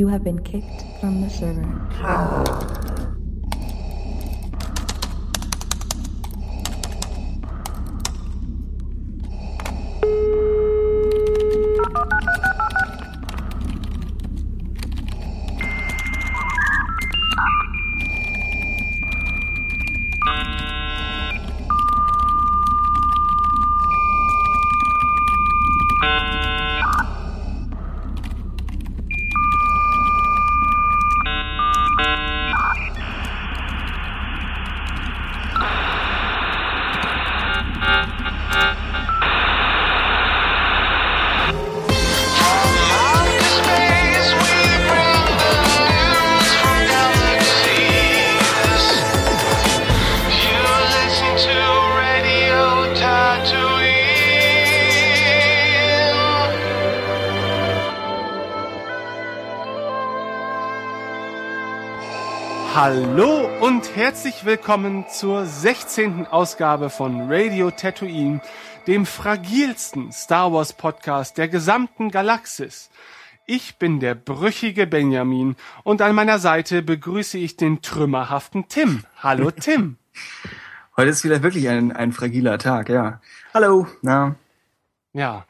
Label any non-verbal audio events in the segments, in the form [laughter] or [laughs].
You have been kicked from the server. Willkommen zur 16. Ausgabe von Radio Tatooine, dem fragilsten Star Wars Podcast der gesamten Galaxis. Ich bin der brüchige Benjamin und an meiner Seite begrüße ich den trümmerhaften Tim. Hallo [laughs] Tim. Heute ist wieder wirklich ein, ein fragiler Tag, ja. Hallo, na. Ja,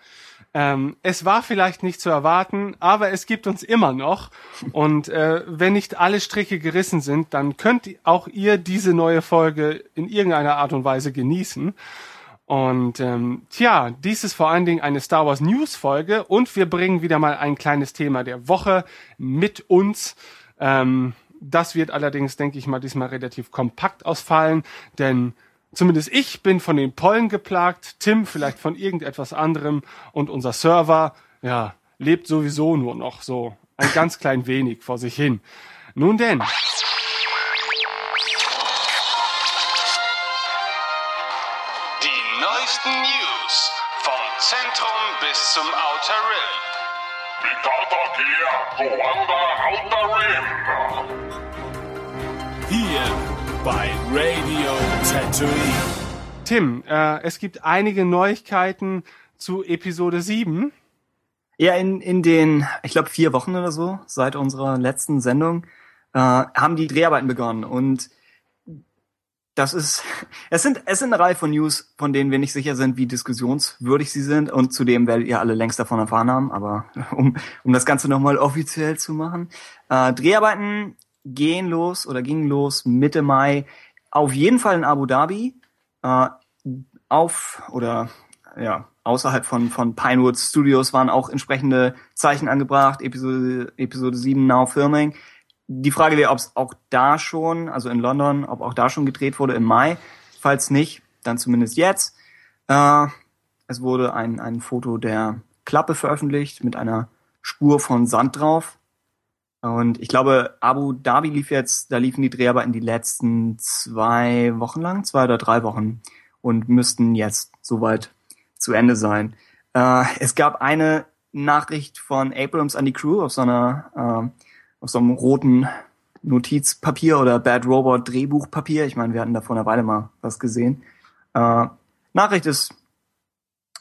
ähm, es war vielleicht nicht zu erwarten, aber es gibt uns immer noch. Und äh, wenn nicht alle Stricke gerissen sind, dann könnt auch ihr diese neue Folge in irgendeiner Art und Weise genießen. Und ähm, tja, dies ist vor allen Dingen eine Star Wars News Folge und wir bringen wieder mal ein kleines Thema der Woche mit uns. Ähm, das wird allerdings, denke ich mal, diesmal relativ kompakt ausfallen, denn Zumindest ich bin von den Pollen geplagt, Tim vielleicht von irgendetwas anderem und unser Server, ja, lebt sowieso nur noch so ein ganz klein wenig vor sich hin. Nun denn. Die neuesten News vom Zentrum bis zum Outer Rim. Hier bei Radio. Tim, äh, es gibt einige Neuigkeiten zu Episode 7. Ja, in, in den, ich glaube, vier Wochen oder so, seit unserer letzten Sendung, äh, haben die Dreharbeiten begonnen. Und das ist, [laughs] es sind, es sind eine Reihe von News, von denen wir nicht sicher sind, wie diskussionswürdig sie sind. Und zudem werdet ihr alle längst davon erfahren haben. Aber [laughs] um, um das Ganze nochmal offiziell zu machen. Äh, Dreharbeiten gehen los oder gingen los Mitte Mai auf jeden Fall in Abu Dhabi äh, auf oder ja außerhalb von von Pinewood Studios waren auch entsprechende Zeichen angebracht Episode Episode 7 Now Filming. Die Frage wäre ob es auch da schon also in London ob auch da schon gedreht wurde im Mai. Falls nicht dann zumindest jetzt. Äh, es wurde ein ein Foto der Klappe veröffentlicht mit einer Spur von Sand drauf und ich glaube, Abu Dhabi lief jetzt, da liefen die Dreharbeiten die letzten zwei Wochen lang, zwei oder drei Wochen und müssten jetzt soweit zu Ende sein. Äh, es gab eine Nachricht von Abrams an die Crew auf so einer, äh, auf so einem roten Notizpapier oder Bad Robot Drehbuchpapier. Ich meine, wir hatten da vor einer Weile mal was gesehen. Äh, Nachricht ist,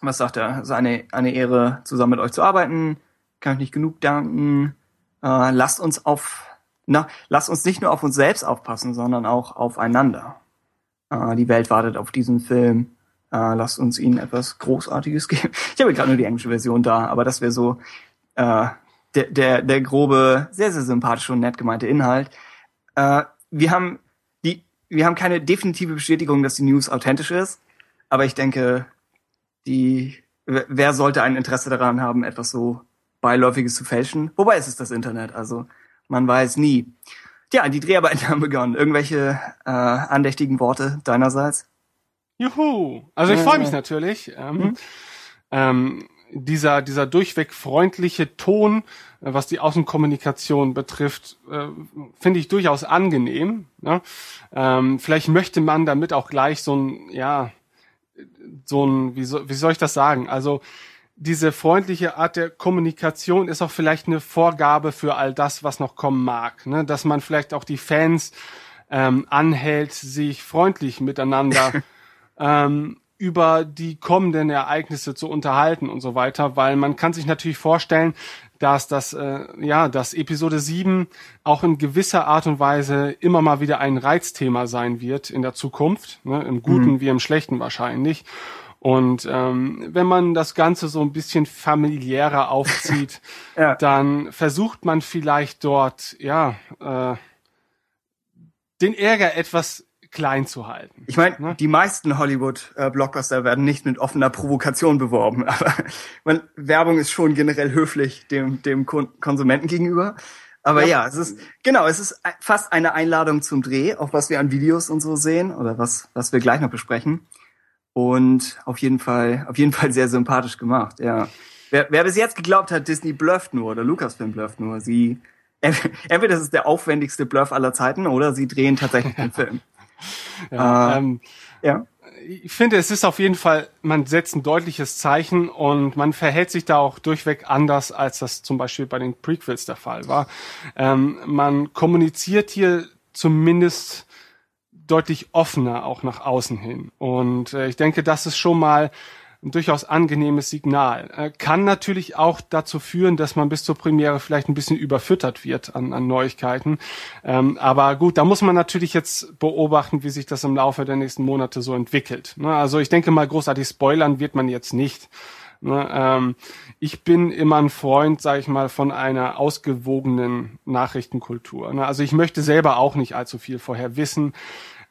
was sagt er? Es ist eine, eine Ehre, zusammen mit euch zu arbeiten. Kann euch nicht genug danken äh, lasst uns auf, na, lasst uns nicht nur auf uns selbst aufpassen, sondern auch aufeinander. Äh, die Welt wartet auf diesen Film. Äh, lasst uns ihnen etwas Großartiges [laughs] geben. Ich habe gerade nur die englische Version da, aber das wäre so äh, der, der, der grobe, sehr, sehr sympathische und nett gemeinte Inhalt. Äh, wir haben die, wir haben keine definitive Bestätigung, dass die News authentisch ist, aber ich denke, die, wer sollte ein Interesse daran haben, etwas so beiläufiges zu fälschen. Wobei es ist das Internet, also man weiß nie. Tja, die Dreharbeiten [laughs] haben begonnen. Irgendwelche äh, andächtigen Worte deinerseits? Juhu! Also ich freue mich natürlich. Ähm, mhm. ähm, dieser, dieser durchweg freundliche Ton, äh, was die Außenkommunikation betrifft, äh, finde ich durchaus angenehm. Ne? Ähm, vielleicht möchte man damit auch gleich so ein, ja, so ein, wie, so, wie soll ich das sagen? Also diese freundliche Art der Kommunikation ist auch vielleicht eine Vorgabe für all das, was noch kommen mag. Ne? Dass man vielleicht auch die Fans ähm, anhält, sich freundlich miteinander [laughs] ähm, über die kommenden Ereignisse zu unterhalten und so weiter, weil man kann sich natürlich vorstellen, dass das äh, ja, dass Episode 7 auch in gewisser Art und Weise immer mal wieder ein Reizthema sein wird in der Zukunft, ne, im Guten Mhm. wie im Schlechten wahrscheinlich. Und ähm, wenn man das Ganze so ein bisschen familiärer aufzieht, [laughs] Ja. dann versucht man vielleicht dort ja äh, den Ärger etwas klein zu halten. Ich meine, Ne? die meisten Hollywood-Blockbuster werden nicht mit offener Provokation beworben, [laughs] aber man, Werbung ist schon generell höflich dem, dem Kon Konsumenten gegenüber. Aber ja. es ist, genau, es ist fast eine Einladung zum Dreh, auch was wir an Videos und so sehen oder was, was wir gleich noch besprechen. Und auf jeden Fall, auf jeden Fall sehr sympathisch gemacht, ja. Wer, wer bis jetzt geglaubt hat, Disney blufft nur oder Lucasfilm blufft nur, sie, [laughs] entweder das ist der aufwendigste Bluff aller Zeiten oder sie drehen tatsächlich den [laughs] Film. Ja, Äh, ähm, Ja. ich finde, es ist auf jeden Fall, man setzt ein deutliches Zeichen und man verhält sich da auch durchweg anders, als das zum Beispiel bei den Prequels der Fall war. Ähm, man kommuniziert hier zumindest deutlich offener auch nach außen hin. Und äh, ich denke, das ist schon mal ein durchaus angenehmes Signal. Äh, kann natürlich auch dazu führen, dass man bis zur Premiere vielleicht ein bisschen überfüttert wird an, an Neuigkeiten. Ähm, aber gut, da muss man natürlich jetzt beobachten, wie sich das im Laufe der nächsten Monate so entwickelt. Ne? Also ich denke mal, großartig spoilern wird man jetzt nicht. Ne? Ähm, ich bin immer ein Freund, sage ich mal, von einer ausgewogenen Nachrichtenkultur. Ne? Also ich möchte selber auch nicht allzu viel vorher wissen,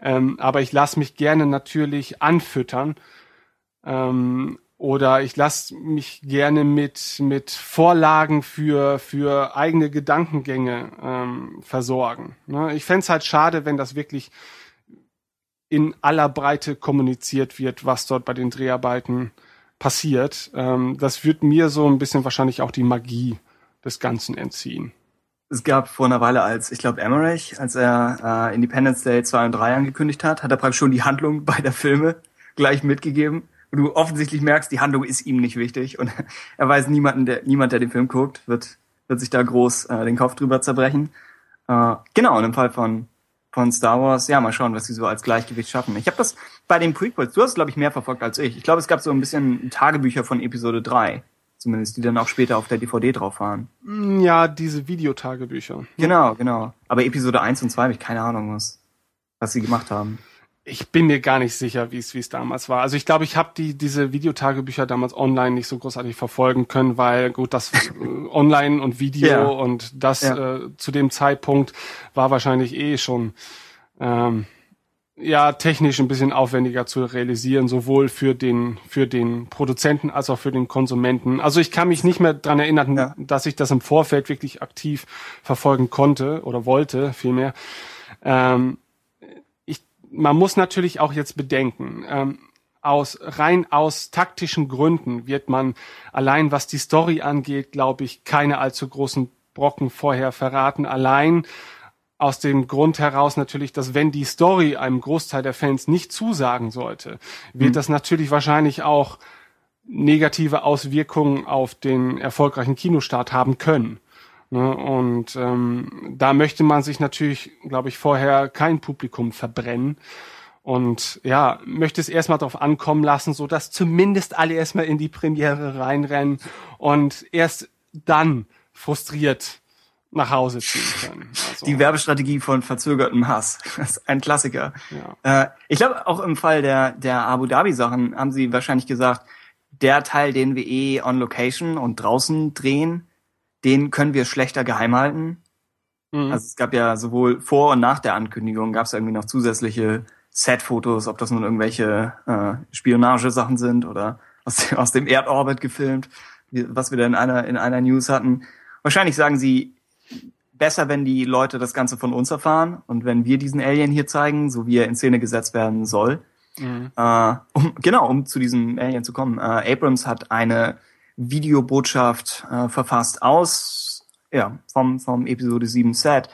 ähm, aber ich lasse mich gerne natürlich anfüttern ähm, oder ich lasse mich gerne mit mit Vorlagen für für eigene Gedankengänge ähm, versorgen. Ne? Ich fänd's halt schade, wenn das wirklich in aller Breite kommuniziert wird, was dort bei den Dreharbeiten passiert. Ähm, das wird mir so ein bisschen wahrscheinlich auch die Magie des Ganzen entziehen. Es gab vor einer Weile, als ich glaube Emmerich, als er äh, Independence Day 2 und 3 angekündigt hat, hat er praktisch schon die Handlung [laughs] beider Filme gleich mitgegeben. Und du offensichtlich merkst, die Handlung ist ihm nicht wichtig und [laughs] er weiß niemanden, der niemand, der den Film guckt, wird wird sich da groß äh, den Kopf drüber zerbrechen. Äh, genau, und im Fall von von Star Wars, ja, mal schauen, was sie so als Gleichgewicht schaffen. Ich habe das bei den Prequels, du hast glaube ich, mehr verfolgt als ich. Ich glaube, es gab so ein bisschen Tagebücher von Episode 3, zumindest, die dann auch später auf der DVD drauf waren. Mm, Ja, diese Videotagebücher. Genau, genau. Aber Episode 1 und 2 habe ich keine Ahnung, was, was sie gemacht haben. Ich bin mir gar nicht sicher, wie es wie es damals war. Also ich glaube, ich habe die diese Videotagebücher damals online nicht so großartig verfolgen können, weil gut, das äh, online und Video Ja. und das Ja. äh, zu dem Zeitpunkt war wahrscheinlich eh schon ähm, ja technisch ein bisschen aufwendiger zu realisieren, sowohl für den für den Produzenten als auch für den Konsumenten. Also ich kann mich nicht mehr dran erinnern, Ja. dass ich das im Vorfeld wirklich aktiv verfolgen konnte oder wollte vielmehr. Ähm, ich, man muss natürlich auch jetzt bedenken, ähm, aus rein aus taktischen Gründen wird man allein was die Story angeht, glaube ich, keine allzu großen Brocken vorher verraten. Allein aus dem Grund heraus natürlich, dass wenn die Story einem Großteil der Fans nicht zusagen sollte, wird das natürlich wahrscheinlich auch negative Auswirkungen auf den erfolgreichen Kinostart haben können. Ne? Und ähm, da möchte man sich natürlich, glaube ich, vorher kein Publikum verbrennen. Und ja, möchte es erstmal darauf ankommen lassen, so dass zumindest alle erstmal in die Premiere reinrennen und erst dann frustriert nach Hause ziehen können. Also, Die Werbestrategie von verzögertem Hass. [laughs] Das ist ein Klassiker. Ja. Äh, ich glaube, auch im Fall der, der Abu Dhabi-Sachen haben sie wahrscheinlich gesagt, der Teil, den wir eh on location und draußen drehen, den können wir schlechter geheim halten. Mhm. Also es gab ja sowohl vor und nach der Ankündigung gab es irgendwie noch zusätzliche Set-Fotos, ob das nun irgendwelche äh, Spionagesachen sind oder aus, [laughs] aus dem Erdorbit gefilmt, was wir da in einer, in einer News hatten. Wahrscheinlich sagen sie, besser, wenn die Leute das Ganze von uns erfahren und wenn wir diesen Alien hier zeigen, so wie er in Szene gesetzt werden soll. Mhm. Äh, um, genau, um zu diesem Alien zu kommen. Äh, Abrams hat eine Videobotschaft äh, verfasst aus, ja, vom, vom Episode 7 Set,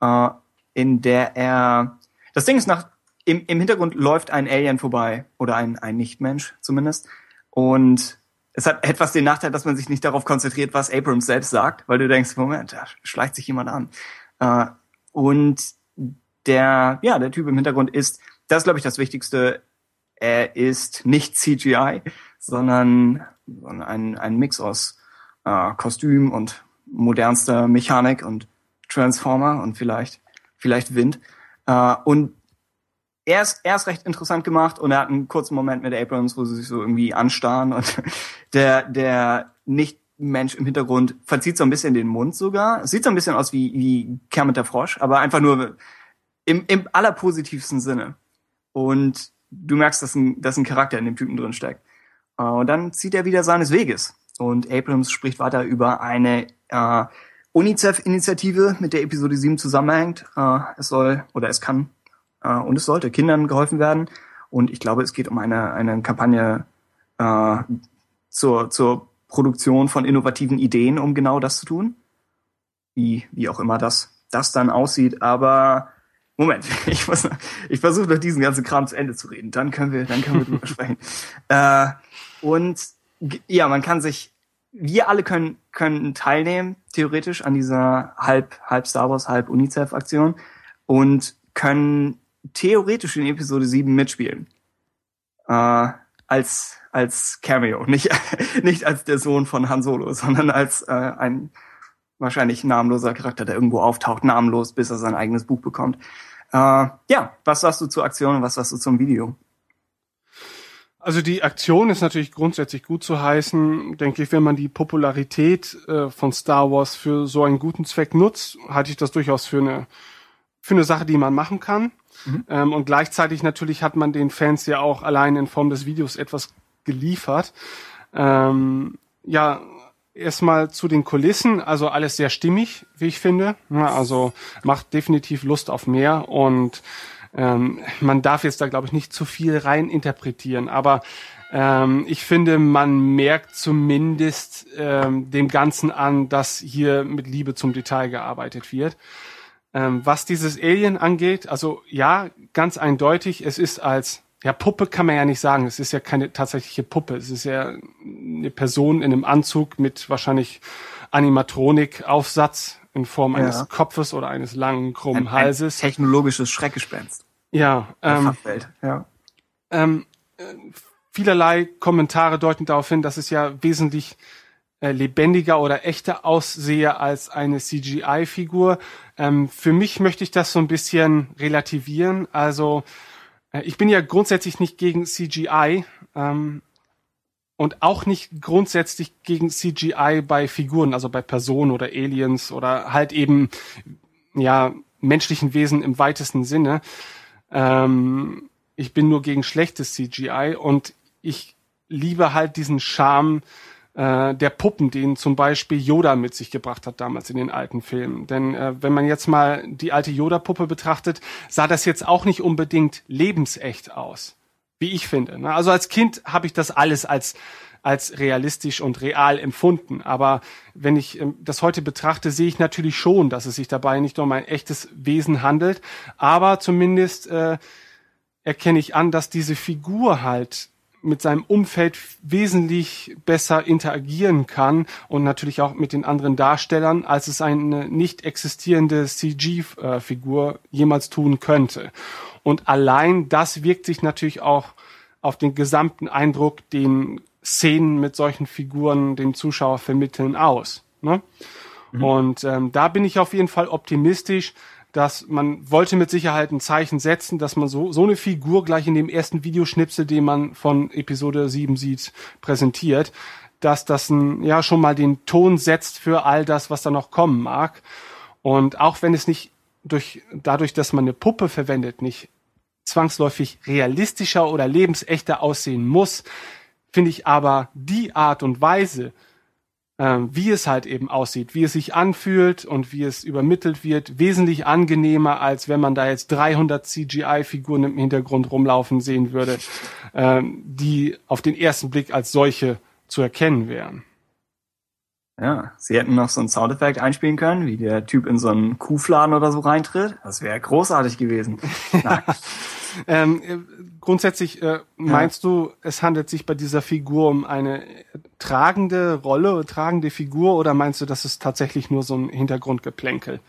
äh, in der er, das Ding ist nach, im, im Hintergrund läuft ein Alien vorbei, oder ein, ein Nichtmensch zumindest, und es hat etwas den Nachteil, dass man sich nicht darauf konzentriert, was Abrams selbst sagt, weil du denkst, Moment, da schleicht sich jemand an. Äh, und der, ja, der Typ im Hintergrund ist, das ist, glaube ich, das Wichtigste. er ist nicht CGI, sondern ein, ein Mix aus äh, Kostüm und modernster Mechanik und Transformer und vielleicht, vielleicht Wind. Äh, und er ist, er recht interessant gemacht und er hat einen kurzen Moment mit Abrams, wo sie sich so irgendwie anstarren und [laughs] der, der nicht Mensch im Hintergrund verzieht so ein bisschen den Mund sogar. Es sieht so ein bisschen aus wie, wie Kermit der Frosch, aber einfach nur im, im allerpositivsten Sinne. Und du merkst, dass ein, dass ein Charakter in dem Typen drin steckt. Äh, und dann zieht er wieder seines Weges. Und Abrams spricht weiter über eine äh, UNICEF-Initiative, mit der Episode 7 zusammenhängt. Äh, es soll oder es kann äh, und es sollte Kindern geholfen werden. Und ich glaube, es geht um eine, eine Kampagne äh, zur, zur Produktion von innovativen Ideen, um genau das zu tun. Wie, wie auch immer das, das dann aussieht. Aber Moment, [laughs] ich, muss, ich versuche noch diesen ganzen Kram zu Ende zu reden. Dann können wir, dann können wir drüber [laughs] sprechen. Äh, und ja, man kann sich, wir alle können, können teilnehmen, theoretisch, an dieser halb, halb Star Wars, halb UNICEF-Aktion und können theoretisch in Episode 7 mitspielen. Äh, als, als Cameo. Nicht, [laughs] nicht als der Sohn von Han Solo, sondern als äh, ein wahrscheinlich namenloser Charakter, der irgendwo auftaucht, namenlos, bis er sein eigenes Buch bekommt. Äh, ja, was sagst du zur Aktion und was sagst du zum Video? Also die Aktion ist natürlich grundsätzlich gut zu heißen. Denke ich, wenn man die Popularität äh, von Star Wars für so einen guten Zweck nutzt, halte ich das durchaus für eine für eine Sache, die man machen kann. Mhm. Ähm, und gleichzeitig natürlich hat man den Fans ja auch allein in Form des Videos etwas geliefert. Ähm, ja, erstmal zu den Kulissen, also alles sehr stimmig, wie ich finde. Ja, also macht definitiv Lust auf mehr und ähm, man darf jetzt da, glaube ich, nicht zu viel rein interpretieren, aber ähm, ich finde, man merkt zumindest ähm, dem Ganzen an, dass hier mit Liebe zum Detail gearbeitet wird. Ähm, was dieses Alien angeht, also ja, ganz eindeutig, es ist als ja, Puppe kann man ja nicht sagen. Es ist ja keine tatsächliche Puppe. Es ist ja eine Person in einem Anzug mit wahrscheinlich Animatronik-Aufsatz in Form ja. eines Kopfes oder eines langen, krummen ein, Halses. Ein technologisches Schreckgespenst. Ja. Ähm, ja. Ähm, äh, vielerlei Kommentare deuten darauf hin, dass es ja wesentlich lebendiger oder echter aussehe als eine CGI-Figur. Ähm, für mich möchte ich das so ein bisschen relativieren. Also äh, ich bin ja grundsätzlich nicht gegen CGI ähm, und auch nicht grundsätzlich gegen CGI bei Figuren, also bei Personen oder Aliens oder halt eben ja menschlichen Wesen im weitesten Sinne. Ähm, ich bin nur gegen schlechtes CGI und ich liebe halt diesen Charme äh, der Puppen, den zum Beispiel Yoda mit sich gebracht hat damals in den alten Filmen. Denn äh, wenn man jetzt mal die alte Yoda-Puppe betrachtet, sah das jetzt auch nicht unbedingt lebensecht aus, wie ich finde. Ne? Also als Kind habe ich das alles als als realistisch und real empfunden. Aber wenn ich ähm, das heute betrachte, sehe ich natürlich schon, dass es sich dabei nicht um ein echtes Wesen handelt. Aber zumindest äh, erkenne ich an, dass diese Figur halt mit seinem Umfeld wesentlich besser interagieren kann und natürlich auch mit den anderen Darstellern, als es eine nicht existierende CG-Figur jemals tun könnte. Und allein das wirkt sich natürlich auch auf den gesamten Eindruck, den Szenen mit solchen Figuren dem Zuschauer vermitteln, aus. Ne? Mhm. Und ähm, da bin ich auf jeden Fall optimistisch, dass man wollte mit Sicherheit ein Zeichen setzen, dass man so, so eine Figur gleich in dem ersten Videoschnipsel, den man von Episode 7 sieht, präsentiert, dass das ein, ja schon mal den Ton setzt für all das, was da noch kommen mag. Und auch wenn es nicht durch, dadurch, dass man eine Puppe verwendet, nicht zwangsläufig realistischer oder lebensechter aussehen muss, finde ich aber die Art und Weise, wie es halt eben aussieht, wie es sich anfühlt und wie es übermittelt wird, wesentlich angenehmer, als wenn man da jetzt 300 CGI-Figuren im Hintergrund rumlaufen sehen würde, ähm, die auf den ersten Blick als solche zu erkennen wären. Ja, sie hätten noch so einen Soundeffekt einspielen können, wie der Typ in so einen Kuhfladen oder so reintritt. Das wäre großartig gewesen. [laughs] ähm, äh, grundsätzlich äh, meinst ja. du, es handelt sich bei dieser Figur um eine tragende Rolle, tragende Figur, oder meinst du, das ist tatsächlich nur so ein Hintergrundgeplänkel?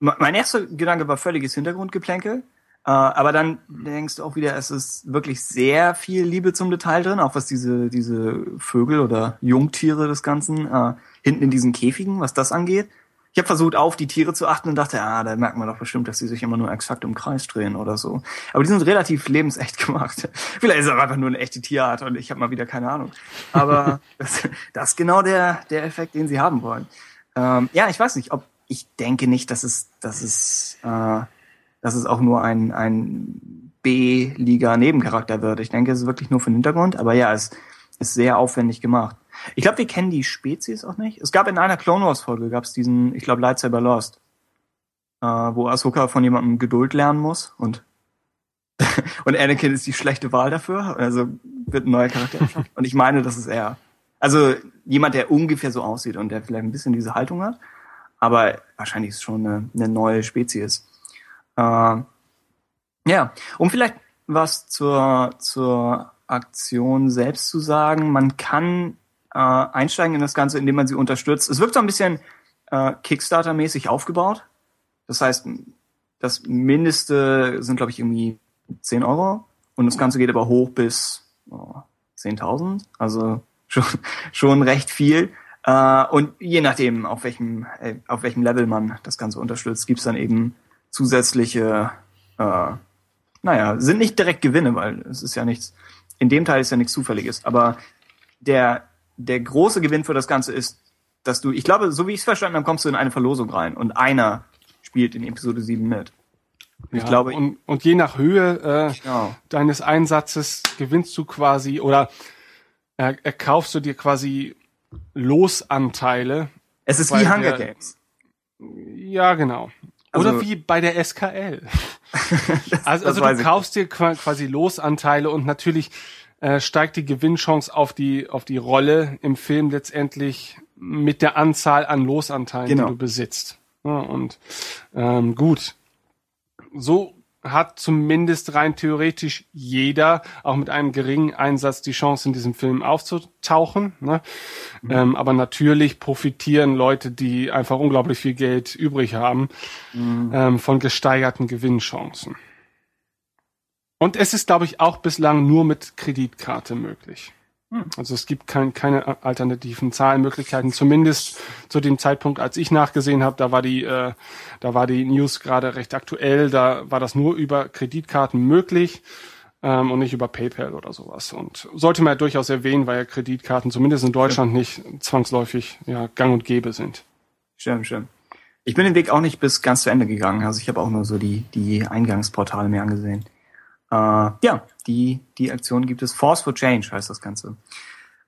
Mein erster Gedanke war völliges Hintergrundgeplänkel. Äh, aber dann denkst du auch wieder, es ist wirklich sehr viel Liebe zum Detail drin, auch was diese, diese Vögel oder Jungtiere des Ganzen äh, hinten in diesen Käfigen, was das angeht. Ich habe versucht, auf die Tiere zu achten und dachte, ah, da merkt man doch bestimmt, dass sie sich immer nur exakt im Kreis drehen oder so. Aber die sind relativ lebensecht [laughs] gemacht. Vielleicht ist es auch einfach nur eine echte Tierart und ich habe mal wieder keine Ahnung. Aber [laughs] das, das ist genau der, der Effekt, den sie haben wollen. Ähm, ja, ich weiß nicht, ob ich denke nicht, dass es, dass es, äh, dass es auch nur ein, ein B-Liga-Nebencharakter wird. Ich denke, es ist wirklich nur für den Hintergrund, aber ja, es ist sehr aufwendig gemacht. Ich glaube, wir kennen die Spezies auch nicht. Es gab in einer Clone Wars Folge gab es diesen, ich glaube, Lightsaber Lost, äh, wo Ahsoka von jemandem Geduld lernen muss und [laughs] und Anakin ist die schlechte Wahl dafür. Also wird ein neuer Charakter erschaffen. Und ich meine, das ist er. Also jemand, der ungefähr so aussieht und der vielleicht ein bisschen diese Haltung hat. Aber wahrscheinlich ist es schon eine, eine neue Spezies. Äh, ja, um vielleicht was zur, zur Aktion selbst zu sagen. Man kann äh, einsteigen in das Ganze, indem man sie unterstützt. Es wirkt so ein bisschen äh, Kickstarter-mäßig aufgebaut. Das heißt, das Mindeste sind, glaube ich, irgendwie 10 Euro. Und das Ganze geht aber hoch bis oh, 10.000. Also schon, [laughs] schon recht viel. Äh, und je nachdem, auf welchem, äh, auf welchem Level man das Ganze unterstützt, gibt's dann eben zusätzliche, äh, naja, sind nicht direkt Gewinne, weil es ist ja nichts, in dem Teil ist ja nichts Zufälliges. Aber der, der große Gewinn für das Ganze ist, dass du, ich glaube, so wie ich es verstanden habe, kommst du in eine Verlosung rein und einer spielt in Episode 7 mit. Ja, ich glaube, und, und je nach Höhe äh, Genau. deines Einsatzes gewinnst du quasi oder äh, erkaufst du dir quasi Losanteile. es ist wie Hunger wir- Games. Ja, genau. Also- Oder wie bei der SKL. [laughs] also das also weiß du kaufst dir qua- quasi Losanteile und natürlich äh, steigt die Gewinnchance auf die auf die Rolle im Film letztendlich mit der Anzahl an Losanteilen, Genau. die du besitzt. Ja, und ähm, gut, so hat zumindest rein theoretisch jeder, auch mit einem geringen Einsatz, die Chance, in diesem Film aufzutauchen. Ne? Ähm, aber natürlich profitieren Leute, die einfach unglaublich viel Geld übrig haben, ähm, von gesteigerten Gewinnchancen. Und es ist, glaube ich, auch bislang nur mit Kreditkarte möglich. Also es gibt kein, keine alternativen Zahlmöglichkeiten, zumindest zu dem Zeitpunkt, als ich nachgesehen habe, da war die, äh, da war die News gerade recht aktuell, da war das nur über Kreditkarten möglich ähm, und nicht über PayPal oder sowas. Und sollte man ja durchaus erwähnen, weil ja Kreditkarten zumindest in Deutschland nicht zwangsläufig ja, gang und gäbe sind. Stimmt, stimmt. Ich bin den Weg auch nicht bis ganz zu Ende gegangen. Also ich habe auch nur so die, die Eingangsportale mir angesehen. Äh, ja, die, die Aktion gibt es. Force for Change heißt das Ganze.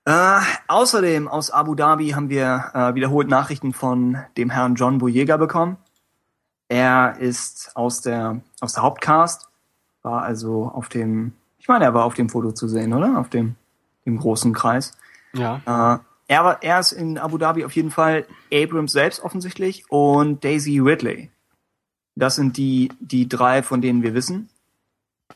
Äh, außerdem aus Abu Dhabi haben wir äh, wiederholt Nachrichten von dem Herrn John Boyega bekommen. Er ist aus der, aus der Hauptcast, war also auf dem, ich meine, er war auf dem Foto zu sehen, oder? Auf dem, dem großen Kreis. Ja. Äh, er, war, er ist in Abu Dhabi auf jeden Fall Abrams selbst offensichtlich und Daisy Ridley. Das sind die, die drei, von denen wir wissen.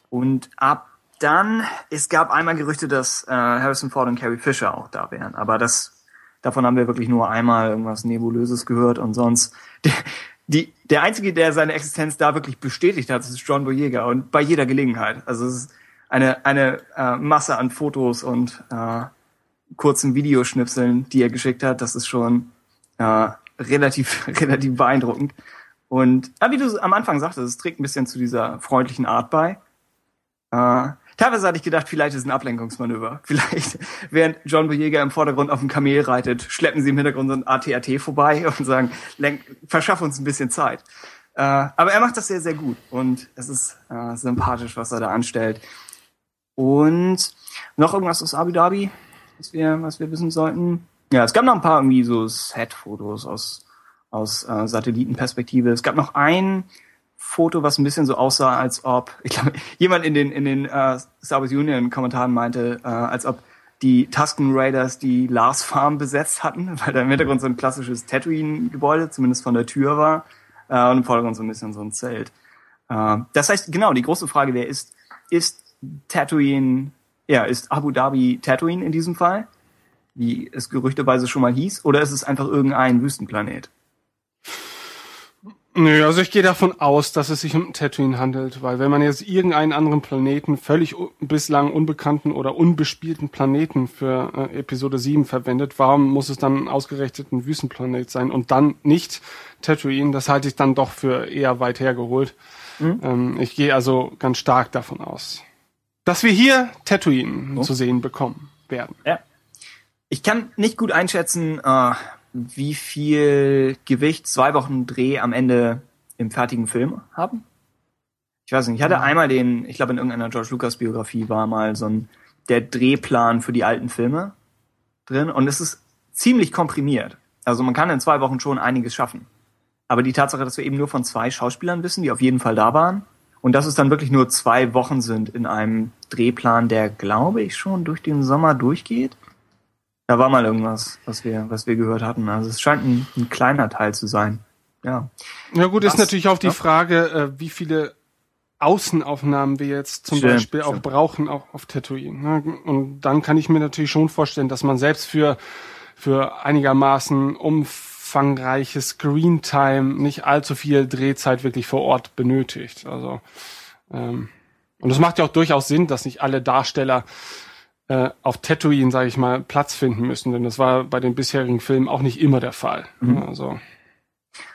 Und ab dann, es gab einmal Gerüchte, dass äh, Harrison Ford und Carrie Fisher auch da wären. Aber das, davon haben wir wirklich nur einmal irgendwas Nebulöses gehört und sonst. [laughs] Der, die, der Einzige, der seine Existenz da wirklich bestätigt hat, ist John Boyega und bei jeder Gelegenheit. Also es ist eine, eine äh, Masse an Fotos und äh, kurzen Videoschnipseln, die er geschickt hat, das ist schon äh, relativ, [laughs] relativ beeindruckend. Und ja, wie du am Anfang sagtest, es trägt ein bisschen zu dieser freundlichen Art bei. Äh, teilweise hatte ich gedacht, vielleicht ist es ein Ablenkungsmanöver. [laughs] Vielleicht, während John Boyega im Vordergrund auf dem Kamel reitet, schleppen sie im Hintergrund so ein AT-AT vorbei [laughs] und sagen, lenk, verschaff uns ein bisschen Zeit. Äh, aber er macht das sehr, sehr gut und es ist äh, sympathisch, was er da anstellt. Und noch irgendwas aus Abu Dhabi, was wir, was wir wissen sollten? Ja, es gab noch ein paar irgendwie so Set-Fotos aus, aus äh, Satellitenperspektive. Es gab noch ein Foto, was ein bisschen so aussah, als ob, [laughs] ich glaube, jemand in den, in den äh, Star Wars Union Kommentaren meinte, äh, als ob die Tusken Raiders die Lars Farm besetzt hatten, [laughs] weil da im Hintergrund so ein klassisches Tatooine-Gebäude, zumindest von der Tür war, äh, und im Vordergrund so ein bisschen so ein Zelt. Äh, das heißt, genau, die große Frage wäre, ist, ist Tatooine, ja, ist Abu Dhabi Tatooine in diesem Fall? Wie es gerüchteweise schon mal hieß, oder ist es einfach irgendein Wüstenplanet? Nö, also ich gehe davon aus, dass es sich um Tatooine handelt, weil wenn man jetzt irgendeinen anderen Planeten, völlig bislang unbekannten oder unbespielten Planeten für äh, Episode 7 verwendet, warum muss es dann ausgerechnet ein Wüstenplanet sein und dann nicht Tatooine? Das halte ich dann doch für eher weit hergeholt. Ähm, ich gehe also ganz stark davon aus, dass wir hier Tatooine zu sehen bekommen werden. Ja. Ich kann nicht gut einschätzen, äh, wie viel Gewicht zwei Wochen Dreh am Ende im fertigen Film haben. Ich weiß nicht, ich hatte einmal den, ich glaube in irgendeiner George Lucas Biografie war mal so ein der Drehplan für die alten Filme drin und es ist ziemlich komprimiert. Also man kann in zwei Wochen schon einiges schaffen. Aber die Tatsache, dass wir eben nur von zwei Schauspielern wissen, die auf jeden Fall da waren, und dass es dann wirklich nur zwei Wochen sind in einem Drehplan, der, glaube ich, schon durch den Sommer durchgeht. Da war mal irgendwas, was wir, was wir gehört hatten. Also es scheint ein, ein kleiner Teil zu sein. Ja. Ja gut, ist Was? natürlich auch die Ja. Frage, äh, wie viele Außenaufnahmen wir jetzt zum Stimmt, Beispiel auch stimmt. brauchen, auch auf Tatooine. Ne? Und dann kann ich mir natürlich schon vorstellen, dass man selbst für, für einigermaßen umfangreiche Screentime nicht allzu viel Drehzeit wirklich vor Ort benötigt. Also ähm, und es macht ja auch durchaus Sinn, dass nicht alle Darsteller äh, auf Tatooine, sage ich mal, Platz finden müssen, denn das war bei den bisherigen Filmen auch nicht immer der Fall. Mhm. Also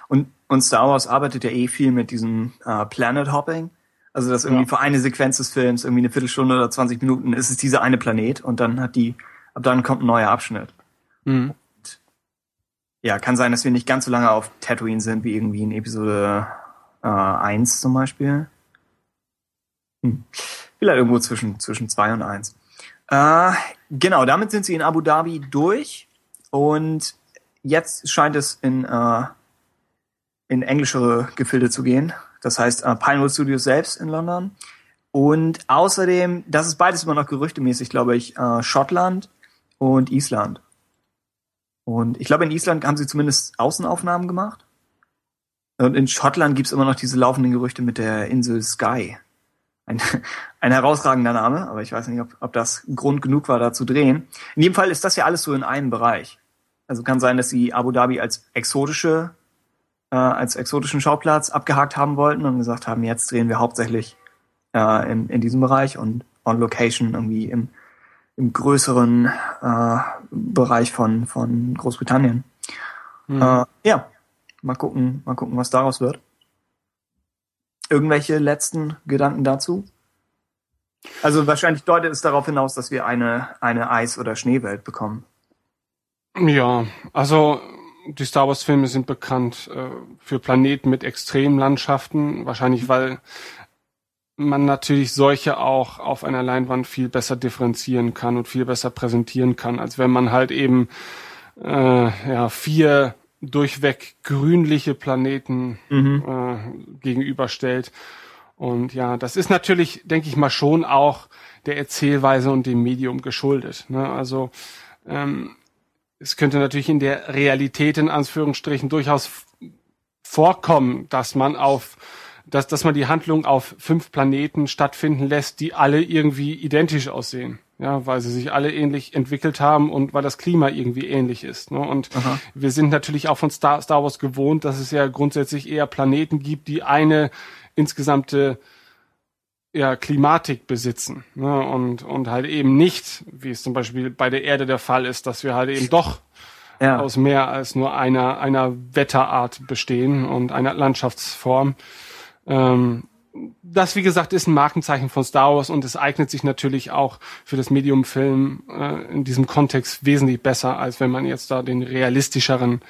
Und, und Star Wars arbeitet ja eh viel mit diesem äh, Planet Hopping. Also dass irgendwie Ja. für eine Sequenz des Films, irgendwie eine Viertelstunde oder 20 Minuten, ist es dieser eine Planet und dann hat die, ab dann kommt ein neuer Abschnitt. mhm. Ja, kann sein, dass wir nicht ganz so lange auf Tatooine sind wie irgendwie in Episode äh, 1 zum Beispiel. Hm. Vielleicht irgendwo zwischen, zwischen 2 und 1. Äh, genau, damit sind sie in Abu Dhabi durch und jetzt scheint es in, äh, in englischere Gefilde zu gehen. Das heißt äh, Pinewood Studios selbst in London. Und außerdem, das ist beides immer noch gerüchtemäßig, glaube ich, äh, Schottland und Island. Und ich glaube, in Island haben sie zumindest Außenaufnahmen gemacht. Und in Schottland gibt's immer noch diese laufenden Gerüchte mit der Insel Skye. Ein, ein herausragender Name, aber ich weiß nicht, ob, ob das Grund genug war, da zu drehen. In jedem Fall ist das ja alles so in einem Bereich. Also kann sein, dass sie Abu Dhabi als exotische, äh, als exotischen Schauplatz abgehakt haben wollten und gesagt haben, jetzt drehen wir hauptsächlich äh, in, in diesem Bereich und on Location irgendwie im, im größeren äh, Bereich von, von Großbritannien. Äh, ja, mal gucken, mal gucken, was daraus wird. Irgendwelche letzten Gedanken dazu? Also wahrscheinlich deutet es darauf hinaus, dass wir eine, eine Eis- oder Schneewelt bekommen. Ja, also die Star Wars Filme sind bekannt äh, für Planeten mit Extremlandschaften, wahrscheinlich weil man natürlich solche auch auf einer Leinwand viel besser differenzieren kann und viel besser präsentieren kann, als wenn man halt eben äh, ja vier durchweg grünliche Planeten äh, gegenüberstellt. Und ja, das ist natürlich, denke ich mal, schon auch der Erzählweise und dem Medium geschuldet. Ne? Also ähm, es könnte natürlich in der Realität in Anführungsstrichen durchaus vorkommen, dass man auf dass, dass man die Handlung auf fünf Planeten stattfinden lässt, die alle irgendwie identisch aussehen. Ja, weil sie sich alle ähnlich entwickelt haben und weil das Klima irgendwie ähnlich ist. Ne? Und wir sind natürlich auch von Star, Star Wars gewohnt, dass es ja grundsätzlich eher Planeten gibt, die eine insgesamte ja, Klimatik besitzen. Ne? Und, und halt eben nicht, wie es zum Beispiel bei der Erde der Fall ist, dass wir halt eben doch Ja. aus mehr als nur einer, einer Wetterart bestehen und einer Landschaftsform. Ähm, das, wie gesagt, ist ein Markenzeichen von Star Wars und es eignet sich natürlich auch für das Medium Film äh, in diesem Kontext wesentlich besser, als wenn man jetzt da den realistischeren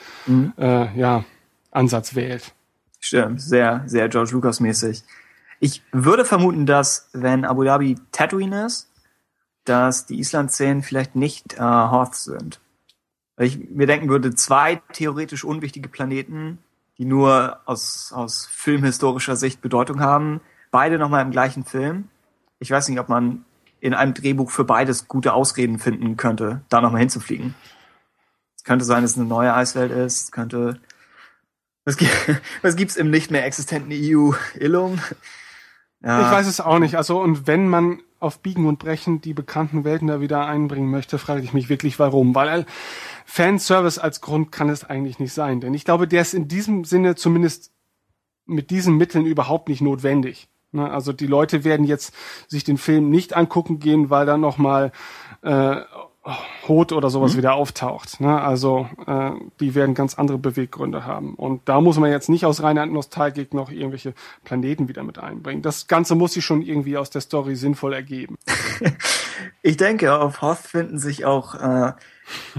äh, ja, Ansatz wählt. Stimmt, sehr, sehr George Lucas mäßig. Ich würde vermuten, dass wenn Abu Dhabi Tatooine ist, dass die Island-Szenen vielleicht nicht äh, Hoth sind. Weil ich mir denken würde, zwei theoretisch unwichtige Planeten, die nur aus, aus filmhistorischer Sicht Bedeutung haben, beide nochmal im gleichen Film. Ich weiß nicht, ob man in einem Drehbuch für beides gute Ausreden finden könnte, da nochmal hinzufliegen. Es könnte sein, dass es eine neue Eiswelt ist, es könnte was, gibt, was [laughs] gibt's im nicht mehr existenten EU-Illum? Ja, Ich weiß es auch nicht. Also, und wenn man auf Biegen und Brechen die bekannten Welten da wieder einbringen möchte, frage ich mich wirklich, warum. Weil Fanservice als Grund kann es eigentlich nicht sein. Denn ich glaube, der ist in diesem Sinne zumindest mit diesen Mitteln überhaupt nicht notwendig. Ne? Also die Leute werden jetzt sich den Film nicht angucken gehen, weil da noch mal äh, Hot oder sowas Mhm. wieder auftaucht. Ne? Also äh, die werden ganz andere Beweggründe haben. Und da muss man jetzt nicht aus reiner Nostalgik noch irgendwelche Planeten wieder mit einbringen. Das Ganze muss sich schon irgendwie aus der Story sinnvoll ergeben. [laughs] Ich denke, auf Hoth finden sich auch äh,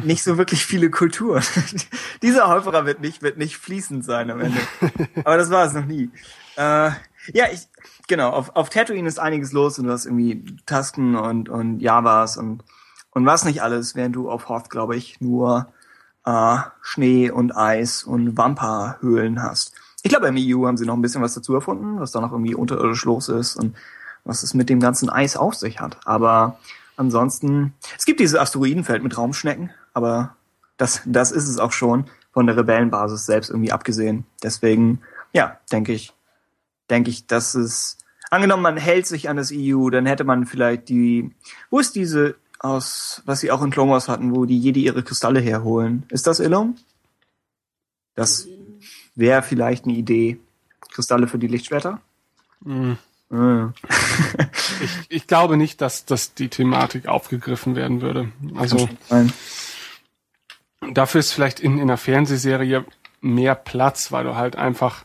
nicht so wirklich viele Kulturen. [laughs] Dieser Häuferer wird nicht, wird nicht fließend sein am Ende. [laughs] Aber das war es noch nie. Äh, ja, ich, genau, auf, auf Tatooine ist einiges los und du hast irgendwie Tasken und, und Javas und, und was nicht alles, während du auf Hoth, glaube ich, nur äh, Schnee und Eis und Wampa-Höhlen hast. Ich glaube, im EU haben sie noch ein bisschen was dazu erfunden, was da noch irgendwie unterirdisch los ist und was es mit dem ganzen Eis auf sich hat. Aber ansonsten, es gibt dieses Asteroidenfeld mit Raumschnecken, aber das, das ist es auch schon von der Rebellenbasis selbst irgendwie abgesehen. Deswegen, ja, denke ich, denke ich, dass es, angenommen, man hält sich an das EU, dann hätte man vielleicht die, wo ist diese aus, was sie auch in Clone Wars hatten, wo die Jedi ihre Kristalle herholen? Ist das Ilum? Das wäre vielleicht eine Idee. Kristalle für die Lichtschwerter? Äh. [laughs] Ich, ich glaube nicht, dass, dass die Thematik aufgegriffen werden würde. Also dafür ist vielleicht in, in einer Fernsehserie mehr Platz, weil du halt einfach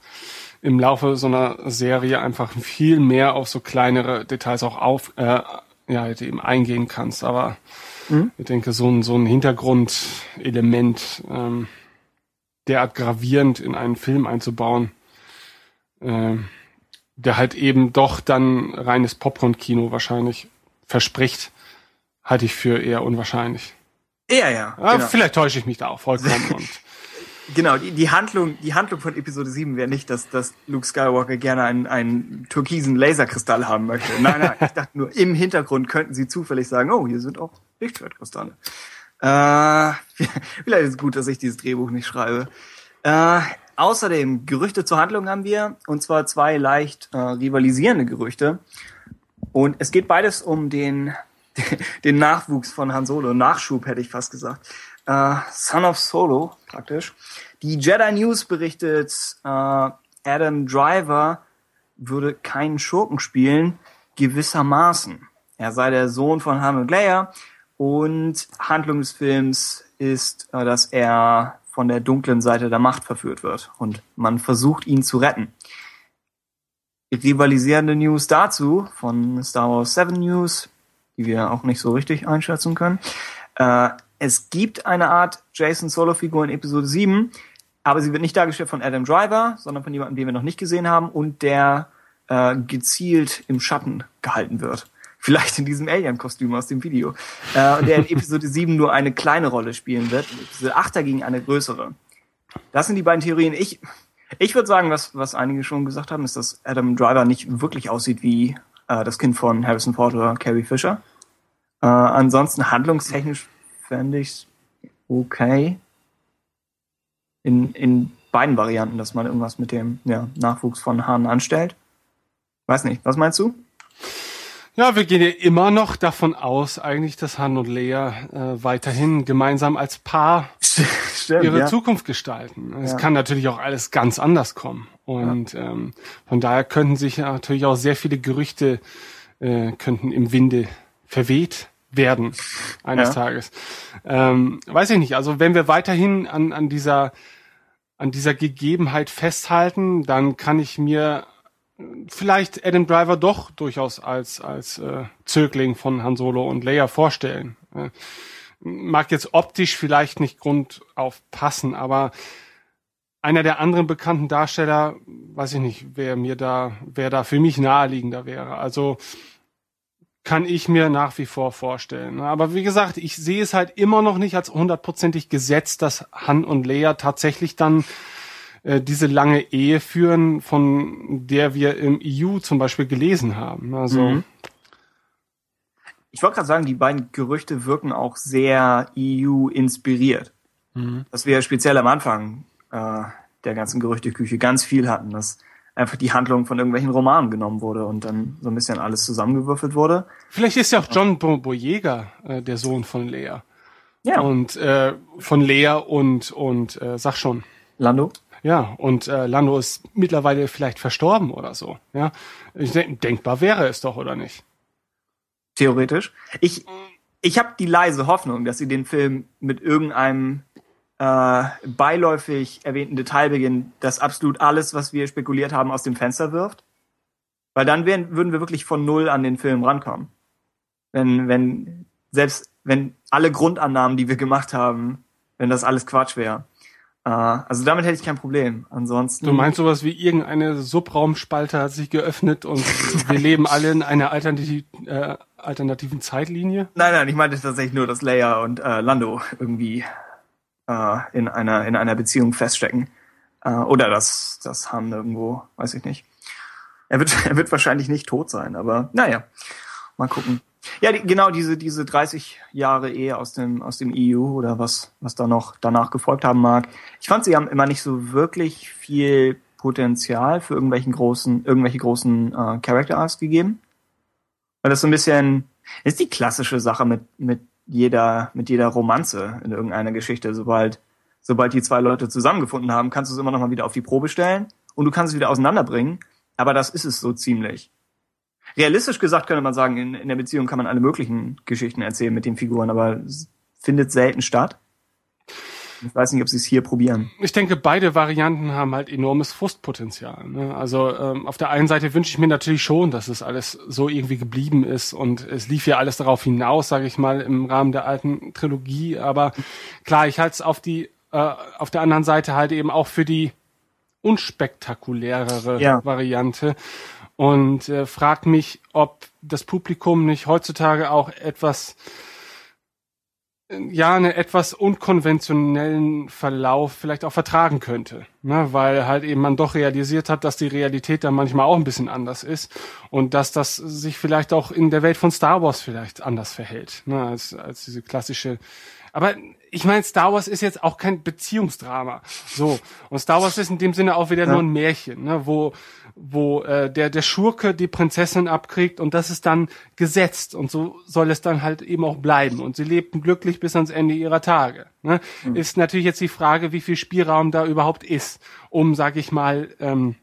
im Laufe so einer Serie einfach viel mehr auf so kleinere Details auch auf, äh, ja, halt eben eingehen kannst. Aber ich denke, so ein, so ein Hintergrundelement ähm, derart gravierend in einen Film einzubauen, ähm, der halt eben doch dann reines Popcorn-Kino wahrscheinlich verspricht, halte ich für eher unwahrscheinlich. Ja, ja. Aber genau. vielleicht täusche ich mich da auch vollkommen. [laughs] und Genau, die, die Handlung, die Handlung von Episode 7 wäre nicht, dass, dass Luke Skywalker gerne einen, einen türkisen Laserkristall haben möchte. Nein, nein, ich dachte nur, im Hintergrund könnten sie zufällig sagen, oh, hier sind auch Lichtschwertkristalle. Äh, [laughs] vielleicht ist es gut, dass ich dieses Drehbuch nicht schreibe. Äh, außerdem, Gerüchte zur Handlung haben wir, und zwar zwei leicht äh, rivalisierende Gerüchte. Und es geht beides um den, [laughs] den Nachwuchs von Han Solo, Nachschub hätte ich fast gesagt. Äh, Son of Solo, praktisch. Die Jedi News berichtet, äh, Adam Driver würde keinen Schurken spielen, gewissermaßen. Er sei der Sohn von Han und Leia und Handlung des Films ist, äh, dass er von der dunklen Seite der Macht verführt wird und man versucht ihn zu retten. Rivalisierende News dazu von Star Wars 7 News, die wir auch nicht so richtig einschätzen können. Äh, es gibt eine Art Jason Solo-Figur in Episode 7, aber sie wird nicht dargestellt von Adam Driver, sondern von jemandem, den wir noch nicht gesehen haben und der äh, gezielt im Schatten gehalten wird. Vielleicht in diesem Alien-Kostüm aus dem Video. Äh, der in Episode [laughs] 7 nur eine kleine Rolle spielen wird. In Episode 8 dagegen eine größere. Das sind die beiden Theorien. Ich, ich würde sagen, was, was einige schon gesagt haben, ist, dass Adam Driver nicht wirklich aussieht wie äh, das Kind von Harrison Ford oder Carrie Fisher. Äh, ansonsten handlungstechnisch fände ich okay. In, in beiden Varianten, dass man irgendwas mit dem ja, Nachwuchs von Han anstellt. Weiß nicht, was meinst du? Ja, wir gehen ja immer noch davon aus, eigentlich, dass Han und Leia äh, weiterhin gemeinsam als Paar [laughs] Stimmt, ihre ja. Zukunft gestalten. Es Ja. kann natürlich auch alles ganz anders kommen. Und ähm, von daher könnten sich ja natürlich auch sehr viele Gerüchte äh, könnten im Winde verweht werden eines Ja. Tages. Ähm, weiß ich nicht. Also wenn wir weiterhin an, an dieser an dieser Gegebenheit festhalten, dann kann ich mir äh, vielleicht Adam Driver doch durchaus als als äh, Zögling von Han Solo und Leia vorstellen. Äh, mag jetzt optisch vielleicht nicht grundauf passen, aber einer der anderen bekannten Darsteller, weiß ich nicht, wer mir da, wer da für mich naheliegender wäre. Also kann ich mir nach wie vor vorstellen. Aber wie gesagt, ich sehe es halt immer noch nicht als hundertprozentig gesetzt, dass Han und Leia tatsächlich dann äh, diese lange Ehe führen, von der wir im EU zum Beispiel gelesen haben. Also Mhm. Ich wollte gerade sagen, die beiden Gerüchte wirken auch sehr EU-inspiriert. Mhm. Dass wir speziell am Anfang äh, der ganzen Gerüchteküche ganz viel hatten, dass einfach die Handlung von irgendwelchen Romanen genommen wurde und dann so ein bisschen alles zusammengewürfelt wurde. vielleicht ist ja auch John Bo Boyega äh, der Sohn von Leia. Ja, Und äh, von Lea und und äh, sag schon. Lando. Ja, und äh, Lando ist mittlerweile vielleicht verstorben oder so. Ja, ich denk, denkbar wäre es doch, oder nicht? Theoretisch. Ich, ich habe die leise Hoffnung, dass sie den Film mit irgendeinem äh, beiläufig erwähnten Detail beginnen, das absolut alles, was wir spekuliert haben, aus dem Fenster wirft. Weil dann wären, würden wir wirklich von null an den Film rankommen. Wenn, wenn, selbst wenn alle Grundannahmen, die wir gemacht haben, wenn das alles Quatsch wäre. Äh, also damit hätte ich kein Problem. Ansonsten. Du meinst sowas wie irgendeine Subraumspalte hat sich geöffnet und [laughs] wir leben alle in einer alternativ, äh, alternativen Zeitlinie? Nein, nein, ich meinte tatsächlich nur, dass Leia und äh, Lando irgendwie äh, in einer in einer Beziehung feststecken. Äh, oder dass das Han irgendwo, weiß ich nicht. Er wird [laughs] er wird wahrscheinlich nicht tot sein, aber naja, mal gucken. Ja, die, genau diese diese 30 Jahre Ehe aus dem aus dem EU oder was was da noch danach gefolgt haben mag. Ich fand sie haben immer nicht so wirklich viel Potenzial für irgendwelchen großen irgendwelche großen äh, Character Arcs gegeben. Weil das so ein bisschen ist die klassische Sache mit mit jeder mit jeder Romanze in irgendeiner Geschichte, sobald sobald die zwei Leute zusammengefunden haben, kannst du es immer noch mal wieder auf die Probe stellen und du kannst es wieder auseinanderbringen, aber das ist es so ziemlich. Realistisch gesagt könnte man sagen, in, in der Beziehung kann man alle möglichen Geschichten erzählen mit den Figuren, aber es findet selten statt. Ich weiß nicht, ob sie es hier probieren. Ich denke, beide Varianten haben halt enormes Frustpotenzial. Ne? Also ähm, auf der einen Seite wünsche ich mir natürlich schon, dass es alles so irgendwie geblieben ist und es lief ja alles darauf hinaus, sage ich mal, im Rahmen der alten Trilogie. Aber klar, ich halte es auf die äh, auf der anderen Seite halt eben auch für die unspektakulärere Ja. Variante und äh, frag mich, ob das Publikum nicht heutzutage auch etwas ja, einen etwas unkonventionellen Verlauf vielleicht auch vertragen könnte. Ne? Weil halt eben man doch realisiert hat, dass die Realität da manchmal auch ein bisschen anders ist und dass das sich vielleicht auch in der Welt von Star Wars vielleicht anders verhält, ne? als, als diese klassische. Aber ich meine, Star Wars ist jetzt auch kein Beziehungsdrama. So. Und Star Wars ist in dem Sinne auch wieder nur ein Märchen, ne? wo wo äh, der der Schurke die Prinzessin abkriegt und das ist dann gesetzt und so soll es dann halt eben auch bleiben und sie lebten glücklich bis ans Ende ihrer Tage. Ne? Ist natürlich jetzt die Frage, wie viel Spielraum da überhaupt ist, um, sag ich mal, ähm,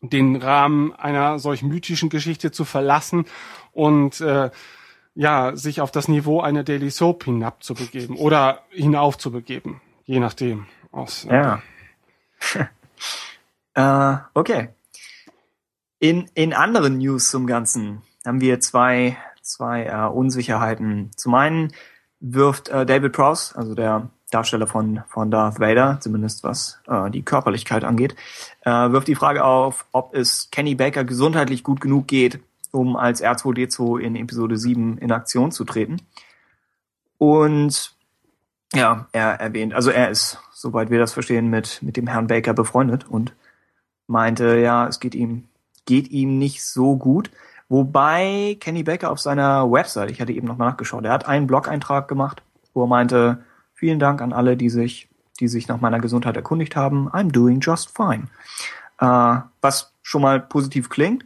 den Rahmen einer solch mythischen Geschichte zu verlassen und äh, ja sich auf das Niveau einer Daily Soap hinabzubegeben oder hinaufzubegeben, je nachdem. Aus, Ja. [laughs] äh, okay. In, in anderen News zum Ganzen haben wir zwei, zwei äh, Unsicherheiten. Zum einen wirft äh, David Prowse, also der Darsteller von, von Darth Vader, zumindest was äh, die Körperlichkeit angeht, äh, wirft die Frage auf, ob es Kenny Baker gesundheitlich gut genug geht, um als R2D2 in Episode 7 in Aktion zu treten. Und ja, er erwähnt, also er ist, soweit wir das verstehen, mit, mit dem Herrn Baker befreundet und meinte, ja, es geht ihm, geht ihm nicht so gut. Wobei Kenny Baker auf seiner Website, ich hatte eben noch mal nachgeschaut, er hat einen Blog-Eintrag gemacht, wo er meinte, vielen Dank an alle, die sich, die sich nach meiner Gesundheit erkundigt haben. I'm doing just fine. Äh, was schon mal positiv klingt.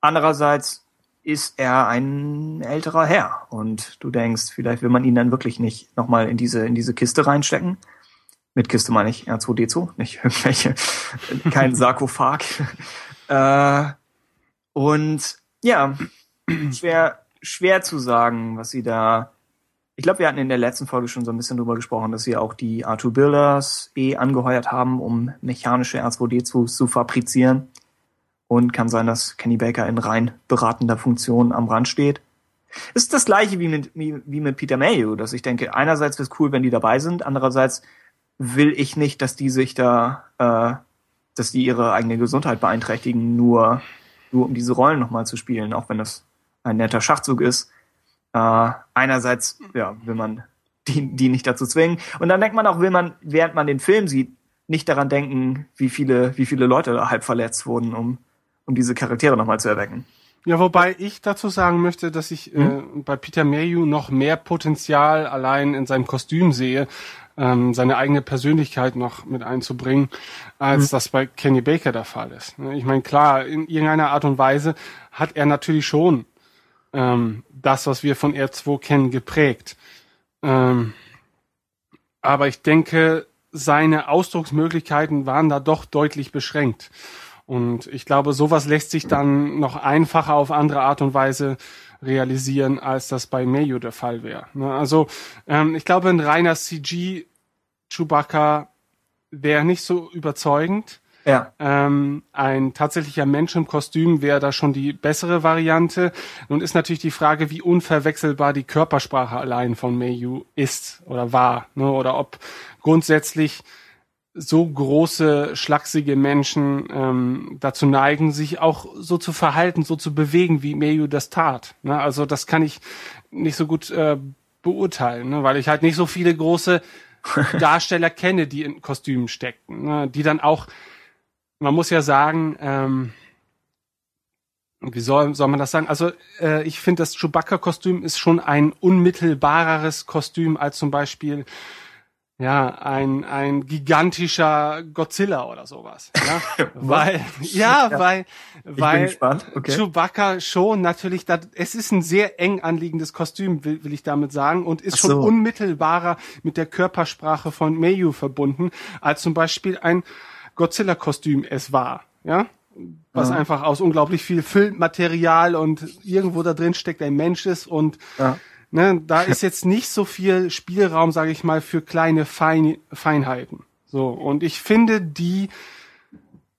Andererseits ist er ein älterer Herr und du denkst, vielleicht will man ihn dann wirklich nicht nochmal in diese, in diese Kiste reinstecken. Mit Kiste meine ich R2D2, nicht irgendwelche, [laughs] kein Sarkophag. Äh, und ja, schwer, schwer zu sagen, was sie da. Ich glaube, wir hatten in der letzten Folge schon so ein bisschen drüber gesprochen, dass sie auch die R2 Builders eh angeheuert haben, um mechanische R2D2s zu fabrizieren. Und kann sein, dass Kenny Baker in rein beratender Funktion am Rand steht. Ist das gleiche wie mit, wie, wie mit Peter Mayhew, dass ich denke, einerseits wäre es cool, wenn die dabei sind, andererseits will ich nicht, dass die sich da, äh, dass die ihre eigene Gesundheit beeinträchtigen, nur, nur um diese Rollen nochmal zu spielen, auch wenn das ein netter Schachzug ist. Äh, einerseits, ja, will man die, die nicht dazu zwingen. Und dann denkt man auch, will man, während man den Film sieht, nicht daran denken, wie viele, wie viele Leute da halb verletzt wurden, um, um diese Charaktere nochmal zu erwecken. Ja, wobei ich dazu sagen möchte, dass ich äh, bei Peter Mayhew noch mehr Potenzial allein in seinem Kostüm sehe, ähm, seine eigene Persönlichkeit noch mit einzubringen, als das bei Kenny Baker der Fall ist. Ne, Ich meine, klar, in irgendeiner Art und Weise hat er natürlich schon ähm, das, was wir von R2 kennen, geprägt. Ähm, aber ich denke, seine Ausdrucksmöglichkeiten waren da doch deutlich beschränkt. Und ich glaube, sowas lässt sich dann noch einfacher auf andere Art und Weise realisieren, als das bei Mayu der Fall wäre. Ne, Also ähm, ich glaube, ein reiner CG Chewbacca wäre nicht so überzeugend. Ja. Ähm, ein tatsächlicher Mensch im Kostüm wäre da schon die bessere Variante. Nun ist natürlich die Frage, wie unverwechselbar die Körpersprache allein von Mayu ist oder war, ne? oder ob grundsätzlich so große, schlachsige Menschen ähm, dazu neigen, sich auch so zu verhalten, so zu bewegen, wie Mayu das tat. Ne? Also das kann ich nicht so gut äh, beurteilen, ne? weil ich halt nicht so viele große [laughs] Darsteller kenne, die in Kostümen steckten, ne? die dann auch, man muss ja sagen, ähm, wie soll, soll man das sagen? Also äh, ich finde, das Chewbacca-Kostüm ist schon ein unmittelbareres Kostüm als zum Beispiel ja, ein, ein gigantischer Godzilla oder sowas. Ja, [laughs] weil, ja, Ja. weil, Ich bin weil. Okay. Chewbacca schon natürlich, da, es ist ein sehr eng anliegendes Kostüm, will, will ich damit sagen, und ist Ach schon so. unmittelbarer mit der Körpersprache von Mayu verbunden, als zum Beispiel ein Godzilla-Kostüm es war, ja. Was Ja. einfach aus unglaublich viel Filmmaterial und irgendwo da drin steckt ein Mensch ist und Ja. Ne, da ist jetzt nicht so viel Spielraum, sage ich mal, für kleine Fein Feinheiten. So und ich finde, die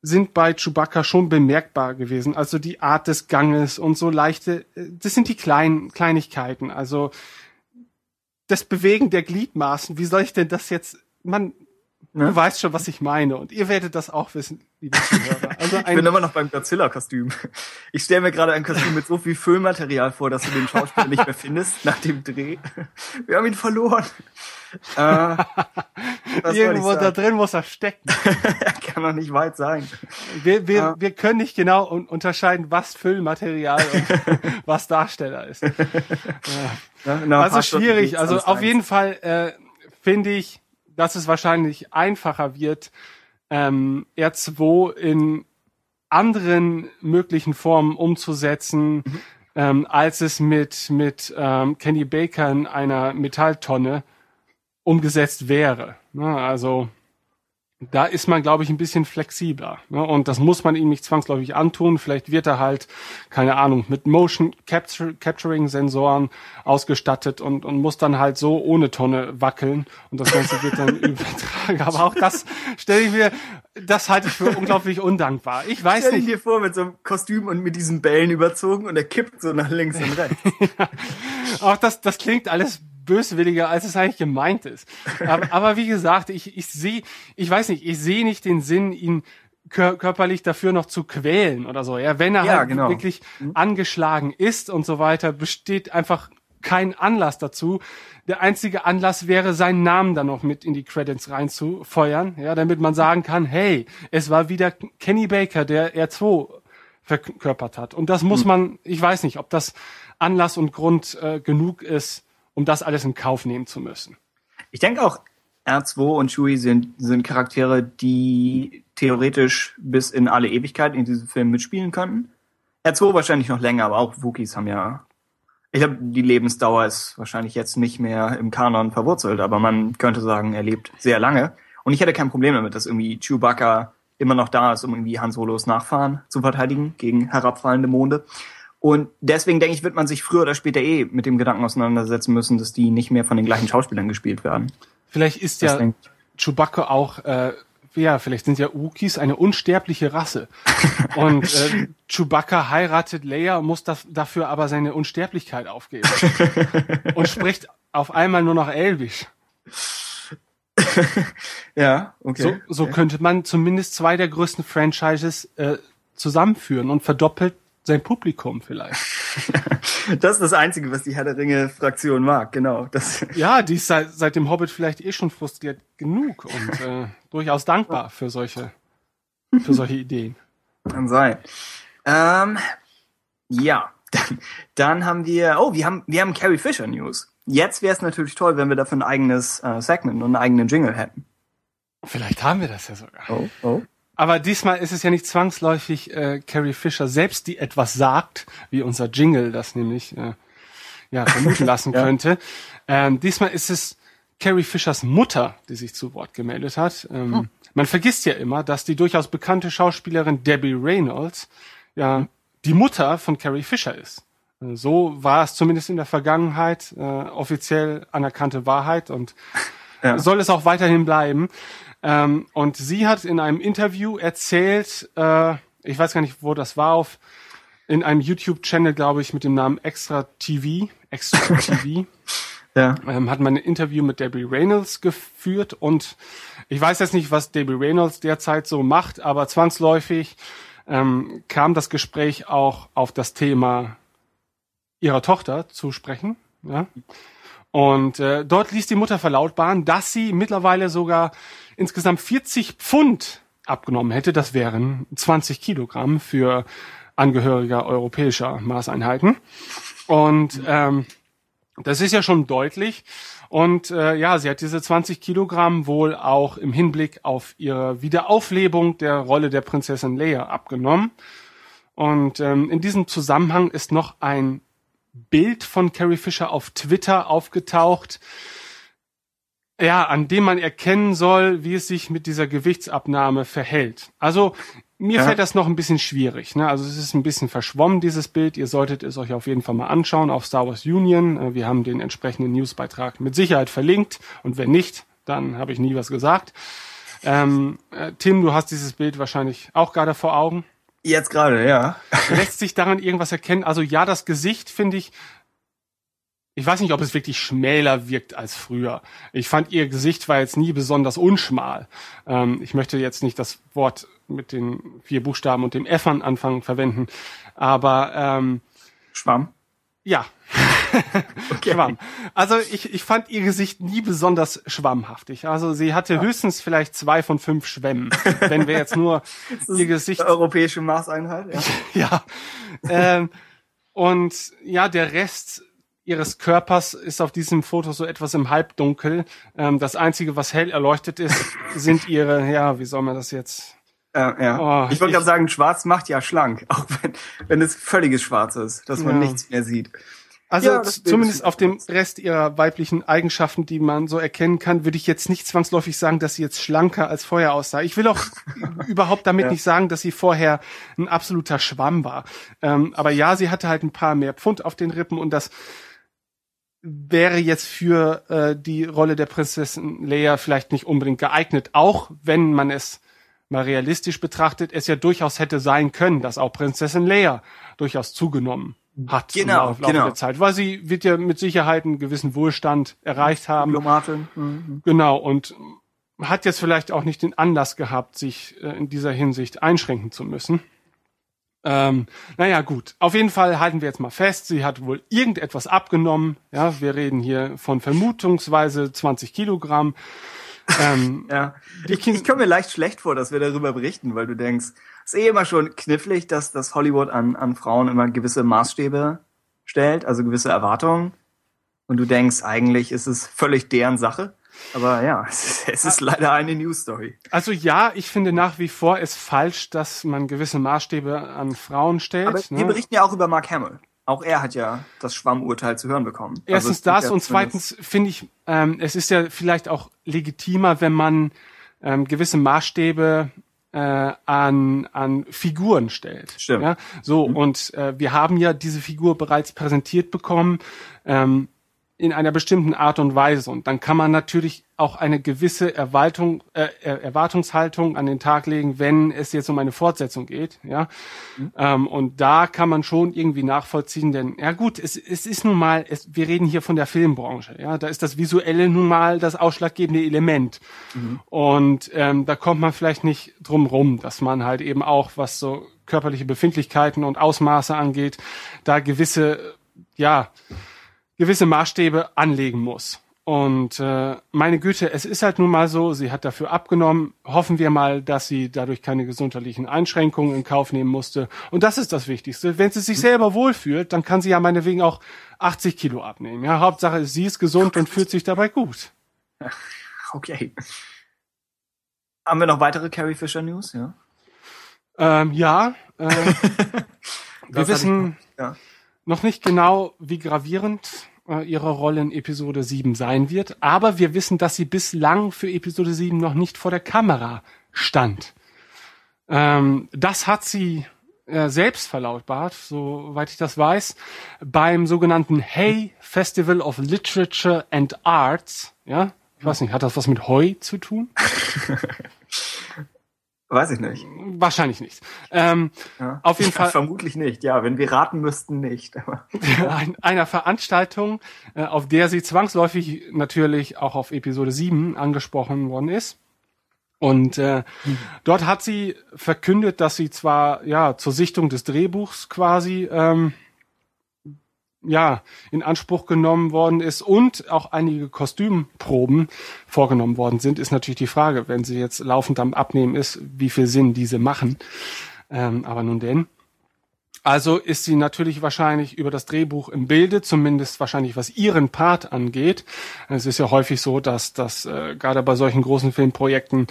sind bei Chewbacca schon bemerkbar gewesen. Also die Art des Ganges und so leichte, das sind die kleinen Kleinigkeiten. Also das Bewegen der Gliedmaßen. Wie soll ich denn das jetzt? Man, Ne? du weißt schon, was ich meine und ihr werdet das auch wissen, liebe Zuhörer. [laughs] Also Ich bin immer noch beim Godzilla-Kostüm. Ich stelle mir gerade ein Kostüm mit so viel Füllmaterial vor, dass du den Schauspieler nicht mehr findest nach dem Dreh. Wir haben ihn verloren. Äh, irgendwo da drin muss er stecken. Er [laughs] kann doch nicht weit sein. Wir, wir, Ja. wir können nicht genau un unterscheiden, was Füllmaterial und [laughs] was Darsteller ist. Ja, einer Also schwierig. Also auf jeden Fall äh, finde ich, dass es wahrscheinlich einfacher wird, ähm, R2 in anderen möglichen Formen umzusetzen, Mhm. ähm, als es mit, mit ähm, Kenny Baker in einer Metalltonne umgesetzt wäre. Ne? Also da ist man, glaube ich, ein bisschen flexibler. Ne? Und das muss man ihm nicht zwangsläufig antun. Vielleicht wird er halt, keine Ahnung, mit Motion Capture, Capturing Sensoren ausgestattet und, und muss dann halt so ohne Tonne wackeln. Und das Ganze wird dann [laughs] übertragen. Aber auch das stelle ich mir, das halte ich für unglaublich undankbar. Ich weiß Stell nicht. dir vor, mit so einem Kostüm und mit diesen Bällen überzogen und er kippt so nach links und rechts. [laughs] Auch das, das klingt alles böswilliger, als es eigentlich gemeint ist. Aber, [laughs] aber wie gesagt, ich, ich sehe, ich weiß nicht, ich sehe nicht den Sinn, ihn kör körperlich dafür noch zu quälen oder so. Ja, wenn er Ja, halt genau. wirklich angeschlagen ist und so weiter, besteht einfach kein Anlass dazu. Der einzige Anlass wäre, seinen Namen dann noch mit in die Credits reinzufeuern, ja, damit man sagen kann, hey, es war wieder Kenny Baker, der R2 verkörpert hat. Und das muss man, ich weiß nicht, ob das Anlass und Grund äh, genug ist, um das alles in Kauf nehmen zu müssen. Ich denke auch, R2 und Chewie sind, sind Charaktere, die theoretisch bis in alle Ewigkeit in diesem Film mitspielen könnten. R2 wahrscheinlich noch länger, aber auch Wookies haben ja. Ich glaube, die Lebensdauer ist wahrscheinlich jetzt nicht mehr im Kanon verwurzelt, aber man könnte sagen, er lebt sehr lange. Und ich hätte kein Problem damit, dass irgendwie Chewbacca immer noch da ist, um irgendwie Han Solos Nachfahren zu verteidigen gegen herabfallende Monde. Und deswegen denke ich, wird man sich früher oder später eh mit dem Gedanken auseinandersetzen müssen, dass die nicht mehr von den gleichen Schauspielern gespielt werden. Vielleicht ist Das ja Chewbacca auch, äh, ja, vielleicht sind ja Wookies eine unsterbliche Rasse. [laughs] Und äh, Chewbacca heiratet Leia, muss das, dafür aber seine Unsterblichkeit aufgeben. [laughs] und spricht auf einmal nur noch Elvisch. [laughs] Ja, okay. So, so könnte man zumindest zwei der größten Franchises äh, zusammenführen und verdoppelt sein Publikum vielleicht. [laughs] Das ist das Einzige, was die Herr der Ringe-Fraktion mag, genau. Das, [laughs] Ja, die ist seit, seit dem Hobbit vielleicht eh schon frustriert genug und äh, [laughs] durchaus dankbar für solche, für solche Ideen. kann sein. Ähm, ja, dann, dann haben wir, oh, wir haben, wir haben Carrie Fisher News. Jetzt wäre es natürlich toll, wenn wir dafür ein eigenes äh, Segment und einen eigenen Jingle hätten. Vielleicht haben wir das ja sogar. Oh, oh. Aber diesmal ist es ja nicht zwangsläufig äh, Carrie Fisher selbst, die etwas sagt, wie unser Jingle das nämlich äh, ja, [laughs] vermuten lassen Ja. könnte. Ähm, diesmal ist es Carrie Fischers Mutter, die sich zu Wort gemeldet hat. Ähm, Hm. Man vergisst ja immer, dass die durchaus bekannte Schauspielerin Debbie Reynolds ja die Mutter von Carrie Fisher ist. Äh, So war es zumindest in der Vergangenheit äh, offiziell anerkannte Wahrheit und Ja. soll es auch weiterhin bleiben. Ähm, und sie hat in einem Interview erzählt, äh, ich weiß gar nicht, wo das war, auf in einem YouTube-Channel, glaube ich, mit dem Namen Extra TV, Extra [laughs] TV, Ja. ähm, hat man ein Interview mit Debbie Reynolds geführt und ich weiß jetzt nicht, was Debbie Reynolds derzeit so macht, aber zwangsläufig ähm, kam das Gespräch auch auf das Thema ihrer Tochter zu sprechen. Ja? Und äh, dort ließ die Mutter verlautbaren, dass sie mittlerweile sogar insgesamt 40 Pfund abgenommen hätte. Das wären 20 Kilogramm für Angehöriger europäischer Maßeinheiten. Und ähm, das ist ja schon deutlich. Und äh, ja, sie hat diese 20 Kilogramm wohl auch im Hinblick auf ihre Wiederauflebung der Rolle der Prinzessin Leia abgenommen. Und ähm, in diesem Zusammenhang ist noch ein Bild von Carrie Fisher auf Twitter aufgetaucht, ja, an dem man erkennen soll, wie es sich mit dieser Gewichtsabnahme verhält. Also mir Ja. fällt das noch ein bisschen schwierig. Ne? Also es ist ein bisschen verschwommen, dieses Bild. Ihr solltet es euch auf jeden Fall mal anschauen auf Star Wars Union. Äh, Wir haben den entsprechenden Newsbeitrag mit Sicherheit verlinkt. Und wenn nicht, dann habe ich nie was gesagt. Ähm, äh, Tim, du hast dieses Bild wahrscheinlich auch gerade vor Augen. Jetzt gerade, ja. Lässt sich daran irgendwas erkennen? Also ja, das Gesicht finde ich, ich weiß nicht, ob es wirklich schmäler wirkt als früher. Ich fand ihr Gesicht war jetzt nie besonders unschmal. Ähm, ich möchte jetzt nicht das Wort mit den vier Buchstaben und dem F an Anfang verwenden, aber ähm, Schwamm. Ja, [laughs] Okay. Schwamm. Also ich, ich fand ihr Gesicht nie besonders schwammhaftig. Also sie hatte höchstens vielleicht zwei von fünf Schwämmen. Wenn wir jetzt nur [laughs] ihr Gesicht europäische Maßeinheit, ja. [laughs] ja. Ähm, und ja, der Rest ihres Körpers ist auf diesem Foto so etwas im Halbdunkel. Ähm, das Einzige, was hell erleuchtet ist, sind ihre, ja, wie soll man das jetzt? Ja, ja. Oh, ich wollte gerade sagen, schwarz macht ja schlank, [laughs] auch wenn, wenn es völliges Schwarz ist, dass man Ja. nichts mehr sieht. Also Ja, zumindest auf dem Rest ihrer weiblichen Eigenschaften, die man so erkennen kann, würde ich jetzt nicht zwangsläufig sagen, dass sie jetzt schlanker als vorher aussah. Ich will auch [laughs] überhaupt damit Ja. nicht sagen, dass sie vorher ein absoluter Schwamm war. Ähm, aber ja, sie hatte halt ein paar mehr Pfund auf den Rippen und das wäre jetzt für äh, die Rolle der Prinzessin Leia vielleicht nicht unbedingt geeignet, auch wenn man es mal realistisch betrachtet, es ja durchaus hätte sein können, dass auch Prinzessin Leia durchaus zugenommen hat Genau, im Laufe genau. der Zeit, weil sie wird ja mit Sicherheit einen gewissen Wohlstand erreicht haben. Diplomatin. Mhm. Genau, und hat jetzt vielleicht auch nicht den Anlass gehabt, sich äh, in dieser Hinsicht einschränken zu müssen. Ähm, naja, gut. Auf jeden Fall halten wir jetzt mal fest, sie hat wohl irgendetwas abgenommen. Ja, wir reden hier von vermutungsweise 20 Kilogramm. Ähm, [laughs] Ja. Ich, ich komme mir leicht schlecht vor, dass wir darüber berichten, weil du denkst, es ist eh immer schon knifflig, dass das Hollywood an, an Frauen immer gewisse Maßstäbe stellt, also gewisse Erwartungen. Und du denkst, eigentlich ist es völlig deren Sache. Aber ja, [laughs] es ist, ist leider eine News Story. also ja, ich finde nach wie vor es falsch, dass man gewisse Maßstäbe an Frauen stellt. Aber ne? wir berichten ja auch über Mark Hamill. Auch er hat ja das Schwammurteil zu hören bekommen. Also Erstens gibt das ja und zweitens finde ich, ähm, es ist ja vielleicht auch legitimer, wenn man ähm, gewisse Maßstäbe äh, an, an Figuren stellt. Stimmt. Ja? So, und äh, wir haben ja diese Figur bereits präsentiert bekommen ähm, in einer bestimmten Art und Weise. Und dann kann man natürlich auch eine gewisse Erwartung, äh, Er- Erwartungshaltung an den Tag legen, wenn es jetzt um eine Fortsetzung geht. Ja? Ähm, und da kann man schon irgendwie nachvollziehen, denn ja gut, es, es ist nun mal, es, wir reden hier von der Filmbranche, ja, da ist das Visuelle nun mal das ausschlaggebende Element. Und ähm, da kommt man vielleicht nicht drum rum, dass man halt eben auch, was so körperliche Befindlichkeiten und Ausmaße angeht, da gewisse, ja, gewisse Maßstäbe anlegen muss. Und äh, meine Güte, es ist halt nun mal so, sie hat dafür abgenommen. Hoffen wir mal, dass sie dadurch keine gesundheitlichen Einschränkungen in Kauf nehmen musste. Und das ist das Wichtigste. Wenn sie sich selber wohlfühlt, dann kann sie ja meinetwegen auch 80 Kilo abnehmen. Ja, Hauptsache, sie ist gesund und fühlt sich dabei gut. Okay. Haben wir noch weitere Carrie Fisher News? Ja. Ähm, ja, äh, [laughs] wir wissen ja. Noch nicht genau, wie gravierend äh, ihre Rolle in Episode 7 sein wird. Aber wir wissen, dass sie bislang für Episode 7 noch nicht vor der Kamera stand. Ähm, das hat sie äh, selbst verlautbart, soweit ich das weiß, beim sogenannten Hay Festival of Literature and Arts. Ja, ich weiß nicht, hat das was mit Heu zu tun? [laughs] Weiß ich nicht. Wahrscheinlich nicht. Ähm, Ja. Auf jeden [laughs] Fall Vermutlich nicht, ja. Wenn wir raten müssten, nicht. [laughs] Aber ein, einer Veranstaltung, äh, auf der sie zwangsläufig natürlich auch auf Episode 7 angesprochen worden ist. Und äh, dort hat sie verkündet, dass sie zwar ja zur Sichtung des Drehbuchs quasi ähm, ja in Anspruch genommen worden ist und auch einige Kostümproben vorgenommen worden sind, ist natürlich die Frage, wenn sie jetzt laufend am Abnehmen ist, wie viel Sinn diese machen. Ähm, aber nun denn. Also ist sie natürlich wahrscheinlich über das Drehbuch im Bilde, zumindest wahrscheinlich was ihren Part angeht. Es ist ja häufig so, dass dass äh, gerade bei solchen großen Filmprojekten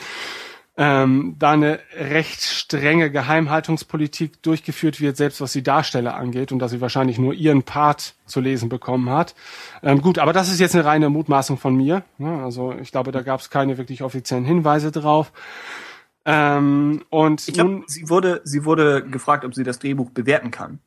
ähm, da eine recht strenge Geheimhaltungspolitik durchgeführt wird, selbst was die Darsteller angeht, und dass sie wahrscheinlich nur ihren Part zu lesen bekommen hat. Ähm, gut, aber das ist jetzt eine reine Mutmaßung von mir. Ja, also ich glaube, da gab es keine wirklich offiziellen Hinweise drauf. Ähm, und nun, sie wurde, sie wurde gefragt, ob sie das Drehbuch bewerten kann.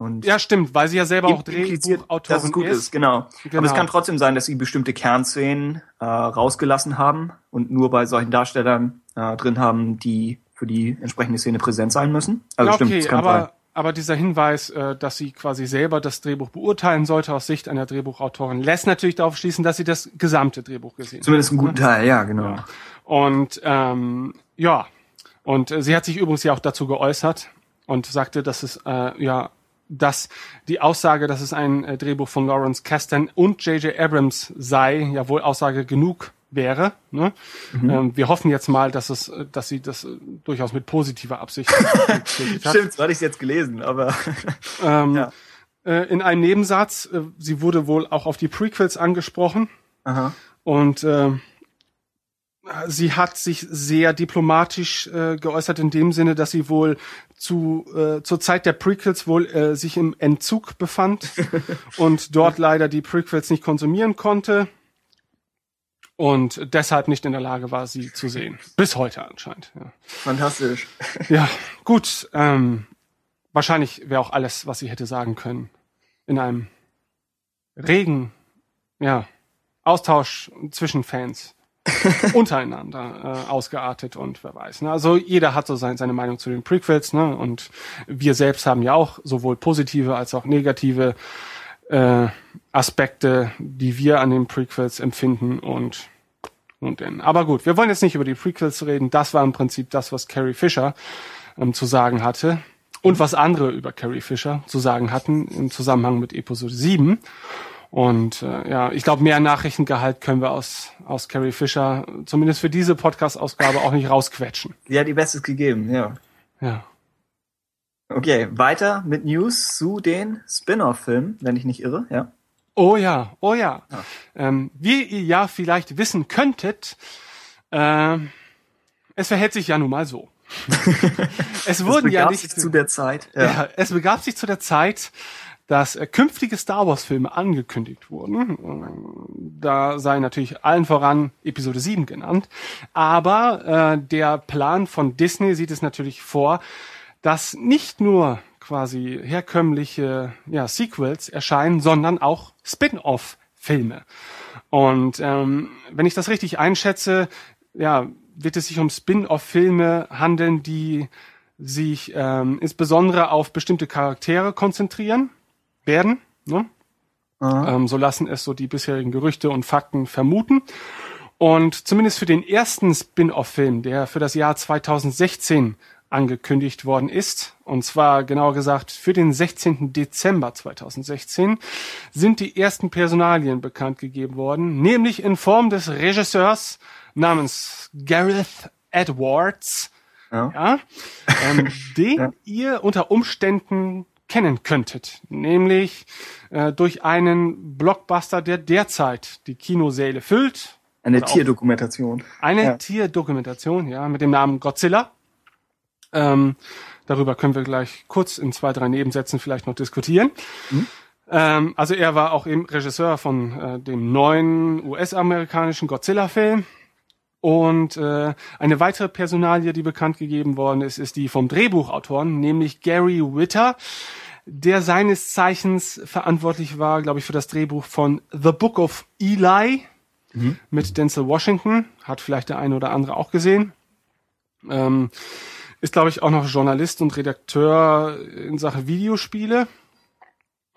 Und ja, stimmt, weil sie ja selber auch Drehbuchautorin dass es gut ist. ist, genau. Genau. Aber es kann trotzdem sein, dass sie bestimmte Kernszenen äh, rausgelassen haben und nur bei solchen Darstellern äh, drin haben, die für die entsprechende Szene präsent sein müssen. Also ja, stimmt, okay, es kann aber, sein. aber dieser Hinweis, äh, dass sie quasi selber das Drehbuch beurteilen sollte aus Sicht einer Drehbuchautorin, lässt natürlich darauf schließen, dass sie das gesamte Drehbuch gesehen hat. Zumindest einen guten Teil, ja, genau. Und ähm, ja, und äh, sie hat sich übrigens ja auch dazu geäußert und sagte, dass es äh, ja dass die Aussage, dass es ein äh, Drehbuch von Lawrence Kasdan und J.J. Abrams sei, ja wohl Aussage genug wäre. Ne? Ähm, wir hoffen jetzt mal, dass es, äh, dass sie das äh, durchaus mit positiver Absicht [laughs] hat. Stimmt, so hatte ich es jetzt gelesen, aber [laughs] Ähm, Ja. äh, in einem Nebensatz, äh, sie wurde wohl auch auf die Prequels angesprochen aha. und äh, sie hat sich sehr diplomatisch äh, geäußert in dem Sinne, dass sie wohl zu äh, zur Zeit der Prequels wohl äh, sich im Entzug befand [laughs] und dort leider die Prequels nicht konsumieren konnte und deshalb nicht in der Lage war, sie zu sehen. Bis heute anscheinend. Ja. fantastisch. [laughs] Ja, gut. Ähm, wahrscheinlich wäre auch alles, was sie hätte sagen können, in einem regen, ja, Austausch zwischen Fans [laughs] untereinander äh, ausgeartet und wer weiß. Ne? Also jeder hat so sein, seine Meinung zu den Prequels, ne? Und wir selbst haben ja auch sowohl positive als auch negative äh, Aspekte, die wir an den Prequels empfinden und und denn. Aber gut, wir wollen jetzt nicht über die Prequels reden. Das war im Prinzip das, was Carrie Fisher ähm, zu sagen hatte und was andere über Carrie Fisher zu sagen hatten im Zusammenhang mit Episode 7. Und äh, ja, ich glaube, mehr Nachrichtengehalt können wir aus, aus Carrie Fisher, zumindest für diese Podcast-Ausgabe, auch nicht rausquetschen. Sie hat ihr Bestes gegeben, ja. Ja. Okay, weiter mit News zu den Spin-off-Filmen, wenn ich nicht irre, ja. Oh ja, oh ja. Ähm, wie ihr ja vielleicht wissen könntet, äh, es verhält sich ja nun mal so. [laughs] es wurden ja begab nicht sich zu der Zeit. Ja. es begab sich zu der Zeit, dass äh, künftige Star Wars Filme angekündigt wurden. Da sei natürlich allen voran Episode 7 genannt. Aber äh, der Plan von Disney sieht es natürlich vor, dass nicht nur quasi herkömmliche ja, Sequels erscheinen, sondern auch Spin-off-Filme. Und ähm, wenn ich das richtig einschätze, ja, wird es sich um Spin-off-Filme handeln, die sich ähm, insbesondere auf bestimmte Charaktere konzentrieren werden. Ne? Ähm, so lassen es so die bisherigen Gerüchte und Fakten vermuten. Und zumindest für den ersten Spin-off-Film, der für das Jahr 2016 angekündigt worden ist, und zwar genauer gesagt für den 16. Dezember 2016, sind die ersten Personalien bekannt gegeben worden, nämlich in Form des Regisseurs namens Gareth Edwards, Ja. ja, ähm, [laughs] den Ja. ihr unter Umständen kennen könntet, nämlich äh, durch einen Blockbuster, der derzeit die Kinosäle füllt. Eine Tierdokumentation. Eine Ja. Tierdokumentation, ja, mit dem Namen Godzilla. Ähm, darüber können wir gleich kurz in zwei, drei Nebensätzen vielleicht noch diskutieren. Ähm, also er war auch eben Regisseur von äh, dem neuen US-amerikanischen Godzilla-Film. Und äh, eine weitere Personalie, die bekannt gegeben worden ist, ist die vom Drehbuchautoren, nämlich Gary Witter, der seines Zeichens verantwortlich war, glaube ich, für das Drehbuch von The Book of Eli mit Denzel Washington. Hat vielleicht der eine oder andere auch gesehen. Ähm, ist, glaube ich, auch noch Journalist und Redakteur in Sache Videospiele.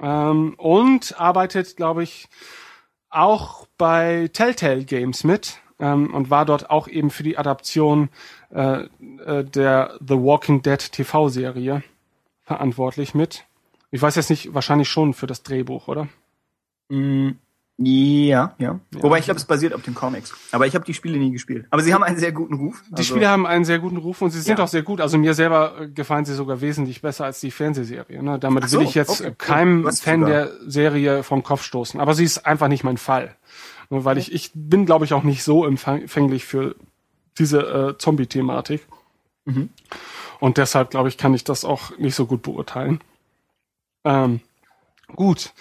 Ähm, und arbeitet, glaube ich, auch bei Telltale Games mit ähm, und war dort auch eben für die Adaption äh, äh, der The Walking Dead TV-Serie verantwortlich mit. Ich weiß jetzt nicht, wahrscheinlich schon für das Drehbuch, oder? Mm, Ja, ja. Wobei ich glaube, es basiert auf den Comics. Aber ich habe die Spiele nie gespielt. Aber sie haben einen sehr guten Ruf. Die Also- Spiele haben einen sehr guten Ruf und sie sind Ja. auch sehr gut. Also mir selber äh, gefallen sie sogar wesentlich besser als die Fernsehserie. Ne? Damit so, will ich jetzt okay, keinem cool. Fan der Serie vom Kopf stoßen. Aber sie ist einfach nicht mein Fall. Nur Weil ich, ich bin, glaube ich, auch nicht so empfänglich für diese äh, Zombie-Thematik. Mhm. Und deshalb, glaube ich, kann ich das auch nicht so gut beurteilen. Ähm, gut.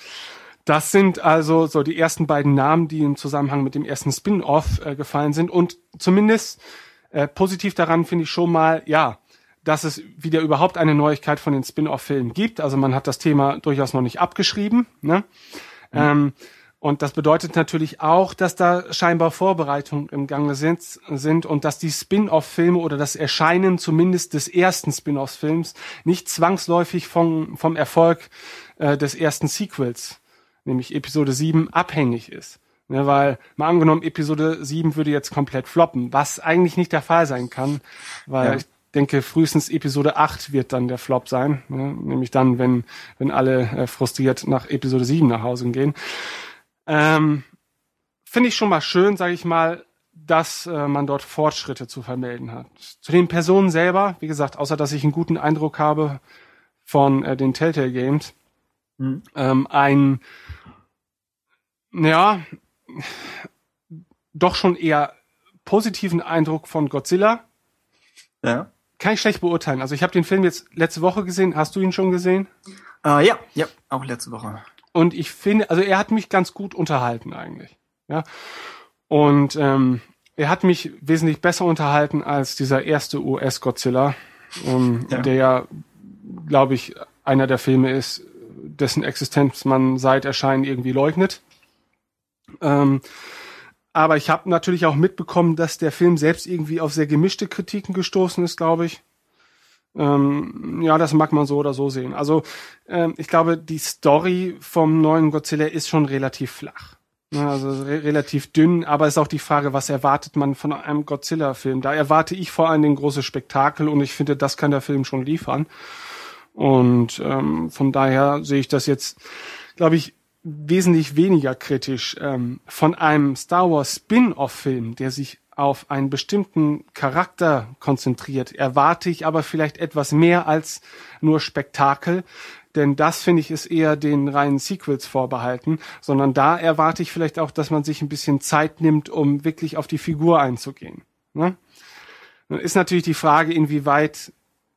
Das sind also so die ersten beiden Namen, die im Zusammenhang mit dem ersten Spin-off äh, gefallen sind. Und zumindest äh, positiv daran finde ich schon mal, ja, dass es wieder überhaupt eine Neuigkeit von den Spin-off-Filmen gibt. Also man hat das Thema durchaus noch nicht abgeschrieben. Ne? Ähm, und das bedeutet natürlich auch, dass da scheinbar Vorbereitungen im Gange sind, sind und dass die Spin-off-Filme oder das Erscheinen zumindest des ersten Spin-off-Films nicht zwangsläufig vom, vom Erfolg äh, des ersten Sequels, nämlich Episode 7, abhängig ist. Ne, weil, mal angenommen, Episode 7 würde jetzt komplett floppen, was eigentlich nicht der Fall sein kann, weil Ja. ich denke, frühestens Episode 8 wird dann der Flop sein, ne? nämlich dann, wenn, wenn alle äh, frustriert nach Episode 7 nach Hause gehen. Ähm, Finde ich schon mal schön, sage ich mal, dass äh, man dort Fortschritte zu vermelden hat. Zu den Personen selber, wie gesagt, außer dass ich einen guten Eindruck habe von äh, den Telltale Games, Mhm. ähm, ein, ja, doch schon eher positiven Eindruck von Godzilla. Ja. Kann ich schlecht beurteilen. Also ich habe den Film jetzt letzte Woche gesehen. Hast du ihn schon gesehen? Äh, ja, ja, auch letzte Woche. Und ich finde, also er hat mich ganz gut unterhalten eigentlich. Ja. Und ähm, er hat mich wesentlich besser unterhalten als dieser erste US-Godzilla, ähm, Ja. der ja, glaube ich, einer der Filme ist, dessen Existenz man seit Erscheinen irgendwie leugnet. Ähm, aber ich habe natürlich auch mitbekommen, dass der Film selbst irgendwie auf sehr gemischte Kritiken gestoßen ist, glaube ich. Ähm, ja, das mag man so oder so sehen. Also ähm, ich glaube, die Story vom neuen Godzilla ist schon relativ flach. Ja, Also re relativ dünn, aber ist auch die Frage, was erwartet man von einem Godzilla-Film? Da erwarte ich vor allem den große Spektakel und ich finde, das kann der Film schon liefern. Und ähm, von daher sehe ich das jetzt, glaube ich, wesentlich weniger kritisch ähm, von einem Star Wars Spin-off-Film, der sich auf einen bestimmten Charakter konzentriert, erwarte ich aber vielleicht etwas mehr als nur Spektakel, denn das finde ich ist eher den reinen Sequels vorbehalten, sondern da erwarte ich vielleicht auch, dass man sich ein bisschen Zeit nimmt, um wirklich auf die Figur einzugehen. Ne? Nun ist natürlich die Frage, inwieweit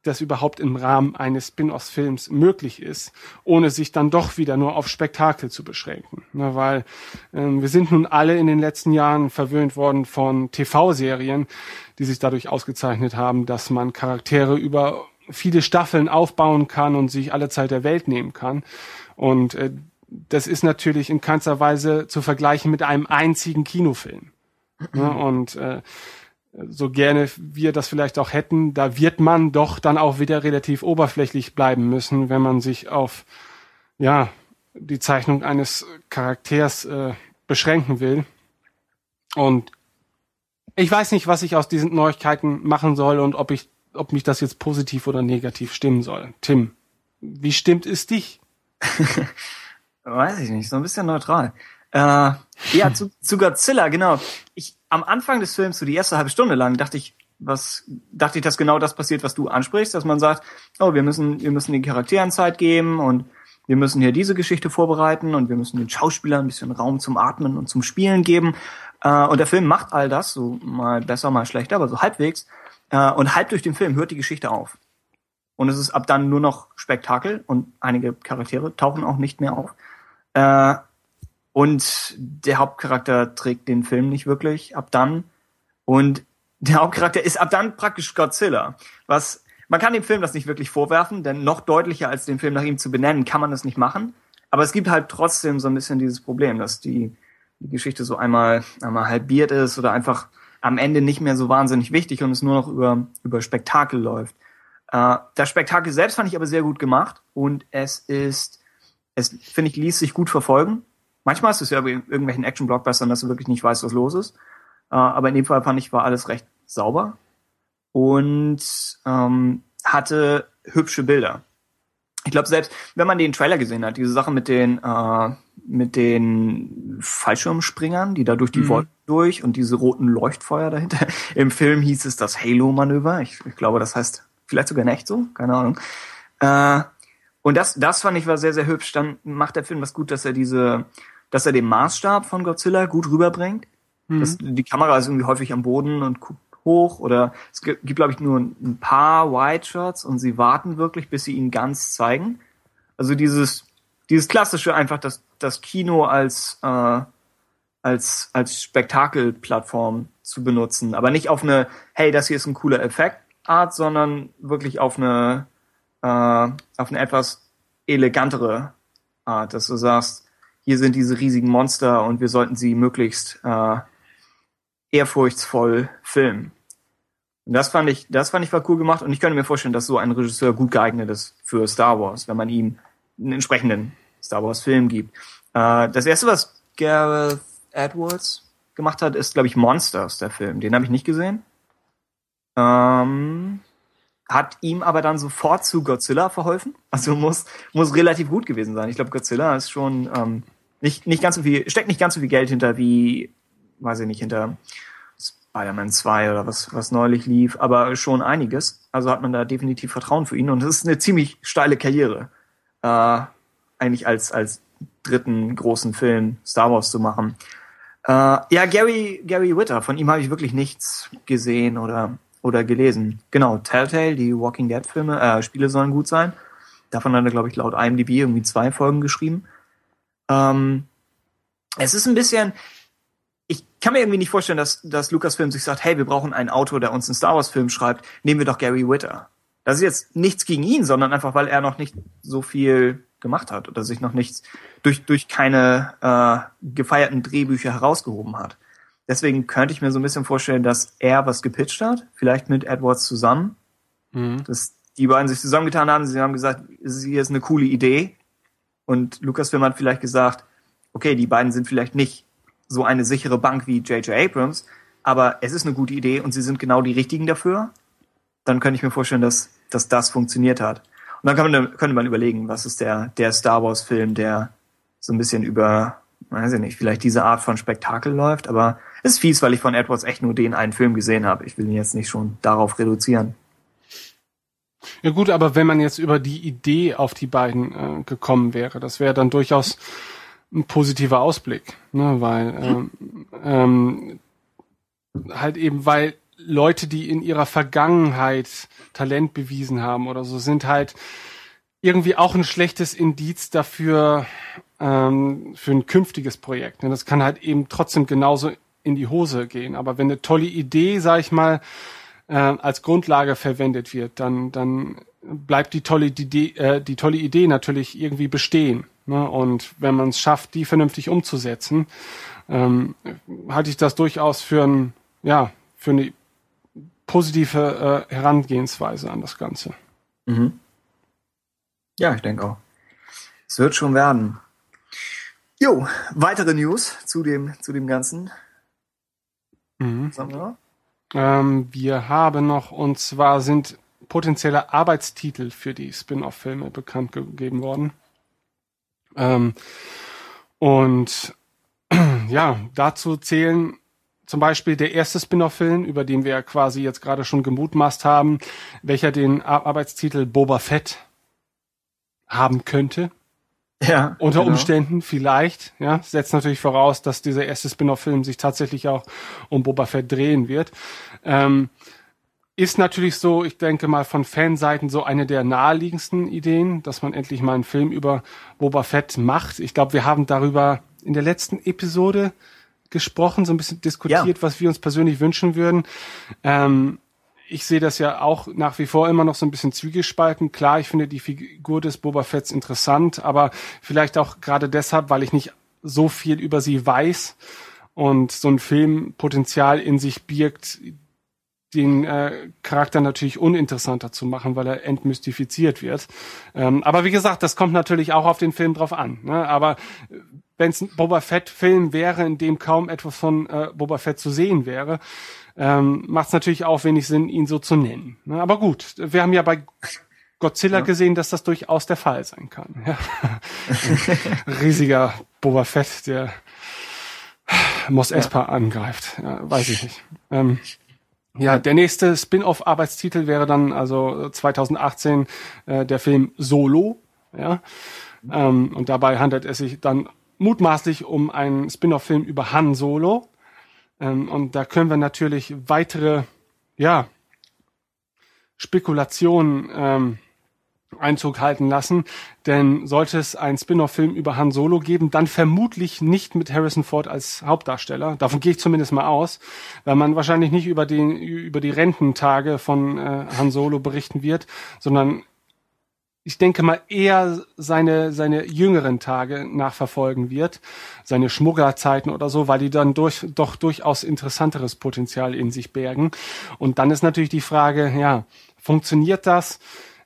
das überhaupt im Rahmen eines Spin-off-Films möglich ist, ohne sich dann doch wieder nur auf Spektakel zu beschränken. Ne, weil ähm, wir sind nun alle in den letzten Jahren verwöhnt worden von TV-Serien, die sich dadurch ausgezeichnet haben, dass man Charaktere über viele Staffeln aufbauen kann und sich alle Zeit der Welt nehmen kann. Und äh, das ist natürlich in keinster Weise zu vergleichen mit einem einzigen Kinofilm. [clears throat] Ne, und äh, so gerne wir das vielleicht auch hätten, da wird man doch dann auch wieder relativ oberflächlich bleiben müssen, wenn man sich auf ja die Zeichnung eines Charakters äh, beschränken will. Und ich weiß nicht, was ich aus diesen Neuigkeiten machen soll und ob ich, ob mich das jetzt positiv oder negativ stimmen soll. Tim, wie stimmt es dich? [laughs] Weiß ich nicht, so ein bisschen neutral. Äh, ja, zu, zu Godzilla, genau. Ich am Anfang des Films, so die erste halbe Stunde lang, dachte ich, was dachte ich, dass genau das passiert, was du ansprichst, dass man sagt, oh, wir müssen, wir müssen den Charakteren Zeit geben und wir müssen hier diese Geschichte vorbereiten und wir müssen den Schauspielern ein bisschen Raum zum Atmen und zum Spielen geben. Äh, und der Film macht all das, so mal besser, mal schlechter, aber so halbwegs. Äh, und halb durch den Film hört die Geschichte auf. Und es ist ab dann nur noch Spektakel und einige Charaktere tauchen auch nicht mehr auf. Äh, und der Hauptcharakter trägt den Film nicht wirklich ab dann. Und der Hauptcharakter ist ab dann praktisch Godzilla. Was man kann dem Film das nicht wirklich vorwerfen, denn noch deutlicher als den Film nach ihm zu benennen, kann man das nicht machen. Aber es gibt halt trotzdem so ein bisschen dieses Problem, dass die, die Geschichte so einmal, einmal halbiert ist oder einfach am Ende nicht mehr so wahnsinnig wichtig und es nur noch über, über Spektakel läuft. Äh, das Spektakel selbst fand ich aber sehr gut gemacht und es ist, es finde ich, ließ sich gut verfolgen. Manchmal ist es ja bei irgendwelchen Action-Blockbustern, dass du wirklich nicht weißt, was los ist. Äh, aber in dem Fall fand ich, war alles recht sauber und ähm, hatte hübsche Bilder. Ich glaube, selbst wenn man den Trailer gesehen hat, diese Sache mit den äh, mit den Fallschirmspringern, die da durch die mhm. Wolken durch und diese roten Leuchtfeuer dahinter. [laughs] Im Film hieß es das Halo-Manöver. Ich, ich, glaube, das heißt vielleicht sogar nicht so, keine Ahnung. Äh, und das, das fand ich war sehr, sehr hübsch. Dann macht der Film was gut, dass er diese, dass er den Maßstab von Godzilla gut rüberbringt. Mhm. Das, die Kamera ist irgendwie häufig am Boden und guckt hoch oder es gibt, glaube ich, nur ein paar Wide Shots und sie warten wirklich, bis sie ihn ganz zeigen. Also dieses, dieses klassische einfach das, das Kino als, äh, als, als Spektakelplattform zu benutzen, aber nicht auf eine, hey, das hier ist ein cooler Effekt Art, sondern wirklich auf eine, äh, auf eine etwas elegantere Art, dass du sagst, hier sind diese riesigen Monster und wir sollten sie möglichst äh, ehrfurchtsvoll filmen. Und das fand ich, das fand ich war cool gemacht und ich könnte mir vorstellen, dass so ein Regisseur gut geeignet ist für Star Wars, wenn man ihm einen entsprechenden Star Wars Film gibt. Äh, das erste, was Gareth Edwards gemacht hat, ist, glaube ich, Monsters, der Film. Den habe ich nicht gesehen. Ähm, hat ihm aber dann sofort zu Godzilla verholfen. Also muss, muss relativ gut gewesen sein. Ich glaube, Godzilla ist schon ähm, nicht, nicht ganz so viel, steckt nicht ganz so viel Geld hinter wie, weiß ich nicht, hinter Spider-Man 2 oder was, was neulich lief, aber schon einiges. Also hat man da definitiv Vertrauen für ihn und es ist eine ziemlich steile Karriere, äh, eigentlich als, als dritten großen Film Star Wars zu machen. Äh, ja, Gary, Gary Witter, von ihm habe ich wirklich nichts gesehen oder, oder gelesen. Genau, Telltale, die Walking Dead Filme, äh, Spiele sollen gut sein. Davon hat er, glaube ich, laut IMDb irgendwie zwei Folgen geschrieben. Ähm, es ist ein bisschen, kann mir irgendwie nicht vorstellen, dass, dass Lucasfilm sich sagt, hey, wir brauchen einen Autor, der uns einen Star Wars Film schreibt, nehmen wir doch Gary Witter. Das ist jetzt nichts gegen ihn, sondern einfach, weil er noch nicht so viel gemacht hat oder sich noch nichts durch, durch keine äh, gefeierten Drehbücher herausgehoben hat. Deswegen könnte ich mir so ein bisschen vorstellen, dass er was gepitcht hat, vielleicht mit Edwards zusammen, mhm. dass die beiden sich zusammengetan haben, sie haben gesagt, hier ist eine coole Idee und Lucasfilm hat vielleicht gesagt, okay, die beiden sind vielleicht nicht so eine sichere Bank wie J.J. Abrams, aber es ist eine gute Idee und sie sind genau die richtigen dafür, dann könnte ich mir vorstellen, dass, dass das funktioniert hat. Und dann kann man, könnte man überlegen, was ist der, der Star Wars Film, der so ein bisschen über, weiß ich nicht, vielleicht diese Art von Spektakel läuft, aber es ist fies, weil ich von Edwards echt nur den einen Film gesehen habe. Ich will ihn jetzt nicht schon darauf reduzieren. Ja gut, aber wenn man jetzt über die Idee auf die beiden äh, gekommen wäre, das wäre dann durchaus ein positiver Ausblick, ne, weil ähm, ähm, halt eben, weil Leute, die in ihrer Vergangenheit Talent bewiesen haben oder so, sind halt irgendwie auch ein schlechtes Indiz dafür ähm, für ein künftiges Projekt. Ne? Das kann halt eben trotzdem genauso in die Hose gehen. Aber wenn eine tolle Idee, sag ich mal, äh, als Grundlage verwendet wird, dann dann bleibt die tolle Idee, äh, die tolle Idee natürlich irgendwie bestehen. Ne? Und wenn man es schafft, die vernünftig umzusetzen, ähm, halte ich das durchaus für ein, ja, für eine positive äh, Herangehensweise an das Ganze. Mhm. Ja, ich denke auch. Es wird schon werden. Jo, weitere News zu dem, zu dem Ganzen. Mhm. Was haben wir? Ähm, wir haben noch, und zwar sind potenzielle Arbeitstitel für die Spin-off-Filme bekannt gegeben worden. Ähm, und [clears throat] ja, dazu zählen zum Beispiel der erste Spin-off-Film, über den wir quasi jetzt gerade schon gemutmaßt haben, welcher den Arbeitstitel Boba Fett haben könnte. Ja. Unter genau. Umständen vielleicht, ja. Setzt natürlich voraus, dass dieser erste Spin-off-Film sich tatsächlich auch um Boba Fett drehen wird. Ähm, ist natürlich so, ich denke mal von Fanseiten so eine der naheliegendsten Ideen, dass man endlich mal einen Film über Boba Fett macht. Ich glaube, wir haben darüber in der letzten Episode gesprochen, so ein bisschen diskutiert, Ja. was wir uns persönlich wünschen würden. Ähm, ich sehe das ja auch nach wie vor immer noch so ein bisschen zwiegespalten. Klar, ich finde die Figur des Boba Fetts interessant, aber vielleicht auch gerade deshalb, weil ich nicht so viel über sie weiß und so ein Film Potenzial in sich birgt, den äh, Charakter natürlich uninteressanter zu machen, weil er entmystifiziert wird. Ähm, aber wie gesagt, das kommt natürlich auch auf den Film drauf an. Ne? Aber wenn es ein Boba Fett-Film wäre, in dem kaum etwas von äh, Boba Fett zu sehen wäre, ähm, macht es natürlich auch wenig Sinn, ihn so zu nennen. Ne? Aber gut, wir haben ja bei Godzilla gesehen, dass das durchaus der Fall sein kann. Ja. [laughs] Riesiger Boba Fett, der Mos Espa angreift. Ja, weiß ich nicht. Ähm, ja, der nächste Spin-off-Arbeitstitel wäre dann also 2018 äh, der Film Solo. Ja, ähm, und dabei handelt es sich dann mutmaßlich um einen Spin-off-Film über Han Solo. Ähm, und da können wir natürlich weitere, ja, Spekulationen ähm, Einzug halten lassen, denn sollte es einen Spin-off-Film über Han Solo geben, dann vermutlich nicht mit Harrison Ford als Hauptdarsteller. Davon gehe ich zumindest mal aus, weil man wahrscheinlich nicht über die über die Rententage von äh, Han Solo berichten wird, sondern ich denke mal eher seine seine jüngeren Tage nachverfolgen wird, seine Schmugglerzeiten oder so, weil die dann durch doch durchaus interessanteres Potenzial in sich bergen. Und dann ist natürlich die Frage, ja, funktioniert das?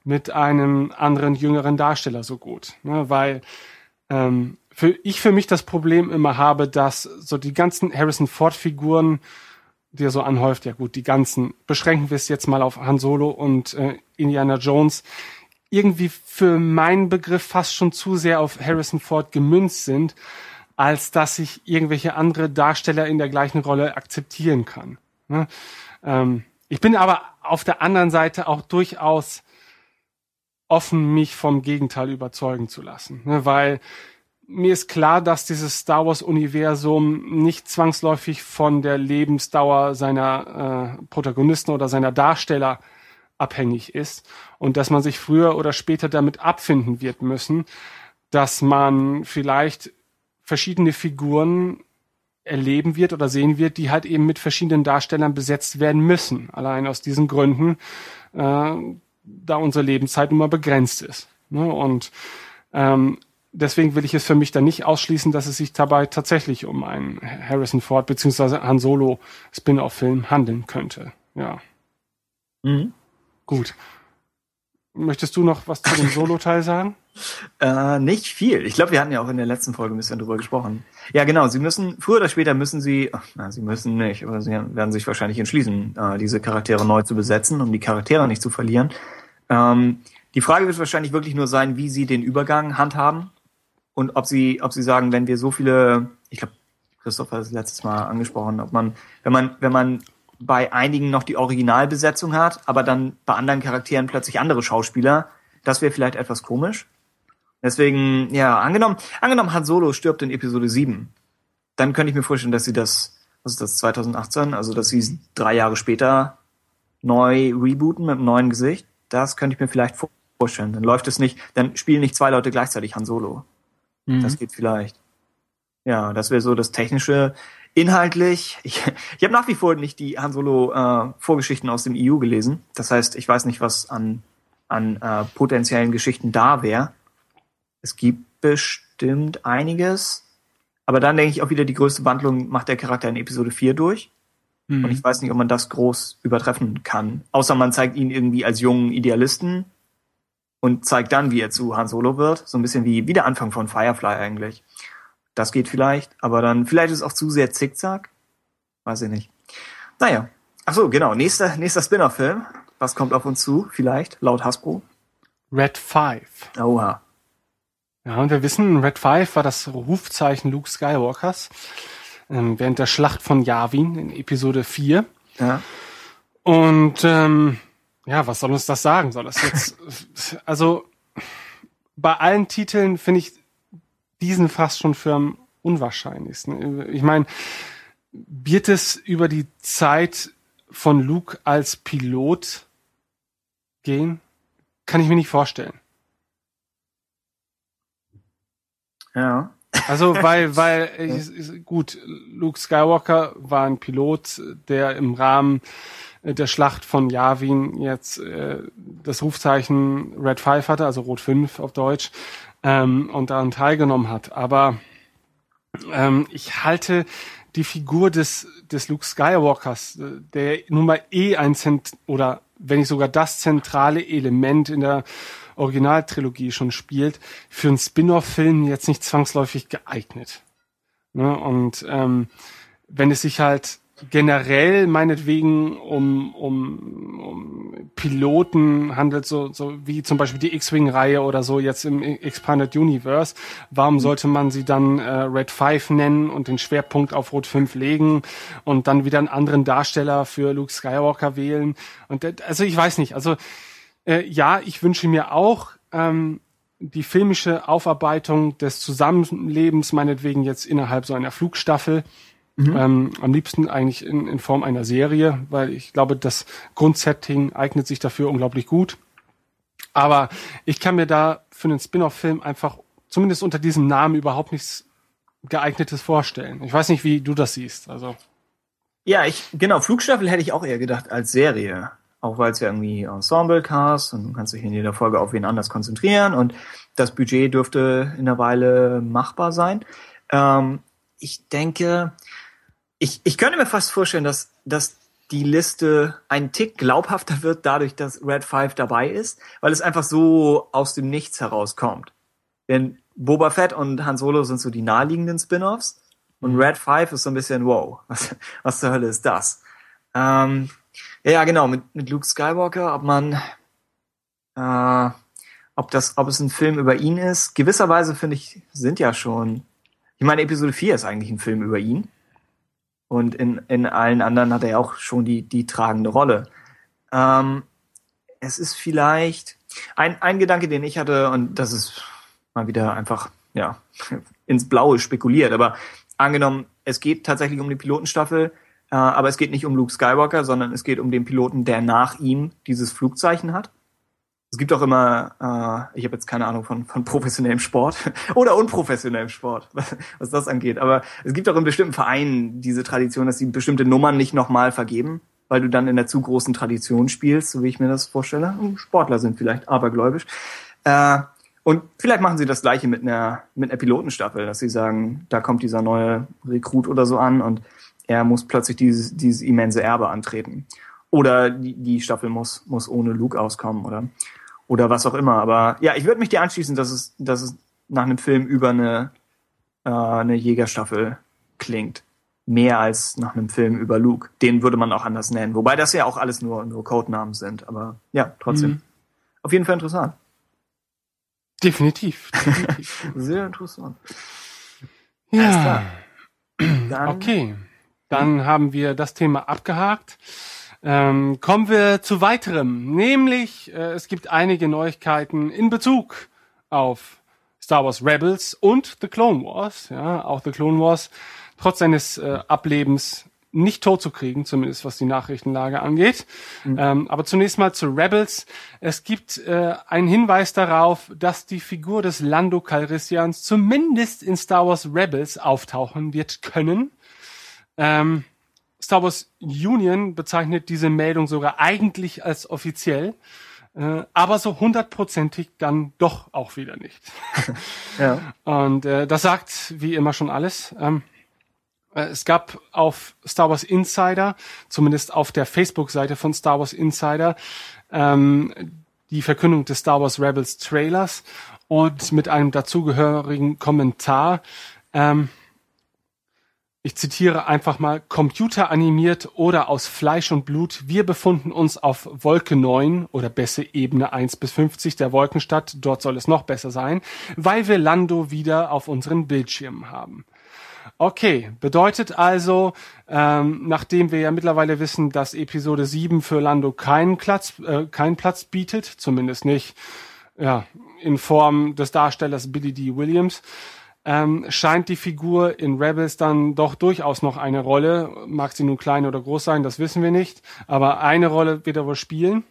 mit einem anderen jüngeren Darsteller so gut, ne? weil ähm, für ich für mich das Problem immer habe, dass so die ganzen Harrison Ford Figuren, die er so anhäuft, ja gut, die ganzen beschränken wir es jetzt mal auf Han Solo und äh, Indiana Jones, irgendwie für meinen Begriff fast schon zu sehr auf Harrison Ford gemünzt sind, als dass ich irgendwelche andere Darsteller in der gleichen Rolle akzeptieren kann. Ne? Ähm, ich bin aber auf der anderen Seite auch durchaus offen, mich vom Gegenteil überzeugen zu lassen. Ne? Weil mir ist klar, dass dieses Star Wars-Universum nicht zwangsläufig von der Lebensdauer seiner äh, Protagonisten oder seiner Darsteller abhängig ist und dass man sich früher oder später damit abfinden wird müssen, dass man vielleicht verschiedene Figuren erleben wird oder sehen wird, die halt eben mit verschiedenen Darstellern besetzt werden müssen. Allein aus diesen Gründen, äh, da unsere Lebenszeit nun mal begrenzt ist. Ne? Und ähm, deswegen will ich es für mich dann nicht ausschließen, dass es sich dabei tatsächlich um einen Harrison Ford bzw. Han Solo Spin-off-Film handeln könnte. Ja, Mhm. Gut. Möchtest du noch was zu dem [laughs] Solo-Teil sagen? Äh, nicht viel. Ich glaube, wir hatten ja auch in der letzten Folge ein bisschen drüber gesprochen. Ja, genau. Sie müssen, früher oder später müssen sie, ach, na, sie müssen nicht, aber sie werden sich wahrscheinlich entschließen, äh, diese Charaktere neu zu besetzen, um die Charaktere nicht zu verlieren. Ähm, die Frage wird wahrscheinlich wirklich nur sein, wie sie den Übergang handhaben und ob sie, ob sie sagen, wenn wir so viele, ich glaube, Christoph hat es letztes Mal angesprochen, ob man, wenn man, wenn man bei einigen noch die Originalbesetzung hat, aber dann bei anderen Charakteren plötzlich andere Schauspieler, das wäre vielleicht etwas komisch. Deswegen, ja, angenommen, angenommen Han Solo stirbt in Episode 7, dann könnte ich mir vorstellen, dass sie das, was ist das, 2018, also dass sie drei Jahre später neu rebooten mit einem neuen Gesicht. Das könnte ich mir vielleicht vorstellen. Dann läuft es nicht, dann spielen nicht zwei Leute gleichzeitig Han Solo. Das geht vielleicht. Ja, das wäre so das technische. Inhaltlich, [laughs] ich, ich habe nach wie vor nicht die Han Solo äh, Vorgeschichten aus dem EU gelesen. Das heißt, ich weiß nicht, was an, an äh, potenziellen Geschichten da wäre. Es gibt bestimmt einiges. Aber dann denke ich auch wieder, die größte Wandlung macht der Charakter in Episode 4 durch. Und ich weiß nicht, ob man das groß übertreffen kann. Außer man zeigt ihn irgendwie als jungen Idealisten und zeigt dann, wie er zu Han Solo wird. So ein bisschen wie, wie der Anfang von Firefly eigentlich. Das geht vielleicht, aber dann vielleicht ist es auch zu sehr Zickzack. Weiß ich nicht. Naja. Ach so, genau. Nächster, nächster Spin-off-Film. Was kommt auf uns zu? Vielleicht, laut Hasbro. Red 5. Oha. Ja, und wir wissen, Red 5 war das Rufzeichen Luke Skywalkers ähm, während der Schlacht von Yavin in Episode 4. Ja. Und ähm, ja, was soll uns das sagen? Soll das jetzt, [laughs] also bei allen Titeln finde ich diesen fast schon für am unwahrscheinlichsten. Ich meine, wird es über die Zeit von Luke als Pilot gehen? Kann ich mir nicht vorstellen. Ja. Also [laughs] weil, weil ich, gut, Luke Skywalker war ein Pilot, der im Rahmen der Schlacht von Yavin jetzt äh, das Rufzeichen Red 5 hatte, also Rot 5 auf Deutsch, ähm, und daran teilgenommen hat. Aber ähm, ich halte die Figur des, des Luke Skywalkers, äh, der nun mal eh ein Zent oder wenn nicht sogar das zentrale Element in der Originaltrilogie schon spielt, für einen Spin-off-Film jetzt nicht zwangsläufig geeignet. Ne? Und ähm, wenn es sich halt generell meinetwegen um, um, um Piloten handelt, so, so wie zum Beispiel die X-Wing-Reihe oder so jetzt im Expanded Universe, warum sollte man sie dann äh, Red 5 nennen und den Schwerpunkt auf Rot 5 legen und dann wieder einen anderen Darsteller für Luke Skywalker wählen? Und also ich weiß nicht, also äh, ja, ich wünsche mir auch ähm, die filmische Aufarbeitung des Zusammenlebens, meinetwegen jetzt innerhalb so einer Flugstaffel. Mhm. Ähm, am liebsten eigentlich in, in Form einer Serie, weil ich glaube, das Grundsetting eignet sich dafür unglaublich gut. Aber ich kann mir da für einen Spin-off-Film einfach zumindest unter diesem Namen überhaupt nichts geeignetes vorstellen. Ich weiß nicht, wie du das siehst. Also ja, ich genau Flugstaffel hätte ich auch eher gedacht als Serie. Auch weil es ja irgendwie Ensemble-Cast und du kannst dich in jeder Folge auf wen anders konzentrieren und das Budget dürfte in der Weile machbar sein. Ähm, ich denke, ich, ich könnte mir fast vorstellen, dass, dass die Liste ein Tick glaubhafter wird, dadurch, dass Red 5 dabei ist, weil es einfach so aus dem Nichts herauskommt. Denn Boba Fett und Han Solo sind so die naheliegenden Spin-offs und Red 5 ist so ein bisschen, wow, was, was zur Hölle ist das? Ähm, ja, genau, mit, mit Luke Skywalker, ob man, äh, ob das, ob es ein Film über ihn ist. Gewisserweise finde ich, sind ja schon, ich meine, Episode 4 ist eigentlich ein Film über ihn. Und in, in allen anderen hat er ja auch schon die, die tragende Rolle. Ähm, es ist vielleicht ein, ein Gedanke, den ich hatte, und das ist mal wieder einfach, ja, [laughs] ins Blaue spekuliert, aber angenommen, es geht tatsächlich um die Pilotenstaffel, äh, aber es geht nicht um Luke Skywalker, sondern es geht um den Piloten, der nach ihm dieses Flugzeichen hat. Es gibt auch immer, äh, ich habe jetzt keine Ahnung von, von professionellem Sport [laughs] oder unprofessionellem Sport, was, [laughs] was das angeht. Aber es gibt auch in bestimmten Vereinen diese Tradition, dass sie bestimmte Nummern nicht nochmal vergeben, weil du dann in der zu großen Tradition spielst, so wie ich mir das vorstelle. Sportler sind vielleicht abergläubisch. Äh, und vielleicht machen sie das gleiche mit einer, mit einer Pilotenstaffel, dass sie sagen, da kommt dieser neue Rekrut oder so an und er muss plötzlich dieses, dieses immense Erbe antreten. Oder die, die Staffel muss, muss ohne Luke auskommen oder, oder was auch immer. Aber ja, ich würde mich dir anschließen, dass es, dass es nach einem Film über eine, äh, eine Jägerstaffel klingt. Mehr als nach einem Film über Luke. Den würde man auch anders nennen. Wobei das ja auch alles nur, nur Codenamen sind. Aber ja, trotzdem. Mhm. Auf jeden Fall interessant. Definitiv. definitiv. [laughs] Sehr interessant. Ja. Dann okay. Dann haben wir das Thema abgehakt. Ähm, kommen wir zu weiterem, nämlich äh, es gibt einige Neuigkeiten in Bezug auf Star Wars Rebels und The Clone Wars. Ja, auch The Clone Wars trotz seines äh, Ablebens nicht tot zu kriegen, zumindest was die Nachrichtenlage angeht. Mhm. Ähm, aber zunächst mal zu Rebels. Es gibt äh, einen Hinweis darauf, dass die Figur des Lando Calrissians zumindest in Star Wars Rebels auftauchen wird können. Ähm, Star Wars Union bezeichnet diese Meldung sogar eigentlich als offiziell, äh, aber so hundertprozentig dann doch auch wieder nicht. [laughs] ja. Und äh, das sagt wie immer schon alles. Ähm, äh, es gab auf Star Wars Insider, zumindest auf der Facebook-Seite von Star Wars Insider, ähm, die Verkündung des Star Wars Rebels Trailers und mit einem dazugehörigen Kommentar. Ähm, ich zitiere einfach mal, computeranimiert oder aus Fleisch und Blut, wir befunden uns auf Wolke 9 oder besser Ebene 1 bis 50 der Wolkenstadt, dort soll es noch besser sein, weil wir Lando wieder auf unseren Bildschirmen haben. Okay, bedeutet also, ähm, nachdem wir ja mittlerweile wissen, dass Episode 7 für Lando keinen Platz, äh, keinen Platz bietet, zumindest nicht ja, in Form des Darstellers Billy D. Williams, ähm, scheint die Figur in Rebels dann doch durchaus noch eine Rolle, mag sie nun klein oder groß sein, das wissen wir nicht, aber eine Rolle wird er wohl spielen.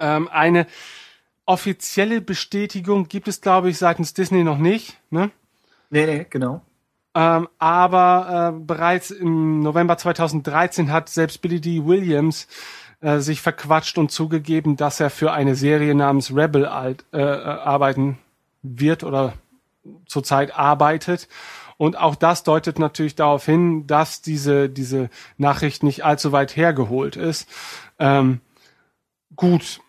Ähm, eine offizielle Bestätigung gibt es, glaube ich, seitens Disney noch nicht. Ne? Nee, nee, genau. Ähm, aber äh, bereits im November 2013 hat selbst Billy D. Williams äh, sich verquatscht und zugegeben, dass er für eine Serie namens Rebel alt, äh, äh arbeiten wird oder zurzeit arbeitet. Und auch das deutet natürlich darauf hin, dass diese, diese Nachricht nicht allzu weit hergeholt ist. Ähm, gut,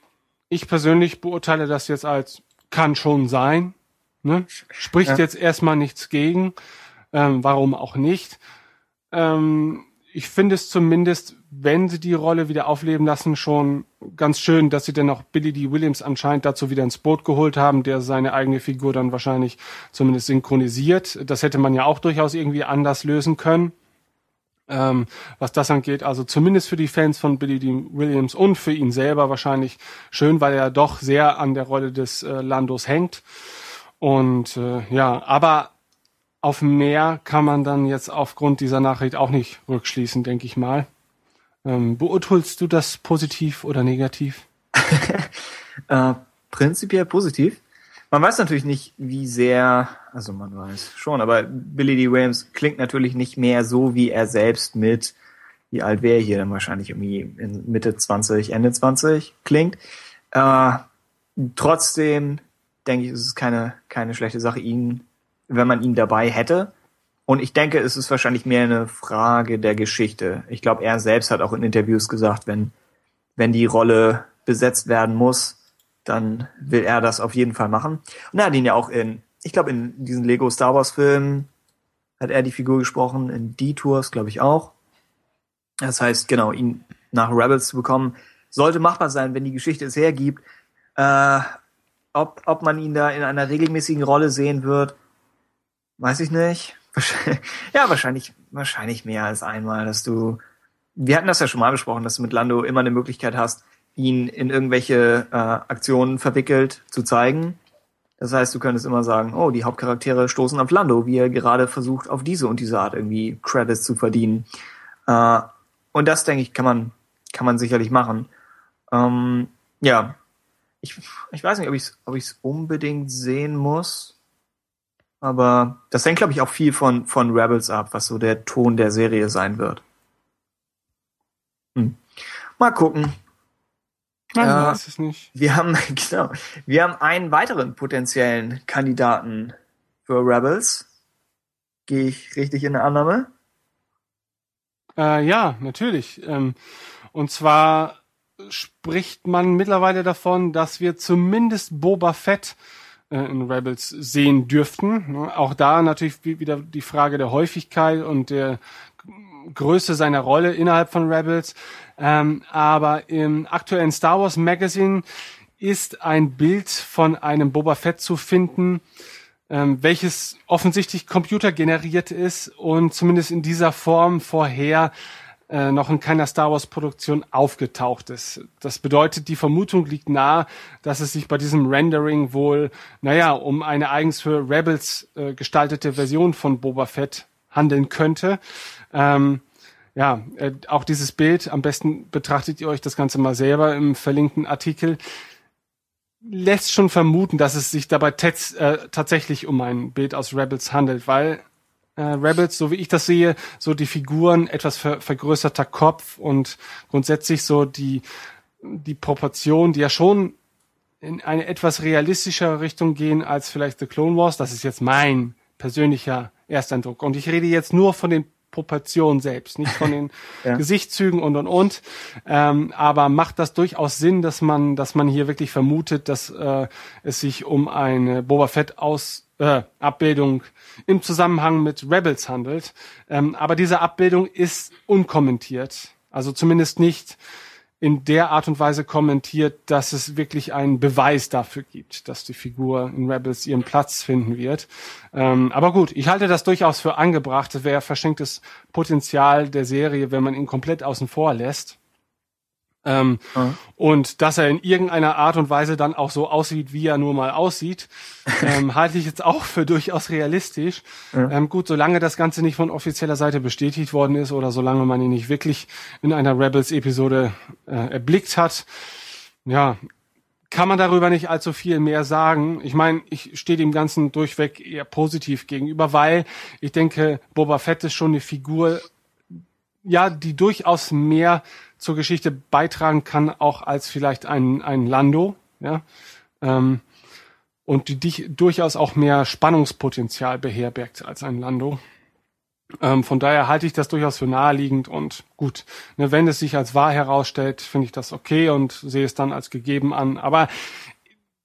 ich persönlich beurteile das jetzt als kann schon sein. Ne? Spricht ja. jetzt erstmal nichts gegen. Ähm, warum auch nicht? Ähm, ich finde es zumindest, wenn sie die Rolle wieder aufleben lassen, schon ganz schön, dass sie dann auch Billy D. Williams anscheinend dazu wieder ins Boot geholt haben, der seine eigene Figur dann wahrscheinlich zumindest synchronisiert. Das hätte man ja auch durchaus irgendwie anders lösen können. Ähm, was das angeht, also zumindest für die Fans von Billy D. Williams und für ihn selber wahrscheinlich schön, weil er doch sehr an der Rolle des äh, Landos hängt. Und äh, ja, aber auf mehr kann man dann jetzt aufgrund dieser Nachricht auch nicht rückschließen, denke ich mal. Ähm, beurteilst du das positiv oder negativ? [laughs] äh, prinzipiell positiv. Man weiß natürlich nicht, wie sehr, also man weiß schon, aber Billy D. Williams klingt natürlich nicht mehr so, wie er selbst mit, wie alt wäre hier dann wahrscheinlich irgendwie in Mitte 20, Ende 20 klingt. Äh, trotzdem denke ich, ist es keine, keine schlechte Sache, ihn wenn man ihn dabei hätte. Und ich denke, es ist wahrscheinlich mehr eine Frage der Geschichte. Ich glaube, er selbst hat auch in Interviews gesagt, wenn, wenn die Rolle besetzt werden muss, dann will er das auf jeden Fall machen. Und er hat ihn ja auch in, ich glaube, in diesen Lego Star Wars Filmen hat er die Figur gesprochen, in Detours, glaube ich, auch. Das heißt, genau, ihn nach Rebels zu bekommen, sollte machbar sein, wenn die Geschichte es hergibt. Äh, ob, ob man ihn da in einer regelmäßigen Rolle sehen wird, Weiß ich nicht. [laughs] Ja, wahrscheinlich, wahrscheinlich mehr als einmal, dass du, wir hatten das ja schon mal besprochen, dass du mit Lando immer eine Möglichkeit hast, ihn in irgendwelche äh, Aktionen verwickelt zu zeigen. Das heißt, du könntest immer sagen, oh, die Hauptcharaktere stoßen auf Lando, wie er gerade versucht, auf diese und diese Art irgendwie Credits zu verdienen. Äh, und das, denke ich, kann man, kann man sicherlich machen. Ähm, ja, ich, ich weiß nicht, ob ich es ob ich's unbedingt sehen muss. Aber das hängt, glaube ich, auch viel von, von Rebels ab, was so der Ton der Serie sein wird. Hm. Mal gucken. Man äh, weiß es nicht. Wir haben, [laughs] genau, wir haben einen weiteren potenziellen Kandidaten für Rebels. Gehe ich richtig in der Annahme? Äh, ja, natürlich. Ähm, und zwar spricht man mittlerweile davon, dass wir zumindest Boba Fett in Rebels sehen dürften. Auch da natürlich wieder die Frage der Häufigkeit und der Größe seiner Rolle innerhalb von Rebels. Ähm, aber im aktuellen Star Wars Magazine ist ein Bild von einem Boba Fett zu finden, ähm, welches offensichtlich computergeneriert ist und zumindest in dieser Form vorher äh, noch in keiner Star Wars Produktion aufgetaucht ist. Das bedeutet, die Vermutung liegt nahe, dass es sich bei diesem Rendering wohl, naja, um eine eigens für Rebels äh, gestaltete Version von Boba Fett handeln könnte. Ähm, ja, äh, auch dieses Bild, am besten betrachtet ihr euch das Ganze mal selber im verlinkten Artikel, lässt schon vermuten, dass es sich dabei äh, tatsächlich um ein Bild aus Rebels handelt, weil äh, Rebels, so wie ich das sehe, so die Figuren, etwas ver vergrößerter Kopf und grundsätzlich so die, die Proportion, die ja schon in eine etwas realistischere Richtung gehen als vielleicht The Clone Wars. Das ist jetzt mein persönlicher Ersteindruck. Und ich rede jetzt nur von den Proportionen selbst, nicht von den [laughs] ja. Gesichtszügen und und und. Ähm, aber macht das durchaus Sinn, dass man, dass man hier wirklich vermutet, dass äh, es sich um eine Boba Fett aus äh, Abbildung im Zusammenhang mit Rebels handelt. Ähm, aber diese Abbildung ist unkommentiert. Also zumindest nicht in der Art und Weise kommentiert, dass es wirklich einen Beweis dafür gibt, dass die Figur in Rebels ihren Platz finden wird. Ähm, aber gut, ich halte das durchaus für angebracht. Das wäre verschenktes Potenzial der Serie, wenn man ihn komplett außen vor lässt. Ähm, Und dass er in irgendeiner Art und Weise dann auch so aussieht, wie er nur mal aussieht, ähm, [laughs] halte ich jetzt auch für durchaus realistisch. Ähm, gut, solange das Ganze nicht von offizieller Seite bestätigt worden ist oder solange man ihn nicht wirklich in einer Rebels-Episode äh, erblickt hat, ja, kann man darüber nicht allzu viel mehr sagen. Ich meine, ich stehe dem Ganzen durchweg eher positiv gegenüber, weil ich denke, Boba Fett ist schon eine Figur, ja, die durchaus mehr zur Geschichte beitragen kann, auch als vielleicht ein, ein Lando, ja. Ähm, und die dich durchaus auch mehr Spannungspotenzial beherbergt als ein Lando. Ähm, von daher halte ich das durchaus für naheliegend und gut. Ne, wenn es sich als wahr herausstellt, finde ich das okay und sehe es dann als gegeben an. Aber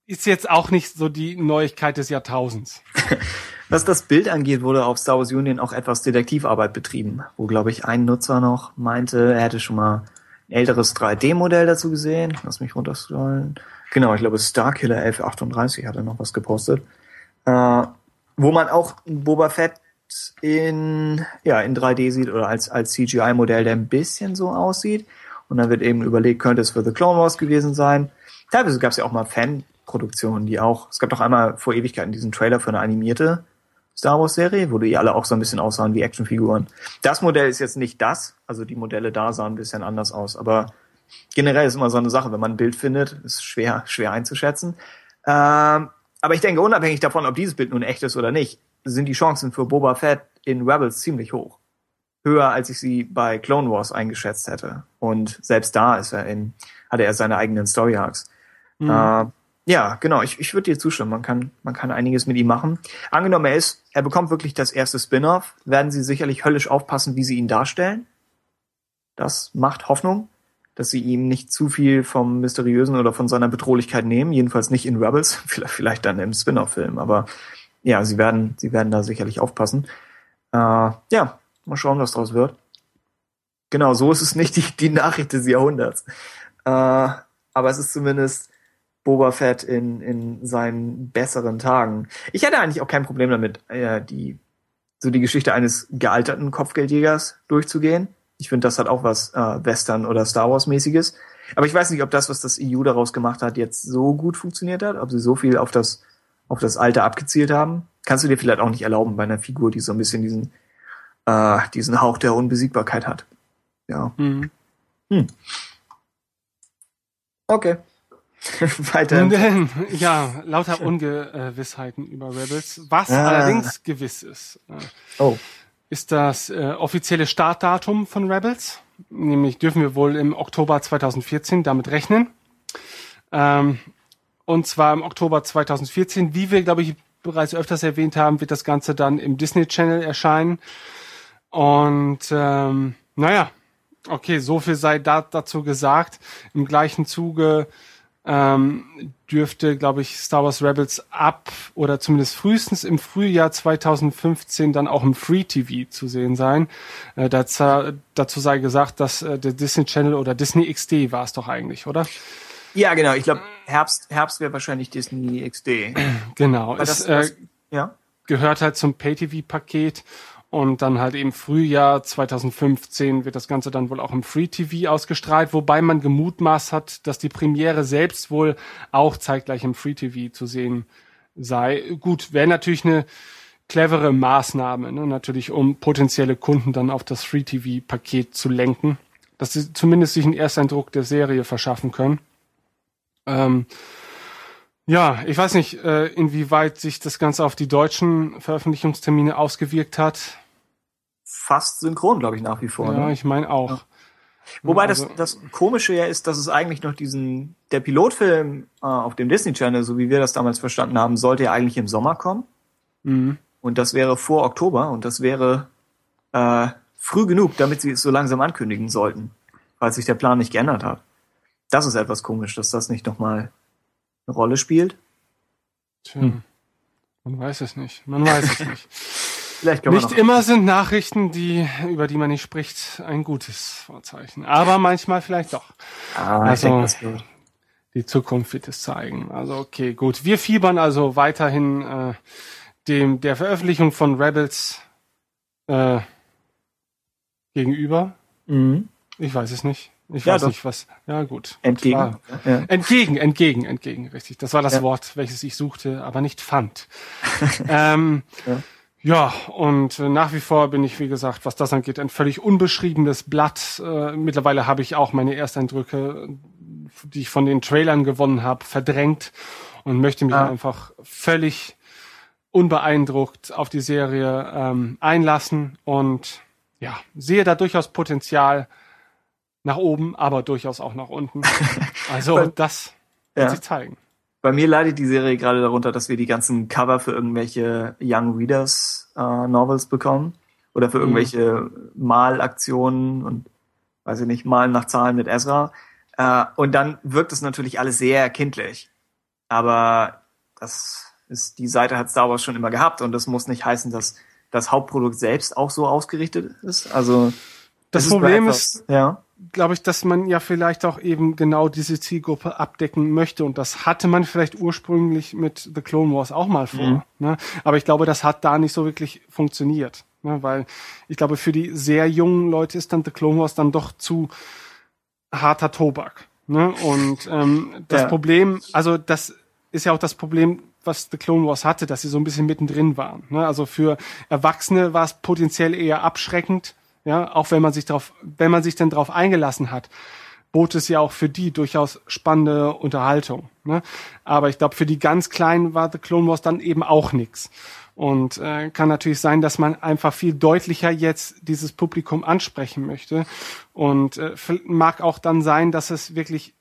ist jetzt auch nicht so die Neuigkeit des Jahrtausends. [laughs] Was das Bild angeht, wurde auf Star Wars Union auch etwas Detektivarbeit betrieben, wo, glaube ich, ein Nutzer noch meinte, er hätte schon mal älteres 3D-Modell dazu gesehen. Lass mich runterscrollen. Genau, ich glaube, Starkiller 1138 hat er noch was gepostet. Äh, wo man auch Boba Fett in, ja, in 3D sieht oder als, als CGI-Modell, der ein bisschen so aussieht. Und dann wird eben überlegt, könnte es für The Clone Wars gewesen sein. Teilweise gab es ja auch mal Fanproduktionen, die auch, es gab doch einmal vor Ewigkeiten diesen Trailer für eine animierte Star Wars Serie, wo die alle auch so ein bisschen aussahen wie Actionfiguren. Das Modell ist jetzt nicht das, also die Modelle da sahen ein bisschen anders aus, aber generell ist immer so eine Sache, wenn man ein Bild findet, ist schwer, schwer einzuschätzen. Ähm, aber ich denke, unabhängig davon, ob dieses Bild nun echt ist oder nicht, sind die Chancen für Boba Fett in Rebels ziemlich hoch. Höher, als ich sie bei Clone Wars eingeschätzt hätte. Und selbst da ist er in, hatte er seine eigenen Story Arcs. Mhm. Äh, ja, genau, ich, ich würde dir zustimmen. Man kann, man kann einiges mit ihm machen. Angenommen, er ist, er bekommt wirklich das erste Spin-off, werden sie sicherlich höllisch aufpassen, wie sie ihn darstellen. Das macht Hoffnung, dass sie ihm nicht zu viel vom Mysteriösen oder von seiner Bedrohlichkeit nehmen. Jedenfalls nicht in Rebels, [laughs] vielleicht, vielleicht dann im Spin-off-Film. Aber ja, sie werden, sie werden da sicherlich aufpassen. Äh, ja, mal schauen, was draus wird. Genau, so ist es nicht die, die Nachricht des Jahrhunderts. Äh, aber es ist zumindest Boba Fett in, in seinen besseren Tagen. Ich hätte eigentlich auch kein Problem damit, äh, die, so die Geschichte eines gealterten Kopfgeldjägers durchzugehen. Ich finde, das hat auch was äh, Western- oder Star Wars-mäßiges. Aber ich weiß nicht, ob das, was das EU daraus gemacht hat, jetzt so gut funktioniert hat, ob sie so viel auf das, auf das Alter abgezielt haben. Kannst du dir vielleicht auch nicht erlauben bei einer Figur, die so ein bisschen diesen, äh, diesen Hauch der Unbesiegbarkeit hat. Ja. Mhm. Okay. [laughs] Weiter. Dann, ja, lauter Ungewissheiten über Rebels. Was Ah. allerdings gewiss ist, äh, Oh. ist das äh, offizielle Startdatum von Rebels. Nämlich dürfen wir wohl im Oktober 2014 damit rechnen. Ähm, und zwar im Oktober 2014. Wie wir, glaube ich, bereits öfters erwähnt haben, wird das Ganze dann im Disney Channel erscheinen. Und ähm, naja, okay, so viel sei da, dazu gesagt. Im gleichen Zuge ähm, dürfte, glaube ich, Star Wars Rebels ab oder zumindest frühestens im Frühjahr 2015 dann auch im Free TV zu sehen sein. Äh, dazu, dazu sei gesagt, dass äh, der Disney Channel oder Disney XD war es doch eigentlich, oder? Ja, genau. Ich glaube, Herbst, Herbst wäre wahrscheinlich Disney XD. Genau. Aber Es das, äh, das, ja. gehört halt zum Pay-TV-Paket und dann halt im Frühjahr 2015 wird das Ganze dann wohl auch im Free-TV ausgestrahlt, wobei man gemutmaßt hat, dass die Premiere selbst wohl auch zeitgleich im Free-TV zu sehen sei. Gut, wäre natürlich eine clevere Maßnahme, ne? natürlich um potenzielle Kunden dann auf das Free-TV-Paket zu lenken, dass sie zumindest sich einen Ersteindruck der Serie verschaffen können. Ähm, ja, ich weiß nicht, äh, inwieweit sich das Ganze auf die deutschen Veröffentlichungstermine ausgewirkt hat. Fast synchron, glaube ich, nach wie vor. Ja, ne? ich meine auch. Wobei also- das, das Komische ja ist, dass es eigentlich noch diesen, der Pilotfilm äh, auf dem Disney Channel, so wie wir das damals verstanden haben, sollte ja eigentlich im Sommer kommen. Mhm. Und das wäre vor Oktober und das wäre äh, früh genug, damit sie es so langsam ankündigen sollten, falls sich der Plan nicht geändert hat. Das ist etwas komisch, dass das nicht nochmal eine Rolle spielt. Tja, Hm. man weiß es nicht. Man weiß es [laughs] nicht. Vielleicht kann man Nicht noch, immer sind Nachrichten, die, über die man nicht spricht, ein gutes Vorzeichen. Aber manchmal vielleicht doch. Ah, ich also- denke, das wird. Die Zukunft wird es zeigen. Also okay, gut. Wir fiebern also weiterhin äh, dem der Veröffentlichung von Rebels äh, gegenüber. Mhm. Ich weiß es nicht. Ich Ja, weiß doch. nicht was. Ja, gut. Entgegen. War, Ja. entgegen, entgegen, entgegen, richtig. Das war das Ja. Wort, welches ich suchte, aber nicht fand. [laughs] ähm, ja. und äh, nach wie vor bin ich, wie gesagt, was das angeht, ein völlig unbeschriebenes Blatt. Äh, mittlerweile habe ich auch meine Ersteindrücke, die ich von den Trailern gewonnen habe, verdrängt und möchte mich Ah. einfach völlig unbeeindruckt auf die Serie ähm, einlassen und ja, sehe da durchaus Potenzial nach oben, aber durchaus auch nach unten. [laughs] Also das wird Ja. sich zeigen. Bei mir leidet die Serie gerade darunter, dass wir die ganzen Cover für irgendwelche Young Readers äh, Novels bekommen oder für irgendwelche Malaktionen und weiß ich nicht, Malen nach Zahlen mit Ezra. Äh, und dann wirkt es natürlich alles sehr kindlich. Aber das ist, die Seite hat Star Wars schon immer gehabt und das muss nicht heißen, dass das Hauptprodukt selbst auch so ausgerichtet ist. Also Das nur Problem etwas- ist, ja, glaube ich, dass man ja vielleicht auch eben genau diese Zielgruppe abdecken möchte. Und das hatte man vielleicht ursprünglich mit The Clone Wars auch mal vor. Mhm. Ne? Aber ich glaube, das hat da nicht so wirklich funktioniert. Ne? Weil ich glaube, für die sehr jungen Leute ist dann The Clone Wars dann doch zu harter Tobak. Ne? Und ähm, das Ja. Problem, also das ist ja auch das Problem, was The Clone Wars hatte, dass sie so ein bisschen mittendrin waren. Ne? Also für Erwachsene war es potenziell eher abschreckend, ja, auch wenn man sich darauf, wenn man sich denn darauf eingelassen hat, bot es ja auch für die durchaus spannende Unterhaltung. Ne? Aber ich glaube, für die ganz Kleinen war The Clone Wars dann eben auch nix. Und äh, kann natürlich sein, dass man einfach viel deutlicher jetzt dieses Publikum ansprechen möchte. Und äh, mag auch dann sein, dass es wirklich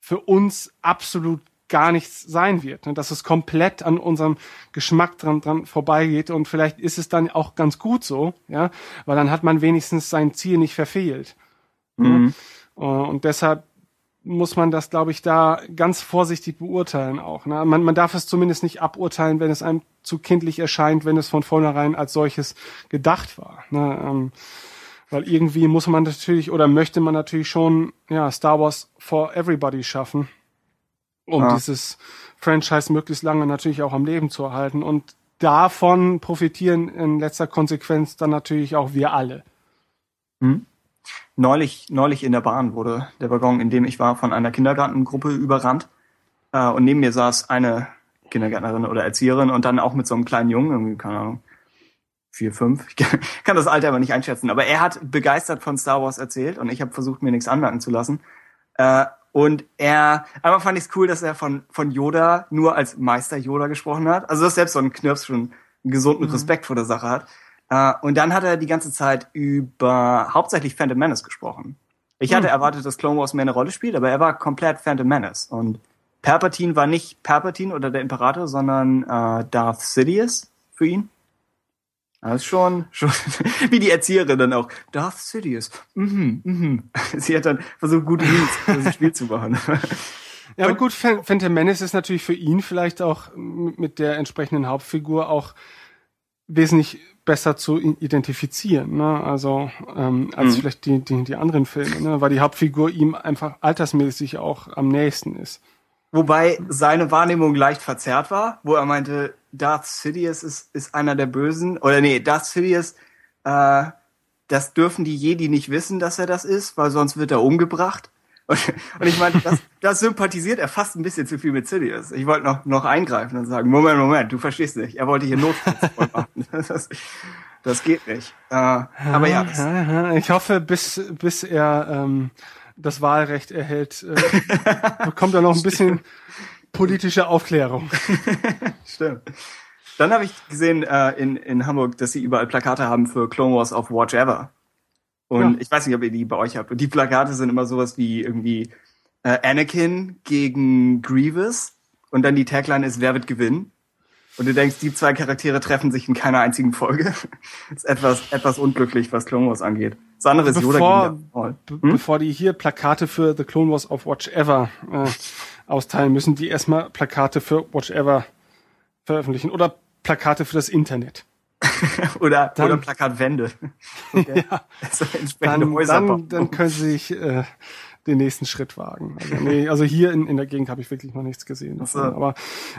für uns absolut gar nichts sein wird, ne? dass es komplett an unserem Geschmack dran, dran vorbeigeht und vielleicht ist es dann auch ganz gut so, ja, weil dann hat man wenigstens sein Ziel nicht verfehlt. Mhm. Äh, Und deshalb muss man das, glaube ich, da ganz vorsichtig beurteilen auch. Ne? Man, man darf es zumindest nicht aburteilen, wenn es einem zu kindlich erscheint, wenn es von vornherein als solches gedacht war. Ne? Ähm, weil irgendwie muss man natürlich oder möchte man natürlich schon ja, Star Wars for Everybody schaffen, um Ja. dieses Franchise möglichst lange natürlich auch am Leben zu erhalten. Und davon profitieren in letzter Konsequenz dann natürlich auch wir alle. Neulich, neulich in der Bahn wurde der Waggon, in dem ich war, von einer Kindergartengruppe überrannt. Äh, und neben mir saß eine Kindergärtnerin oder Erzieherin und dann auch mit so einem kleinen Jungen, irgendwie, keine Ahnung, vier, fünf. [laughs] Ich kann das Alter aber nicht einschätzen. Aber er hat begeistert von Star Wars erzählt und ich habe versucht, mir nichts anmerken zu lassen. Äh, und er, einmal fand ich es cool, dass er von, von Yoda nur als Meister Yoda gesprochen hat. Also dass selbst so ein Knirps schon einen gesunden Respekt vor der Sache hat. Äh, und dann hat er die ganze Zeit über hauptsächlich Phantom Menace gesprochen. Ich hatte erwartet, dass Clone Wars mehr eine Rolle spielt, aber er war komplett Phantom Menace. Und Palpatine war nicht Palpatine oder der Imperator, sondern äh, Darth Sidious für ihn. Das ist schon, schon [laughs] wie die Erzieherin dann auch. Darth Sidious. Mhm, mhm. [laughs] Sie hat dann versucht, für das Spiel zu machen. [laughs] Ja, aber gut, Phan- Phantom Menace ist natürlich für ihn vielleicht auch mit der entsprechenden Hauptfigur auch wesentlich besser zu identifizieren, ne? Also ähm, als Mhm. vielleicht die, die, die anderen Filme, ne? Weil die Hauptfigur ihm einfach altersmäßig auch am nächsten ist. Wobei seine Wahrnehmung leicht verzerrt war, wo er meinte, Darth Sidious ist, ist einer der Bösen. Oder nee, Darth Sidious, äh, das dürfen die Jedi nicht wissen, dass er das ist, weil sonst wird er umgebracht. Und, und ich meine, das, [laughs] das sympathisiert er fast ein bisschen zu viel mit Sidious. Ich wollte noch, noch eingreifen und sagen, Moment, Moment, du verstehst nicht. Er wollte hier Notfall [laughs] machen. Das, das geht nicht. Äh, aber ja, das, [laughs] ich hoffe, bis, bis er ähm, das Wahlrecht erhält, äh, bekommt er noch ein bisschen politische Aufklärung. [laughs] Stimmt. Dann habe ich gesehen äh, in, in Hamburg, dass sie überall Plakate haben für Clone Wars of Watch Ever. Und Ja. ich weiß nicht, ob ihr die bei euch habt. Und die Plakate sind immer sowas wie irgendwie äh, Anakin gegen Grievous. Und dann die Tagline ist, wer wird gewinnen? Und du denkst, die zwei Charaktere treffen sich in keiner einzigen Folge. [laughs] ist etwas, etwas unglücklich, was Clone Wars angeht. Das andere ist Yoda Bevor, gegen Darth Maul. be bevor die hier Plakate für The Clone Wars of Watch Ever äh, austeilen, müssen die erstmal Plakate für Watch Ever veröffentlichen oder Plakate für das Internet. [laughs] oder, Dann- oder Plakatwände. [laughs] Okay. Also entsprechende Dann, dann, dann können sie sich äh, den nächsten Schritt wagen. Also, nee, also hier in, in der Gegend habe ich wirklich noch nichts gesehen. Davon. So. Aber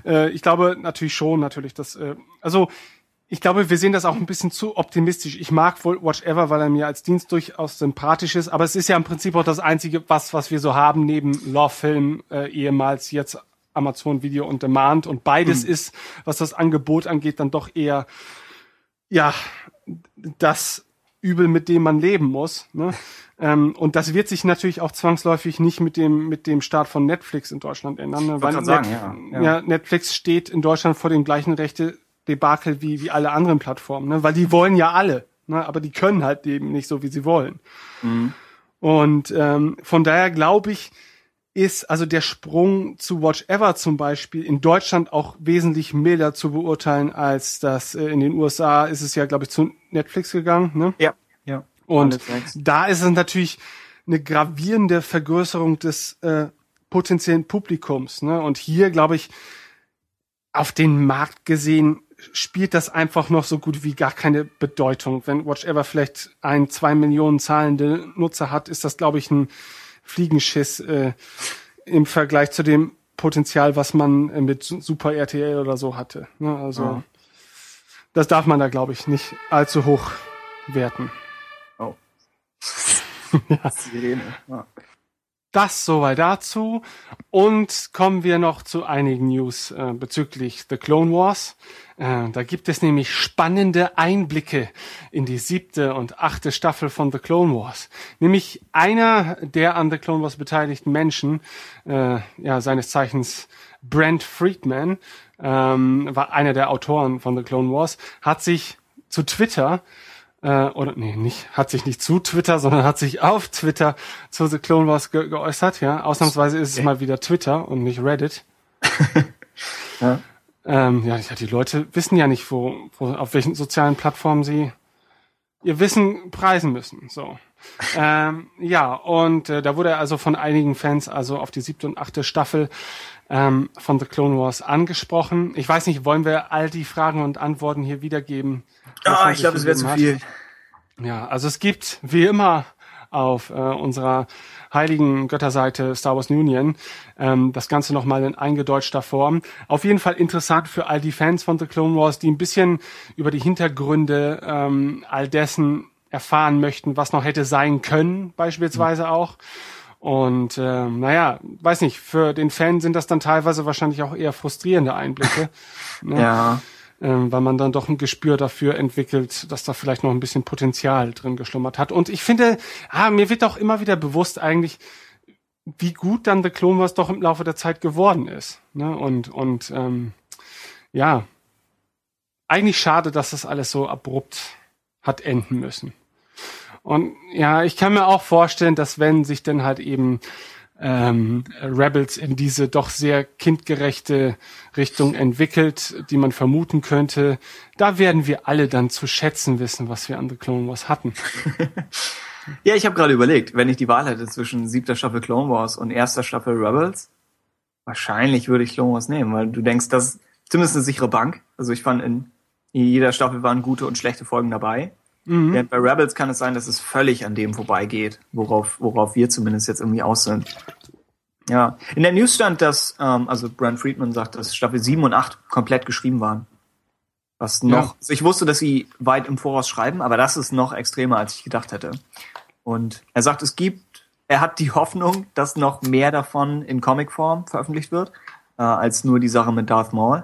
äh, ich glaube natürlich schon, natürlich, dass äh, also ich glaube, wir sehen das auch ein bisschen zu optimistisch. Ich mag wohl Watch Ever, weil er mir als Dienst durchaus sympathisch ist, aber es ist ja im Prinzip auch das einzige, was, was wir so haben, neben Love Film, äh, ehemals jetzt Amazon Video on Demand und beides Mhm. ist, was das Angebot angeht, dann doch eher, ja, das Übel, mit dem man leben muss. Ne? [laughs] Ähm, und das wird sich natürlich auch zwangsläufig nicht mit dem mit dem Start von Netflix in Deutschland ändern, ne? weil grad sagen, Net- ja, ja. ja, Netflix steht in Deutschland vor dem gleichen Rechte Debakel wie wie alle anderen Plattformen, ne? weil die wollen ja alle, ne? aber die können halt eben nicht so wie sie wollen. Und ähm, von daher glaube ich, ist also der Sprung zu Watch Ever zum Beispiel in Deutschland auch wesentlich milder zu beurteilen, als das äh, in den USA ist es ja, glaube ich, zu Netflix gegangen. Ne? Ja, ja. Und da ist es natürlich eine gravierende Vergrößerung des äh, potenziellen Publikums. Ne? Und hier, glaube ich, auf den Markt gesehen, spielt das einfach noch so gut wie gar keine Bedeutung. Wenn Watch Ever vielleicht ein, zwei Millionen zahlende Nutzer hat, ist das, glaube ich, ein Fliegenschiss äh, im Vergleich zu dem Potenzial, was man äh, mit Su- Super RTL oder so hatte. Ne? Also Ja. das darf man da, glaube ich, nicht allzu hoch werten. Oh. [laughs] Sirene. Ja. Das soweit dazu. Und kommen wir noch zu einigen News äh, bezüglich The Clone Wars. Äh, da gibt es nämlich spannende Einblicke in die siebte und achte Staffel von The Clone Wars. Nämlich einer der an The Clone Wars beteiligten Menschen, äh, ja, seines Zeichens Brent Friedman, ähm, war einer der Autoren von The Clone Wars, hat sich zu Twitter äh, oder nee, nicht, hat sich nicht zu Twitter, sondern hat sich auf Twitter zu The Clone Wars ge geäußert, ja. Ausnahmsweise ist es mal wieder Twitter und nicht Reddit. [laughs] Ja. Ähm, ja, ja, die Leute wissen ja nicht, wo, wo, auf welchen sozialen Plattformen sie ihr Wissen preisen müssen. So. [laughs] ähm, ja, und äh, da wurde er also von einigen Fans also auf die siebte und achte Staffel ähm, von The Clone Wars angesprochen. Ich weiß nicht, wollen wir all die Fragen und Antworten hier wiedergeben? von ich glaube, es wäre zu viel. Ja, also es gibt wie immer auf äh, unserer heiligen Götterseite Star Wars Union ähm, das Ganze nochmal in eingedeutschter Form. Auf jeden Fall interessant für all die Fans von The Clone Wars, die ein bisschen über die Hintergründe ähm, all dessen erfahren möchten, was noch hätte sein können, beispielsweise auch. Und ähm, naja, weiß nicht, für den Fan sind das dann teilweise wahrscheinlich auch eher frustrierende Einblicke. [laughs] ne? Ja. Ähm, weil man dann doch ein Gespür dafür entwickelt, dass da vielleicht noch ein bisschen Potenzial drin geschlummert hat. Und ich finde, ah, mir wird auch immer wieder bewusst eigentlich, wie gut dann The Clone Wars doch im Laufe der Zeit geworden ist. Ne? Und, und ähm, ja, eigentlich schade, dass das alles so abrupt hat enden müssen. Und ja, ich kann mir auch vorstellen, dass wenn sich dann halt eben ähm, Rebels in diese doch sehr kindgerechte Richtung entwickelt, die man vermuten könnte, da werden wir alle dann zu schätzen wissen, was wir an The Clone Wars hatten. [laughs] Ja, ich habe gerade überlegt, wenn ich die Wahl hätte zwischen siebter Staffel Clone Wars und erster Staffel Rebels, wahrscheinlich würde ich Clone Wars nehmen, weil du denkst, das ist zumindest eine sichere Bank. Also ich fand, in jeder Staffel waren gute und schlechte Folgen dabei. Während bei Rebels kann es sein, dass es völlig an dem vorbeigeht, worauf, worauf wir zumindest jetzt irgendwie aus sind. Ja, in der News stand, dass, ähm, also Brent Friedman sagt, dass Staffel 7 und 8 komplett geschrieben waren. Was noch, Ja. also ich wusste, dass sie weit im Voraus schreiben, aber das ist noch extremer, als ich gedacht hätte. Und er sagt, es gibt, er hat die Hoffnung, dass noch mehr davon in Comicform veröffentlicht wird, äh, als nur die Sache mit Darth Maul.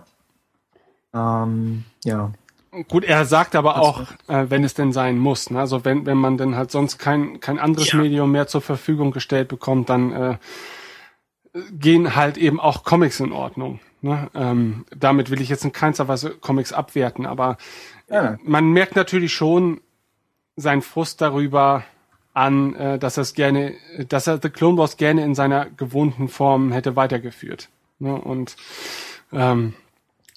Ähm, ja. Gut, er sagt aber auch, äh, wenn es denn sein muss. Ne? Also wenn, wenn man dann halt sonst kein, kein anderes Ja. Medium mehr zur Verfügung gestellt bekommt, dann äh, gehen halt eben auch Comics in Ordnung. Ne? Ähm, damit will ich jetzt in keinster Weise Comics abwerten, aber Ja. man merkt natürlich schon seinen Frust darüber an, äh, dass er es gerne, dass er The Clone Wars gerne in seiner gewohnten Form hätte weitergeführt. Ne? Und ähm,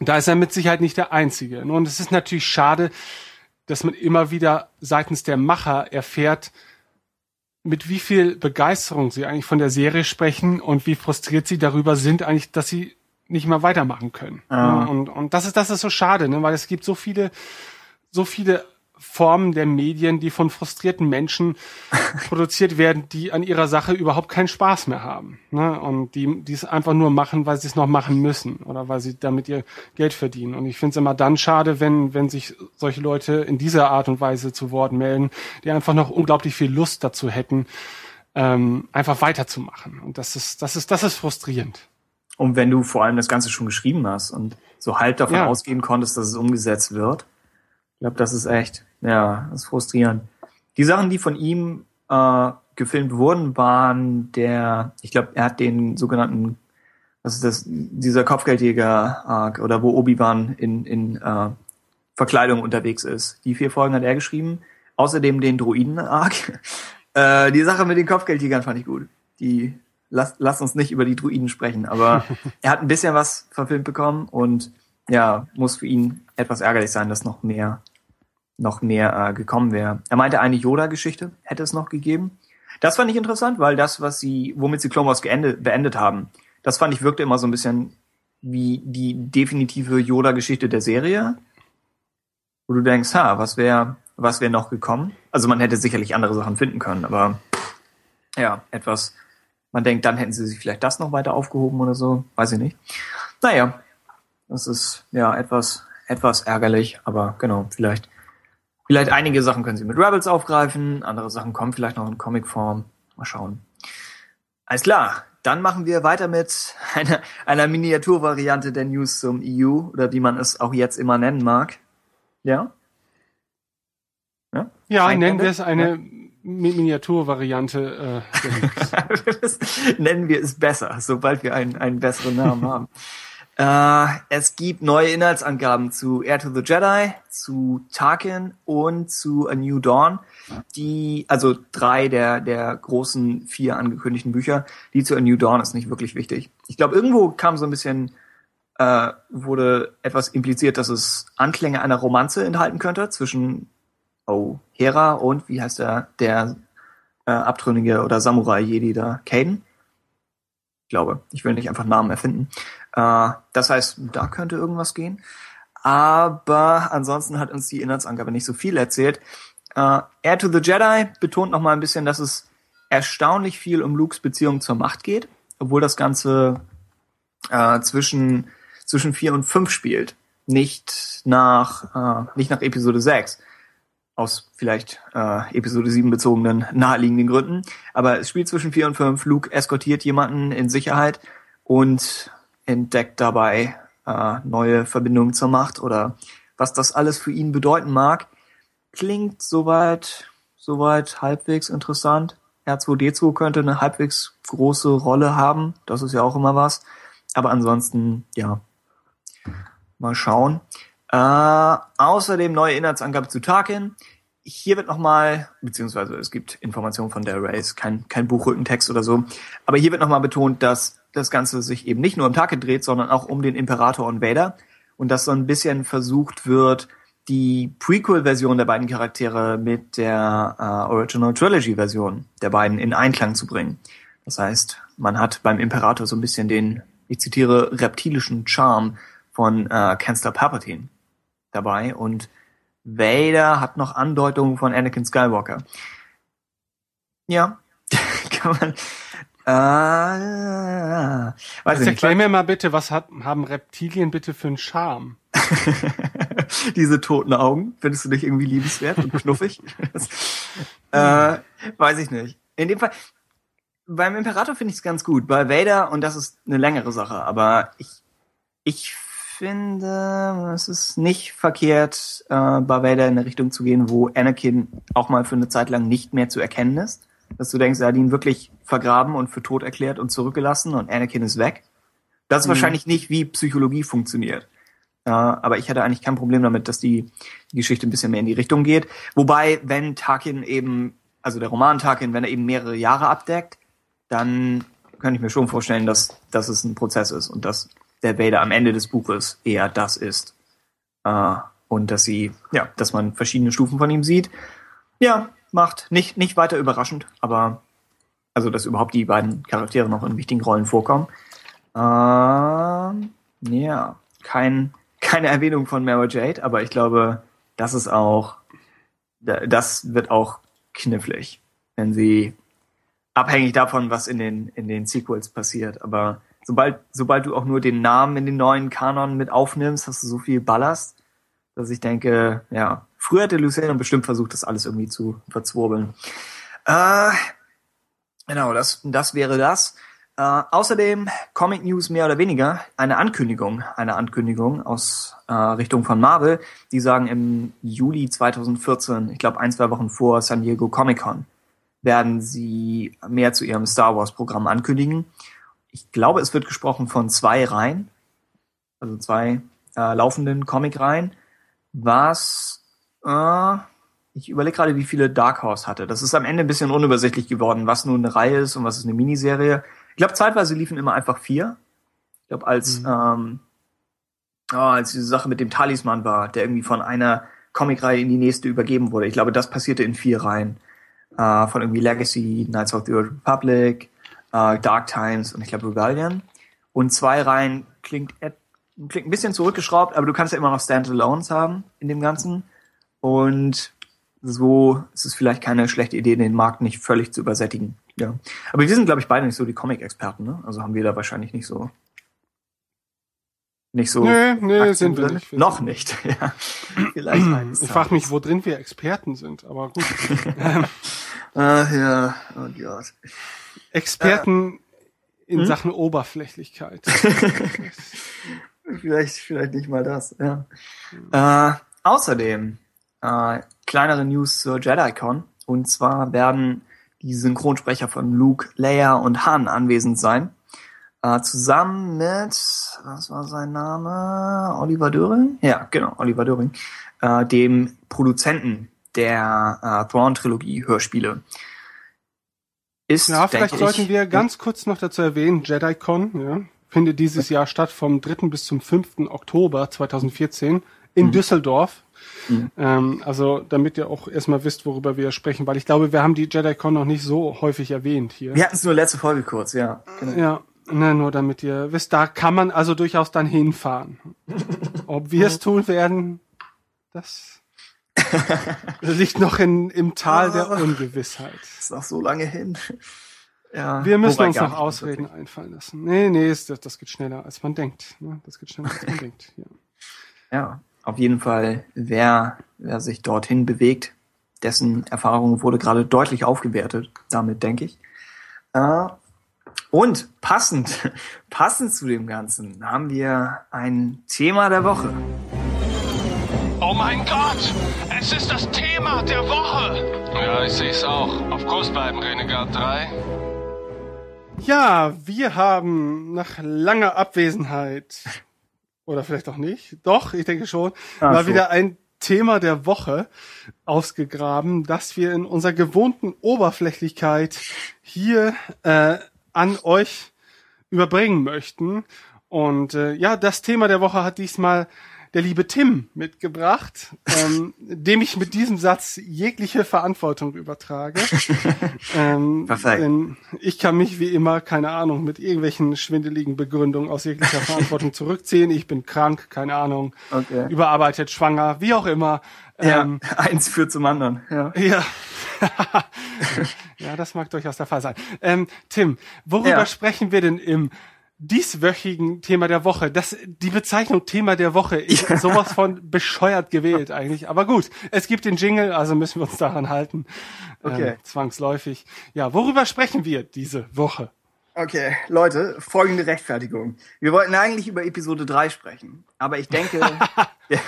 da ist er mit Sicherheit nicht der Einzige. Und es ist natürlich schade, dass man immer wieder seitens der Macher erfährt, mit wie viel Begeisterung sie eigentlich von der Serie sprechen und wie frustriert sie darüber sind eigentlich, dass sie nicht mehr weitermachen können. Ah. Und, und das ist, das ist so schade, ne? weil es gibt so viele, so viele Formen der Medien, die von frustrierten Menschen [laughs] produziert werden, die an ihrer Sache überhaupt keinen Spaß mehr haben. Ne? Und die, die es einfach nur machen, weil sie es noch machen müssen oder weil sie damit ihr Geld verdienen. Und ich finde es immer dann schade, wenn, wenn sich solche Leute in dieser Art und Weise zu Wort melden, die einfach noch unglaublich viel Lust dazu hätten, ähm, einfach weiterzumachen. Und das ist, das ist, das ist frustrierend. Und wenn du vor allem das Ganze schon geschrieben hast und so halb davon Ja. ausgehen konntest, dass es umgesetzt wird, ich glaube, das ist echt, ja, das ist frustrierend. Die Sachen, die von ihm äh, gefilmt wurden, waren der, ich glaube, er hat den sogenannten, was ist das, dieser Kopfgeldjäger-Arc oder wo Obi-Wan in, in äh, Verkleidung unterwegs ist. Die vier Folgen hat er geschrieben. Außerdem den Druiden-Arc. [laughs] Äh, die Sache mit den Kopfgeldjägern fand ich gut. Die lass, lass uns nicht über die Druiden sprechen, aber [laughs] er hat ein bisschen was verfilmt bekommen und ja, muss für ihn etwas ärgerlich sein, dass noch mehr noch mehr äh, gekommen wäre. Er meinte, eine Yoda-Geschichte hätte es noch gegeben. Das fand ich interessant, weil das, was sie, womit sie Clone Wars geendet, beendet haben, das fand ich wirkte immer so ein bisschen wie die definitive Yoda-Geschichte der Serie, wo du denkst, ha, was wäre, was wäre noch gekommen? Also man hätte sicherlich andere Sachen finden können, aber ja, etwas, man denkt, dann hätten sie sich vielleicht das noch weiter aufgehoben oder so, weiß ich nicht. Naja, das ist ja etwas, etwas ärgerlich, aber genau, vielleicht, vielleicht einige Sachen können sie mit Rebels aufgreifen, andere Sachen kommen vielleicht noch in Comicform. Mal schauen. Alles klar, dann machen wir weiter mit [laughs] einer, einer Miniaturvariante der News zum EU oder wie man es auch jetzt immer nennen mag. Ja? Ja, Ja, Ein nennen Ende? wir es eine Mi- Miniaturvariante. Äh, [laughs] nennen wir es besser, sobald wir einen, einen besseren Namen [laughs] haben. Äh, es gibt neue Inhaltsangaben zu Air to the Jedi, zu Tarkin und zu A New Dawn, die, also drei der, der großen vier angekündigten Bücher. Die zu A New Dawn ist nicht wirklich wichtig. Ich glaube, irgendwo kam so ein bisschen, äh, wurde etwas impliziert, dass es Anklänge einer Romanze enthalten könnte zwischen, oh, Hera und, wie heißt der, der äh, Abtrünnige oder Samurai-Jedi da, Caden? Ich glaube, ich will nicht einfach Namen erfinden. Äh, das heißt, da könnte irgendwas gehen. Aber ansonsten hat uns die Inhaltsangabe nicht so viel erzählt. Äh, Air to the Jedi betont noch mal ein bisschen, dass es erstaunlich viel um Lukes Beziehung zur Macht geht, obwohl das Ganze äh, zwischen zwischen vier und fünf spielt, nicht nach äh, nicht nach Episode 6 aus vielleicht äh, Episode 7 bezogenen naheliegenden Gründen. Aber es spielt zwischen 4 und 5. Luke eskortiert jemanden in Sicherheit und entdeckt dabei äh, neue Verbindungen zur Macht oder was das alles für ihn bedeuten mag. Klingt soweit, soweit halbwegs interessant. R2D2 könnte eine halbwegs große Rolle haben. Das ist ja auch immer was. Aber ansonsten, ja, mal schauen. Äh, außerdem neue Inhaltsangabe zu Tarkin. Hier wird nochmal, beziehungsweise es gibt Informationen von der Race, kein, kein Buchrückentext oder so. Aber hier wird nochmal betont, dass das Ganze sich eben nicht nur um Tarkin dreht, sondern auch um den Imperator und Vader. Und dass so ein bisschen versucht wird, die Prequel-Version der beiden Charaktere mit der äh, Original Trilogy-Version der beiden in Einklang zu bringen. Das heißt, man hat beim Imperator so ein bisschen den, ich zitiere, reptilischen Charme von äh, Kanzler Palpatine dabei und Vader hat noch Andeutungen von Anakin Skywalker. Ja, [laughs] kann man. Äh, weiß ich erklär mir mal bitte, was hat, haben Reptilien bitte für einen Charme? [laughs] Diese toten Augen, findest du dich irgendwie liebenswert und knuffig? [laughs] Äh, weiß ich nicht. In dem Fall, beim Imperator finde ich es ganz gut. Bei Vader, und das ist eine längere Sache, aber ich, ich finde, es ist nicht verkehrt, äh, bei Vader in eine Richtung zu gehen, wo Anakin auch mal für eine Zeit lang nicht mehr zu erkennen ist. Dass du denkst, er hat ihn wirklich vergraben und für tot erklärt und zurückgelassen und Anakin ist weg. Das ist wahrscheinlich nicht, wie Psychologie funktioniert. Äh, aber ich hatte eigentlich kein Problem damit, dass die, die Geschichte ein bisschen mehr in die Richtung geht. Wobei, wenn Tarkin eben, also der Roman Tarkin, wenn er eben mehrere Jahre abdeckt, dann könnte ich mir schon vorstellen, dass, dass es ein Prozess ist und dass der Vader am Ende des Buches eher das ist. Äh, und dass sie, ja, dass man verschiedene Stufen von ihm sieht. Ja, macht nicht, nicht weiter überraschend, aber also, dass überhaupt die beiden Charaktere noch in wichtigen Rollen vorkommen. Ähm, ja, kein, keine Erwähnung von Mara Jade, aber ich glaube, das ist auch da- das wird auch knifflig, wenn sie abhängig davon, was in den in den Sequels passiert. Aber sobald sobald du auch nur den Namen in den neuen Kanon mit aufnimmst, hast du so viel Ballast, dass ich denke, ja, früher hätte Luciano bestimmt versucht, das alles irgendwie zu verzwurbeln. Äh, genau, das das wäre das. Äh, außerdem Comic News mehr oder weniger eine Ankündigung, eine Ankündigung aus äh, Richtung von Marvel. Die sagen im Juli 2014, ich glaube ein zwei Wochen vor San Diego Comic Con, werden sie mehr zu ihrem Star Wars Programm ankündigen. Ich glaube, es wird gesprochen von zwei Reihen, also zwei äh, laufenden Comic-Reihen, was äh, ich überlege gerade, wie viele Dark Horse hatte. Das ist am Ende ein bisschen unübersichtlich geworden, was nun eine Reihe ist und was ist eine Miniserie. Ich glaube, zeitweise liefen immer einfach vier. Ich glaube, als, ähm, oh, als diese Sache mit dem Talisman war, der irgendwie von einer Comicreihe in die nächste übergeben wurde. Ich glaube, das passierte in vier Reihen. Äh, von irgendwie Legacy, Knights of the Old Republic, äh, Dark Times und ich glaube Rebellion. Und zwei Reihen klingt, klingt ein bisschen zurückgeschraubt, aber du kannst ja immer noch Standalones haben in dem Ganzen. Und so ist es vielleicht keine schlechte Idee, den Markt nicht völlig zu übersättigen. Ja. Aber wir sind, glaube ich, beide nicht so die Comic-Experten, ne? Also haben wir da wahrscheinlich nicht so. Nicht so. Nee, nee, sind wir nicht. Noch nicht, [laughs] ja. Vielleicht Ich frage mich, wo drin wir Experten sind, aber gut. Ach [laughs] ja, oh Gott. Experten in Hm? Sachen Oberflächlichkeit. [laughs] Vielleicht, vielleicht nicht mal das, ja. Äh, außerdem, äh, kleinere News zur JediCon. Und zwar werden die Synchronsprecher von Luke, Leia und Han anwesend sein. Äh, zusammen mit, was war sein Name? Oliver Döring? Ja, genau, Oliver Döring. Äh, dem Produzenten der äh, Thrawn-Trilogie-Hörspiele. Ist, Ja, vielleicht sollten ich, wir ganz kurz noch dazu erwähnen, JediCon ja, findet dieses Jahr statt vom 3. bis zum 5. Oktober 2014 in Düsseldorf. Mhm. Ähm, also damit ihr auch erstmal wisst, worüber wir sprechen, weil ich glaube, wir haben die JediCon noch nicht so häufig erwähnt hier. Wir hatten es nur letzte Folge kurz, ja. Genau. Ja, ne, nur damit ihr wisst, da kann man also durchaus dann hinfahren. [laughs] Ob wir es tun werden, das [laughs] liegt noch in, im Tal der Ungewissheit. ist noch so lange hin. [laughs] Ja, Wir müssen uns noch Ausreden einfallen lassen. Nee, nee, ist, das, das geht schneller, als man denkt. Ne? Das geht schneller, als man denkt. Ja. Ja, auf jeden Fall, wer, wer sich dorthin bewegt, dessen Erfahrung wurde gerade deutlich aufgewertet, damit denke ich. Äh, und passend, [laughs] passend zu dem Ganzen haben wir ein Thema der Woche. Oh mein Gott! Es ist das Thema der Woche! Ja, ich sehe es auch. Auf Kurs bleiben, Renegade 3. ja, wir haben nach langer Abwesenheit, oder vielleicht auch nicht, doch, ich denke schon, Ah, mal so. wieder ein Thema der Woche ausgegraben, das wir in unserer gewohnten Oberflächlichkeit hier äh, an euch überbringen möchten. Und äh, ja, das Thema der Woche hat diesmal der liebe Tim mitgebracht, ähm, [laughs] dem ich mit diesem Satz jegliche Verantwortung übertrage. [laughs] ähm, Perfekt. denn ich kann mich wie immer, keine Ahnung, mit irgendwelchen schwindeligen Begründungen aus jeglicher [laughs] Verantwortung zurückziehen. Ich bin krank, keine Ahnung, Okay. überarbeitet, schwanger, wie auch immer. Ähm, ja, eins führt zum anderen. Ja. ja. ja, das mag durchaus der Fall sein. Ähm, Tim, worüber Ja. sprechen wir denn im dieswöchigen Thema der Woche? Das, die Bezeichnung Thema der Woche ist sowas von bescheuert gewählt eigentlich. Aber gut, es gibt den Jingle, also müssen wir uns daran halten. Okay. Ähm, zwangsläufig. Ja, worüber sprechen wir diese Woche? Okay, Leute, folgende Rechtfertigung. Wir wollten eigentlich über Episode 3 sprechen, aber ich denke, [laughs] der,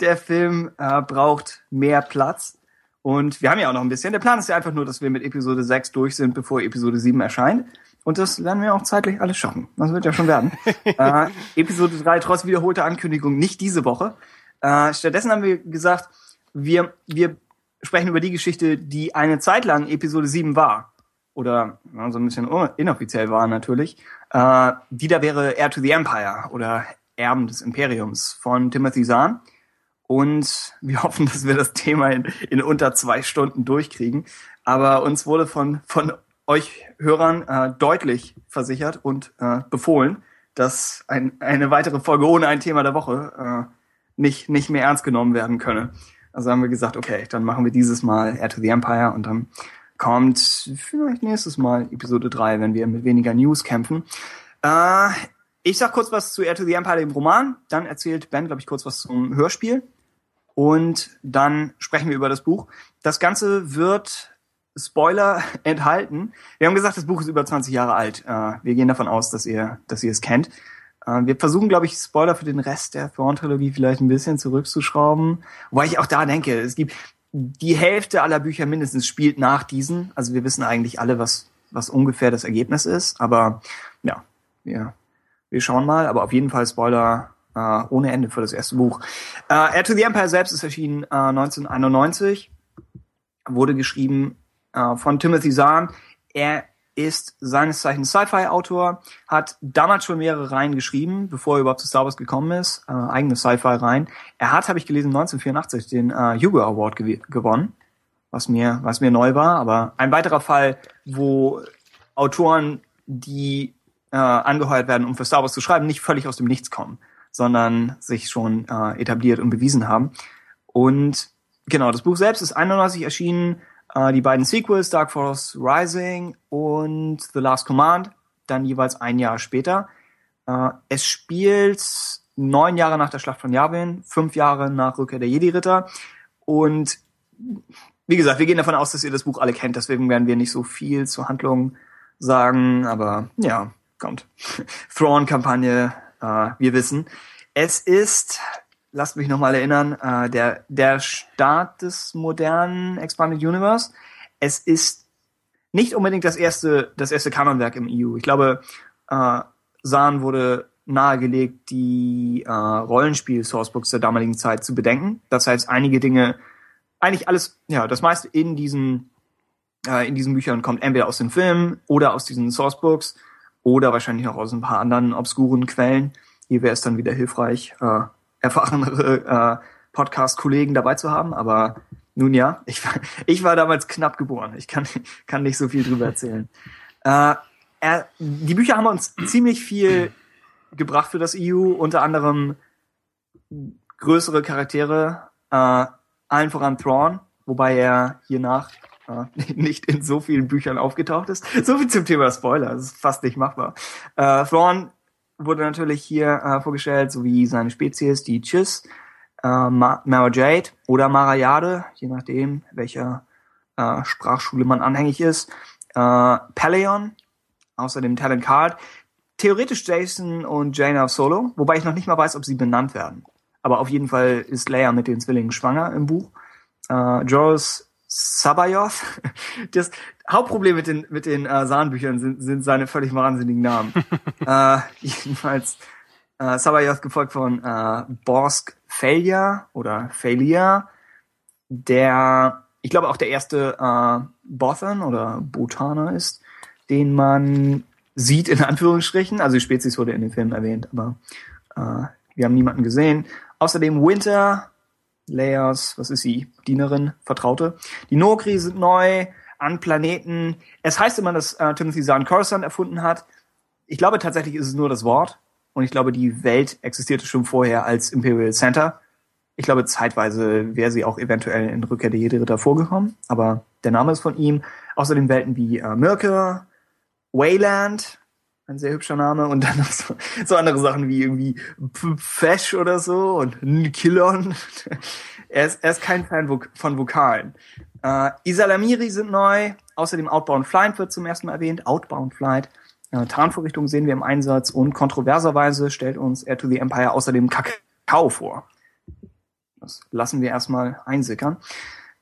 der Film äh, braucht mehr Platz. Und wir haben ja auch noch ein bisschen. Der Plan ist ja einfach nur, dass wir mit Episode 6 durch sind, bevor Episode 7 erscheint. Und das werden wir auch zeitlich alles schaffen. Das wird ja schon werden. [laughs] äh, Episode 3 trotz wiederholter Ankündigung nicht diese Woche. Äh, stattdessen haben wir gesagt, wir, wir sprechen über die Geschichte, die eine Zeit lang Episode 7 war oder ja, so ein bisschen inoffiziell war natürlich. Äh, die da wäre Air to the Empire oder Erben des Imperiums von Timothy Zahn. Und wir [laughs] hoffen, dass wir das Thema in, in unter zwei Stunden durchkriegen. Aber uns wurde von, von euch Hörern äh, deutlich versichert und äh, befohlen, dass ein, eine weitere Folge ohne ein Thema der Woche äh, nicht, nicht mehr ernst genommen werden könne. Also haben wir gesagt, okay, dann machen wir dieses Mal Air to the Empire und dann kommt vielleicht nächstes Mal Episode 3, wenn wir mit weniger News kämpfen. Äh, ich sag kurz was zu Air to the Empire, dem Roman. Dann erzählt Ben, glaube ich, kurz was zum Hörspiel. Und dann sprechen wir über das Buch. Das Ganze wird Spoiler [laughs] enthalten. Wir haben gesagt, das Buch ist über 20 Jahre alt. Äh, wir gehen davon aus, dass ihr, dass ihr es kennt. Äh, wir versuchen, glaube ich, Spoiler für den Rest der Thrawn-Trilogie vielleicht ein bisschen zurückzuschrauben. Wobei ich auch da denke, es gibt die Hälfte aller Bücher mindestens spielt nach diesen. Also wir wissen eigentlich alle, was, was ungefähr das Ergebnis ist. Aber ja, wir, wir schauen mal. Aber auf jeden Fall Spoiler äh, ohne Ende für das erste Buch. Äh, Air to the Empire selbst ist erschienen äh, 1991. Wurde geschrieben äh, von Timothy Zahn. Er ist seines Zeichens Sci-Fi-Autor, hat damals schon mehrere Reihen geschrieben, bevor er überhaupt zu Star Wars gekommen ist, äh, eigene Sci-Fi-Reihen. Er hat, habe ich gelesen, 1984 den äh, Hugo Award gew gewonnen, was mir, was mir neu war. Aber ein weiterer Fall, wo Autoren, die äh, angeheuert werden, um für Star Wars zu schreiben, nicht völlig aus dem Nichts kommen, sondern sich schon äh, etabliert und bewiesen haben. Und genau, das Buch selbst ist 91 erschienen, äh, die beiden Sequels, Dark Force Rising und The Last Command, dann jeweils ein Jahr später. Äh, es spielt neun Jahre nach der Schlacht von Yavin, fünf Jahre nach Rückkehr der Jedi-Ritter. Und wie gesagt, wir gehen davon aus, dass ihr das Buch alle kennt, deswegen werden wir nicht so viel zur Handlung sagen, aber ja, kommt. [laughs] Thrawn-Kampagne, äh, wir wissen. Es ist lasst mich nochmal erinnern, äh, der, der Start des modernen Expanded Universe. Es ist nicht unbedingt das erste, das erste Kanonwerk im EU. Ich glaube, äh, Sahn wurde nahegelegt, die äh, Rollenspiel-Sourcebooks der damaligen Zeit zu bedenken. Das heißt, einige Dinge, eigentlich alles, ja, das meiste in diesen, äh, in diesen Büchern kommt entweder aus den Filmen oder aus diesen Sourcebooks oder wahrscheinlich auch aus ein paar anderen obskuren Quellen. Hier wäre es dann wieder hilfreich, äh, erfahrenere äh, Podcast-Kollegen dabei zu haben, aber nun ja, ich war, ich war damals knapp geboren. Ich kann, kann nicht so viel drüber erzählen. Äh, er, die Bücher haben uns ziemlich viel gebracht für das EU, unter anderem größere Charaktere, äh, allen voran Thrawn, wobei er hiernach äh, [laughs] nicht in so vielen Büchern aufgetaucht ist. So viel zum Thema Spoiler, das ist fast nicht machbar. Äh, Thrawn wurde natürlich hier äh, vorgestellt, sowie seine Spezies, die Chiss, äh, Mara Jade oder Marayade, je nachdem, welcher äh, Sprachschule man anhängig ist. Äh, Paleon, außerdem Talent Card. Theoretisch Jason und Jaina Solo, wobei ich noch nicht mal weiß, ob sie benannt werden. Aber auf jeden Fall ist Leia mit den Zwillingen schwanger im Buch. Äh, Joris Sabayoth. [laughs] Das Hauptproblem mit den, mit den äh, Sahnbüchern sind, sind seine völlig wahnsinnigen Namen. [laughs] äh, jedenfalls äh, Sabayoth gefolgt von äh, Borsk Failure oder Failure, der, ich glaube, auch der erste äh, Bothan oder Botaner ist, den man sieht, in Anführungsstrichen. Also die Spezies wurde in den Filmen erwähnt, aber äh, wir haben niemanden gesehen. Außerdem Winter, Layers, was ist sie? Dienerin, Vertraute. Die Nokri sind neu an Planeten. Es heißt immer, dass äh, Timothy Zahn Coruscant erfunden hat. Ich glaube tatsächlich ist es nur das Wort. Und ich glaube, die Welt existierte schon vorher als Imperial Center. Ich glaube, zeitweise wäre sie auch eventuell in Rückkehr der Jedi-Ritter vorgekommen. Aber der Name ist von ihm. Außerdem Welten wie äh, Mirke, Wayland, ein sehr hübscher Name und dann noch so, so andere Sachen wie irgendwie Fesh oder so und Nkillon. [laughs] er, ist, er ist kein Fan von Vokalen. Äh, Isalamiri sind neu, außerdem Outbound Flight wird zum ersten Mal erwähnt, Outbound Flight. Äh, Tarnvorrichtungen sehen wir im Einsatz und kontroverserweise stellt uns Air to the Empire außerdem Kakao vor. Das lassen wir erstmal einsickern.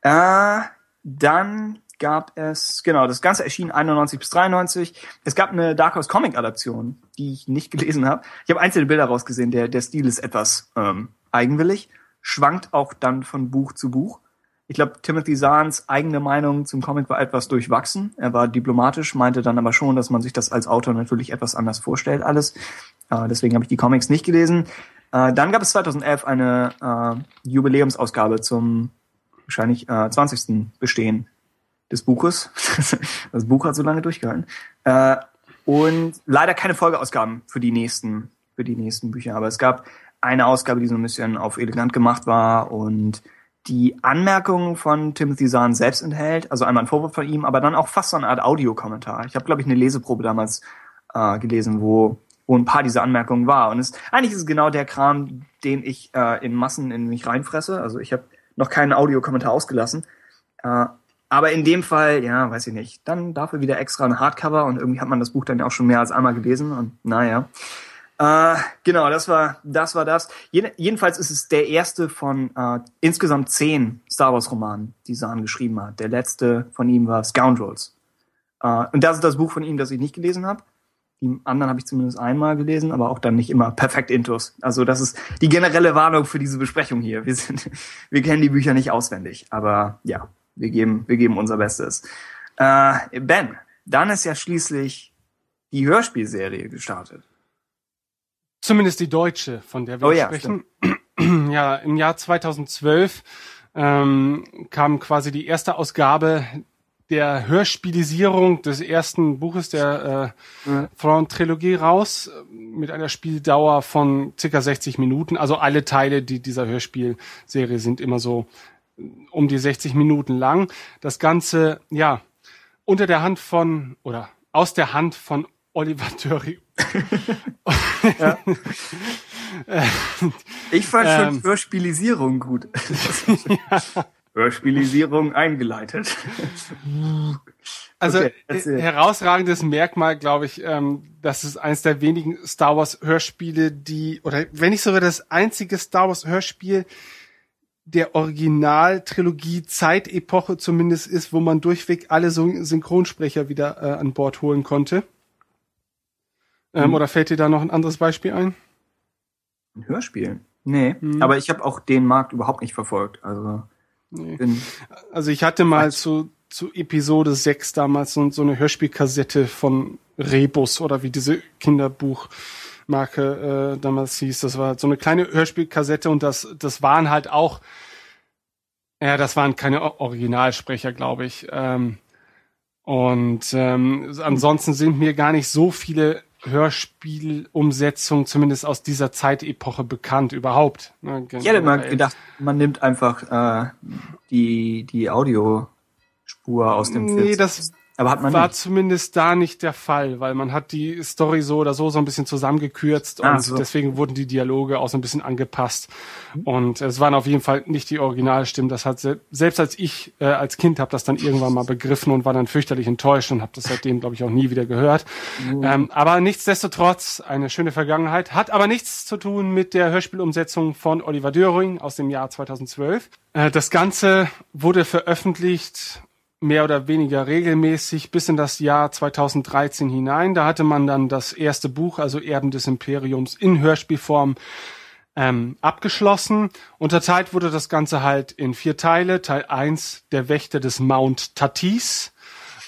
Äh, dann gab es, genau, das Ganze erschien 91 bis 93. Es gab eine Dark Horse Comic Adaption, die ich nicht gelesen habe. Ich habe einzelne Bilder rausgesehen. Der, der Stil ist etwas ähm, eigenwillig, schwankt auch dann von Buch zu Buch. Ich glaube, Timothy Zahns eigene Meinung zum Comic war etwas durchwachsen. Er war diplomatisch, meinte dann aber schon, dass man sich das als Autor natürlich etwas anders vorstellt alles. Äh, deswegen habe ich die Comics nicht gelesen. Äh, dann gab es 2011 eine äh, Jubiläumsausgabe zum wahrscheinlich äh, 20. Bestehen des Buches. [laughs] das Buch hat so lange durchgehalten. Äh, und leider keine Folgeausgaben für die nächsten, für die nächsten Bücher. Aber es gab eine Ausgabe, die so ein bisschen auf elegant gemacht war und die Anmerkungen von Timothy Zahn selbst enthält, also einmal ein Vorwort von ihm, aber dann auch fast so eine Art Audiokommentar. Ich habe, glaube ich, eine Leseprobe damals äh, gelesen, wo, wo ein paar dieser Anmerkungen war. Und es, eigentlich ist es genau der Kram, den ich äh, in Massen in mich reinfresse. Also ich habe noch keinen Audiokommentar ausgelassen. Äh, aber in dem Fall, ja, weiß ich nicht. Dann dafür wieder extra ein Hardcover und irgendwie hat man das Buch dann ja auch schon mehr als einmal gelesen und naja. Äh, genau, das war das. War das. Jeden, jedenfalls ist es der erste von äh, insgesamt zehn Star Wars-Romanen, die Sahn geschrieben hat. Der letzte von ihm war Scoundrels. Äh, und das ist das Buch von ihm, das ich nicht gelesen habe. Die anderen habe ich zumindest einmal gelesen, aber auch dann nicht immer perfekt intus. Also das ist die generelle Warnung für diese Besprechung hier. Wir sind, [laughs] wir kennen die Bücher nicht auswendig, aber ja, wir geben, wir geben unser Bestes. Äh, ben, dann ist ja schließlich die Hörspielserie gestartet. Zumindest die deutsche, von der wir Oh ja, sprechen. [clears throat] ja, im Jahr 2012 ähm, kam quasi die erste Ausgabe der Hörspielisierung des ersten Buches der äh, Ja. Thrawn-Trilogie raus, mit einer Spieldauer von circa 60 Minuten. Also alle Teile die dieser Hörspielserie sind immer so um die 60 Minuten lang. Das Ganze, ja, unter der Hand von, oder aus der Hand von Oliver Dörri. [laughs] Ich fand Ähm. schon Hörspielisierung gut. [laughs] Hörspielisierung eingeleitet. Also Okay, äh, herausragendes Merkmal, glaube ich, ähm, das ist eines der wenigen Star Wars Hörspiele, die oder wenn nicht sogar das einzige Star Wars Hörspiel der Originaltrilogie Zeitepoche zumindest ist, wo man durchweg alle Syn- Synchronsprecher wieder äh, an Bord holen konnte. Ähm, Mhm. Oder fällt dir da noch ein anderes Beispiel ein? Ein Hörspiel? Nee, Mhm. aber ich habe auch den Markt überhaupt nicht verfolgt. Also Nee. Also ich hatte mal zu, zu Episode 6 damals so, so eine Hörspielkassette von Rebus oder wie diese Kinderbuchmarke äh, damals hieß. Das war so eine kleine Hörspielkassette und das, das waren halt auch, ja, das waren keine Originalsprecher, glaube ich. Ähm, und ähm, ansonsten sind mir gar nicht so viele Hörspielumsetzungen, zumindest aus dieser Zeitepoche, bekannt überhaupt. Ne, Ich hätte mal gedacht, man nimmt einfach äh, die, die Audiospur aus dem Film. Nee, das aber hat man war nicht. zumindest da nicht der Fall, weil man hat die Story so oder so so ein bisschen zusammengekürzt Ah, und so. deswegen wurden die Dialoge auch so ein bisschen angepasst. Und es waren auf jeden Fall nicht die Originalstimmen. Das hat se selbst als ich äh, als Kind habe das dann irgendwann mal begriffen und war dann fürchterlich enttäuscht und habe das seitdem glaube ich auch nie wieder gehört. Ähm, aber nichtsdestotrotz eine schöne Vergangenheit, hat aber nichts zu tun mit der Hörspielumsetzung von Oliver Döring aus dem Jahr 2012. Äh, das Ganze wurde veröffentlicht mehr oder weniger regelmäßig bis in das Jahr 2013 hinein. Da hatte man dann das erste Buch, also Erben des Imperiums, in Hörspielform ähm, abgeschlossen. Unterteilt wurde das Ganze halt in vier Teile. Teil eins der Wächter des Mount Tatis.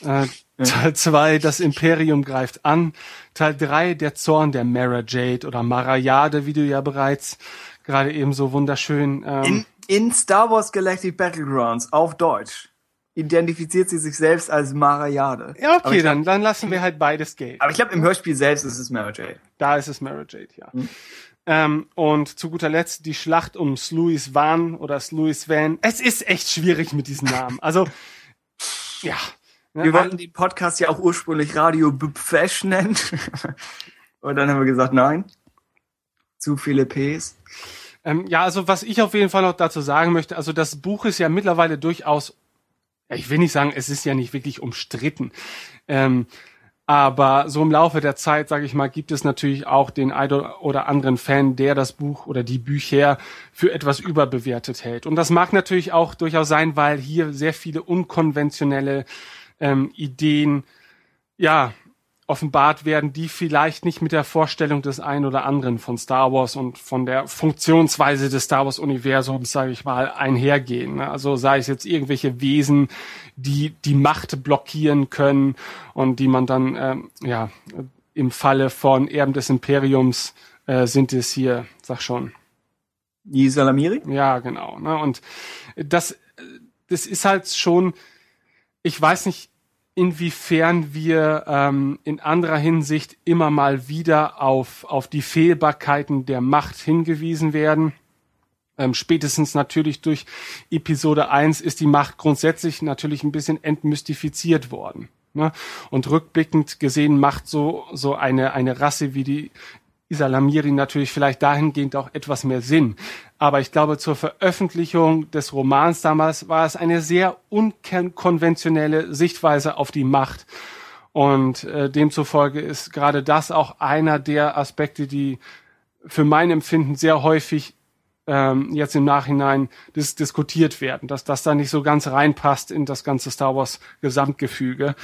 Äh, Teil zwei das Imperium greift an. Teil drei der Zorn der Mara Jade oder Marayade, wie du ja bereits gerade eben so wunderschön ähm, In, in Star Wars Galactic Battlegrounds auf Deutsch identifiziert sie sich selbst als Marayade. Ja, Aber okay, dann, dann lassen wir halt beides gelten. Aber ich glaube, im Hörspiel selbst ist es Mara Jade. Da ist es Mara Jade, ja. Ähm, und zu guter Letzt die Schlacht um Sluis Van oder Sluis Van. Es ist echt schwierig mit diesen Namen. Also, ja. Ne, Wir wollten den Podcast ja auch ursprünglich Radio Bpfesh nennen. [laughs] Und dann haben wir gesagt, nein. Zu viele Ps. Ähm, ja, also was ich auf jeden Fall noch dazu sagen möchte, also das Buch ist ja mittlerweile durchaus, ja, ich will nicht sagen, es ist ja nicht wirklich umstritten. Ähm, aber so im Laufe der Zeit, sage ich mal, gibt es natürlich auch den einen oder anderen Fan, der das Buch oder die Bücher für etwas überbewertet hält. Und das mag natürlich auch durchaus sein, weil hier sehr viele unkonventionelle ähm, Ideen, ja, offenbart werden, die vielleicht nicht mit der Vorstellung des einen oder anderen von Star Wars und von der Funktionsweise des Star Wars Universums, sage ich mal, einhergehen. ne? Also sei es jetzt irgendwelche Wesen, die die Macht blockieren können und die man dann ähm, ja im Falle von Erben des Imperiums äh, sind es hier, sag schon, Die Salamiri? ja, genau. Ne? Und das, das ist halt schon, ich weiß nicht, inwiefern wir ähm, in anderer Hinsicht immer mal wieder auf, auf die Fehlbarkeiten der Macht hingewiesen werden. Ähm, spätestens natürlich durch Episode 1 ist die Macht grundsätzlich natürlich ein bisschen entmystifiziert worden. Ne? Und rückblickend gesehen macht so, so eine, eine Rasse wie die Isalamiri natürlich vielleicht dahingehend auch etwas mehr Sinn. Aber ich glaube, zur Veröffentlichung des Romans damals war es eine sehr unkonventionelle Sichtweise auf die Macht. Und äh, demzufolge ist gerade das auch einer der Aspekte, die für mein Empfinden sehr häufig ähm, jetzt im Nachhinein dis diskutiert werden, dass das da nicht so ganz reinpasst in das ganze Star Wars Gesamtgefüge.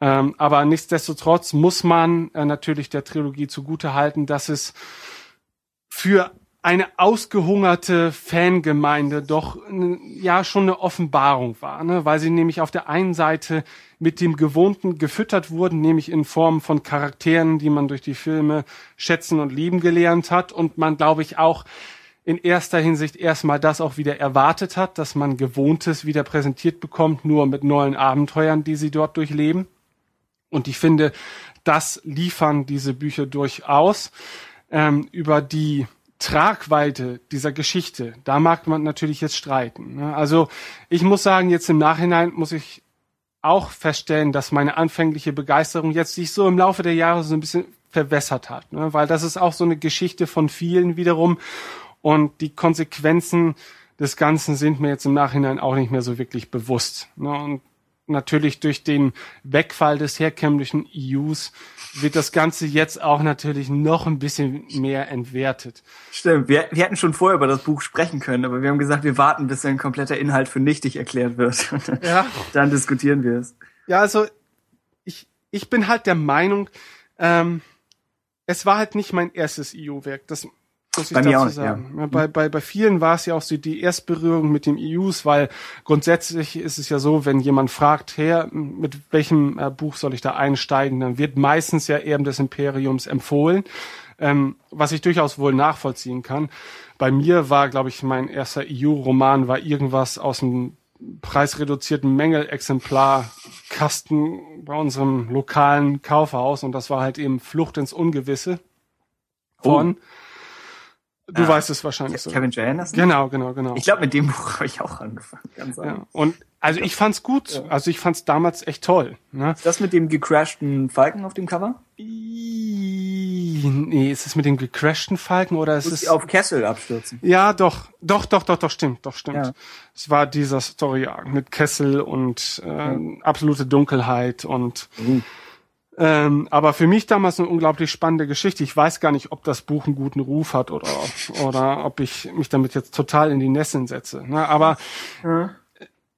Ähm, aber nichtsdestotrotz muss man äh, natürlich der Trilogie zugute halten, dass es für eine ausgehungerte Fangemeinde doch ja schon eine Offenbarung war, ne? weil sie nämlich auf der einen Seite mit dem Gewohnten gefüttert wurden, nämlich in Form von Charakteren, die man durch die Filme schätzen und lieben gelernt hat und man, glaube ich, auch in erster Hinsicht erstmal das auch wieder erwartet hat, dass man Gewohntes wieder präsentiert bekommt, nur mit neuen Abenteuern, die sie dort durchleben. Und ich finde, das liefern diese Bücher durchaus ähm, über die Tragweite dieser Geschichte, da mag man natürlich jetzt streiten. Ne? Also ich muss sagen, jetzt im Nachhinein muss ich auch feststellen, dass meine anfängliche Begeisterung jetzt sich so im Laufe der Jahre so ein bisschen verwässert hat, ne? weil das ist auch so eine Geschichte von vielen wiederum und die Konsequenzen des Ganzen sind mir jetzt im Nachhinein auch nicht mehr so wirklich bewusst. Ne? Und natürlich durch den Wegfall des herkömmlichen EUs wird das Ganze jetzt auch natürlich noch ein bisschen mehr entwertet. Stimmt, wir, wir hätten schon vorher über das Buch sprechen können, aber wir haben gesagt, wir warten, bis ein kompletter Inhalt für nichtig erklärt wird. [laughs] Ja. Dann diskutieren wir es. Ja, also ich, ich bin halt der Meinung, ähm, es war halt nicht mein erstes EU-Werk. Das muss ich bei dazu sagen. Ja. Bei, bei, bei vielen war es ja auch so die Erstberührung mit dem EUs, weil grundsätzlich ist es ja so, wenn jemand fragt, her, mit welchem äh, Buch soll ich da einsteigen, dann wird meistens ja Erben des Imperiums empfohlen, ähm, was ich durchaus wohl nachvollziehen kann. Bei mir war, glaube ich, mein erster EU-Roman war irgendwas aus dem preisreduzierten Mängelexemplar Kasten bei unserem lokalen Kaufhaus und das war halt eben Flucht ins Ungewisse von oh Du ah, weißt es wahrscheinlich so. Kevin J. Anderson? Genau, genau, genau. Ich glaube, mit dem Buch habe ich auch angefangen. Ganz ja. Und also ich fand's gut. Ja. Also ich fand's damals echt toll. Ne? Ist das mit dem gecrashten Falken auf dem Cover? Nee, ist es mit dem gecrashten Falken oder ist es auf Kessel abstürzen? Ja, doch, doch, doch, doch, doch, stimmt, doch, stimmt. Ja. Es war dieser Story mit Kessel und äh, absolute Dunkelheit und mhm. Ähm, aber für mich damals eine unglaublich spannende Geschichte. Ich weiß gar nicht, ob das Buch einen guten Ruf hat oder, oder ob ich mich damit jetzt total in die Nesseln setze. Ne? Aber ja.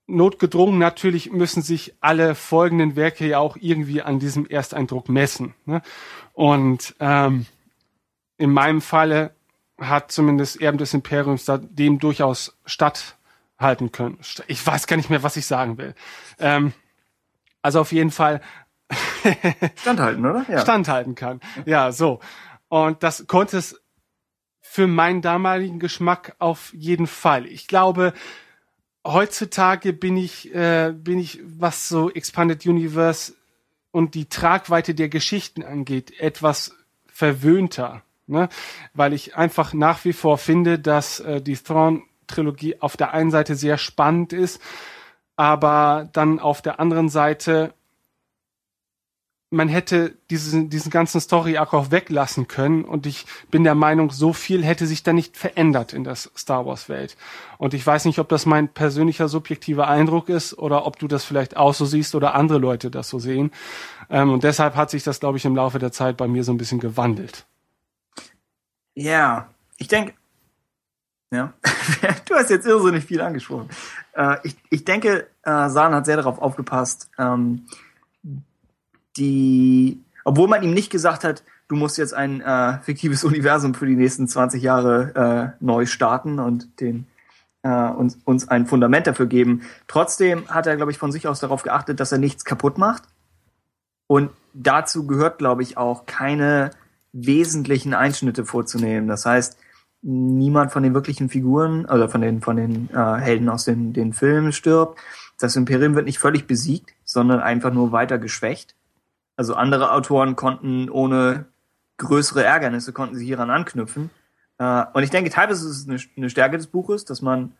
notgedrungen natürlich müssen sich alle folgenden Werke ja auch irgendwie an diesem Ersteindruck messen. Ne? Und ähm, in meinem Falle hat zumindest Erben des Imperiums da dem durchaus statthalten können. Ich weiß gar nicht mehr, was ich sagen will. Ähm, also auf jeden Fall [laughs] standhalten, oder? Ja. Standhalten kann. Ja, so. Und das konnte es für meinen damaligen Geschmack auf jeden Fall. Ich glaube, heutzutage bin ich, äh, bin ich, was so Expanded Universe und die Tragweite der Geschichten angeht, etwas verwöhnter. Ne? Weil ich einfach nach wie vor finde, dass äh, die Thrawn-Trilogie auf der einen Seite sehr spannend ist, aber dann auf der anderen Seite man hätte diesen, diesen ganzen Story-Arc auch weglassen können und ich bin der Meinung, so viel hätte sich da nicht verändert in der Star Wars-Welt. Und ich weiß nicht, ob das mein persönlicher subjektiver Eindruck ist oder ob du das vielleicht auch so siehst oder andere Leute das so sehen. Ähm, und deshalb hat sich das, glaube ich, im Laufe der Zeit bei mir so ein bisschen gewandelt. Ja, ich denke, ja, [laughs] du hast jetzt irrsinnig viel angesprochen. Äh, ich, ich denke, äh, Sahn hat sehr darauf aufgepasst, ähm, die, obwohl man ihm nicht gesagt hat, du musst jetzt ein äh, fiktives [laughs] Universum für die nächsten 20 Jahre äh, neu starten und den äh, uns, uns ein Fundament dafür geben. Trotzdem hat er, glaube ich, von sich aus darauf geachtet, dass er nichts kaputt macht. Und dazu gehört, glaube ich, auch keine wesentlichen Einschnitte vorzunehmen. Das heißt, niemand von den wirklichen Figuren oder von den von den äh, Helden aus den den Filmen stirbt. Das Imperium wird nicht völlig besiegt, sondern einfach nur weiter geschwächt. Also andere Autoren konnten ohne größere Ärgernisse konnten sie hieran anknüpfen. Äh, und ich denke, teilweise ist es eine, Stärke des Buches, dass man,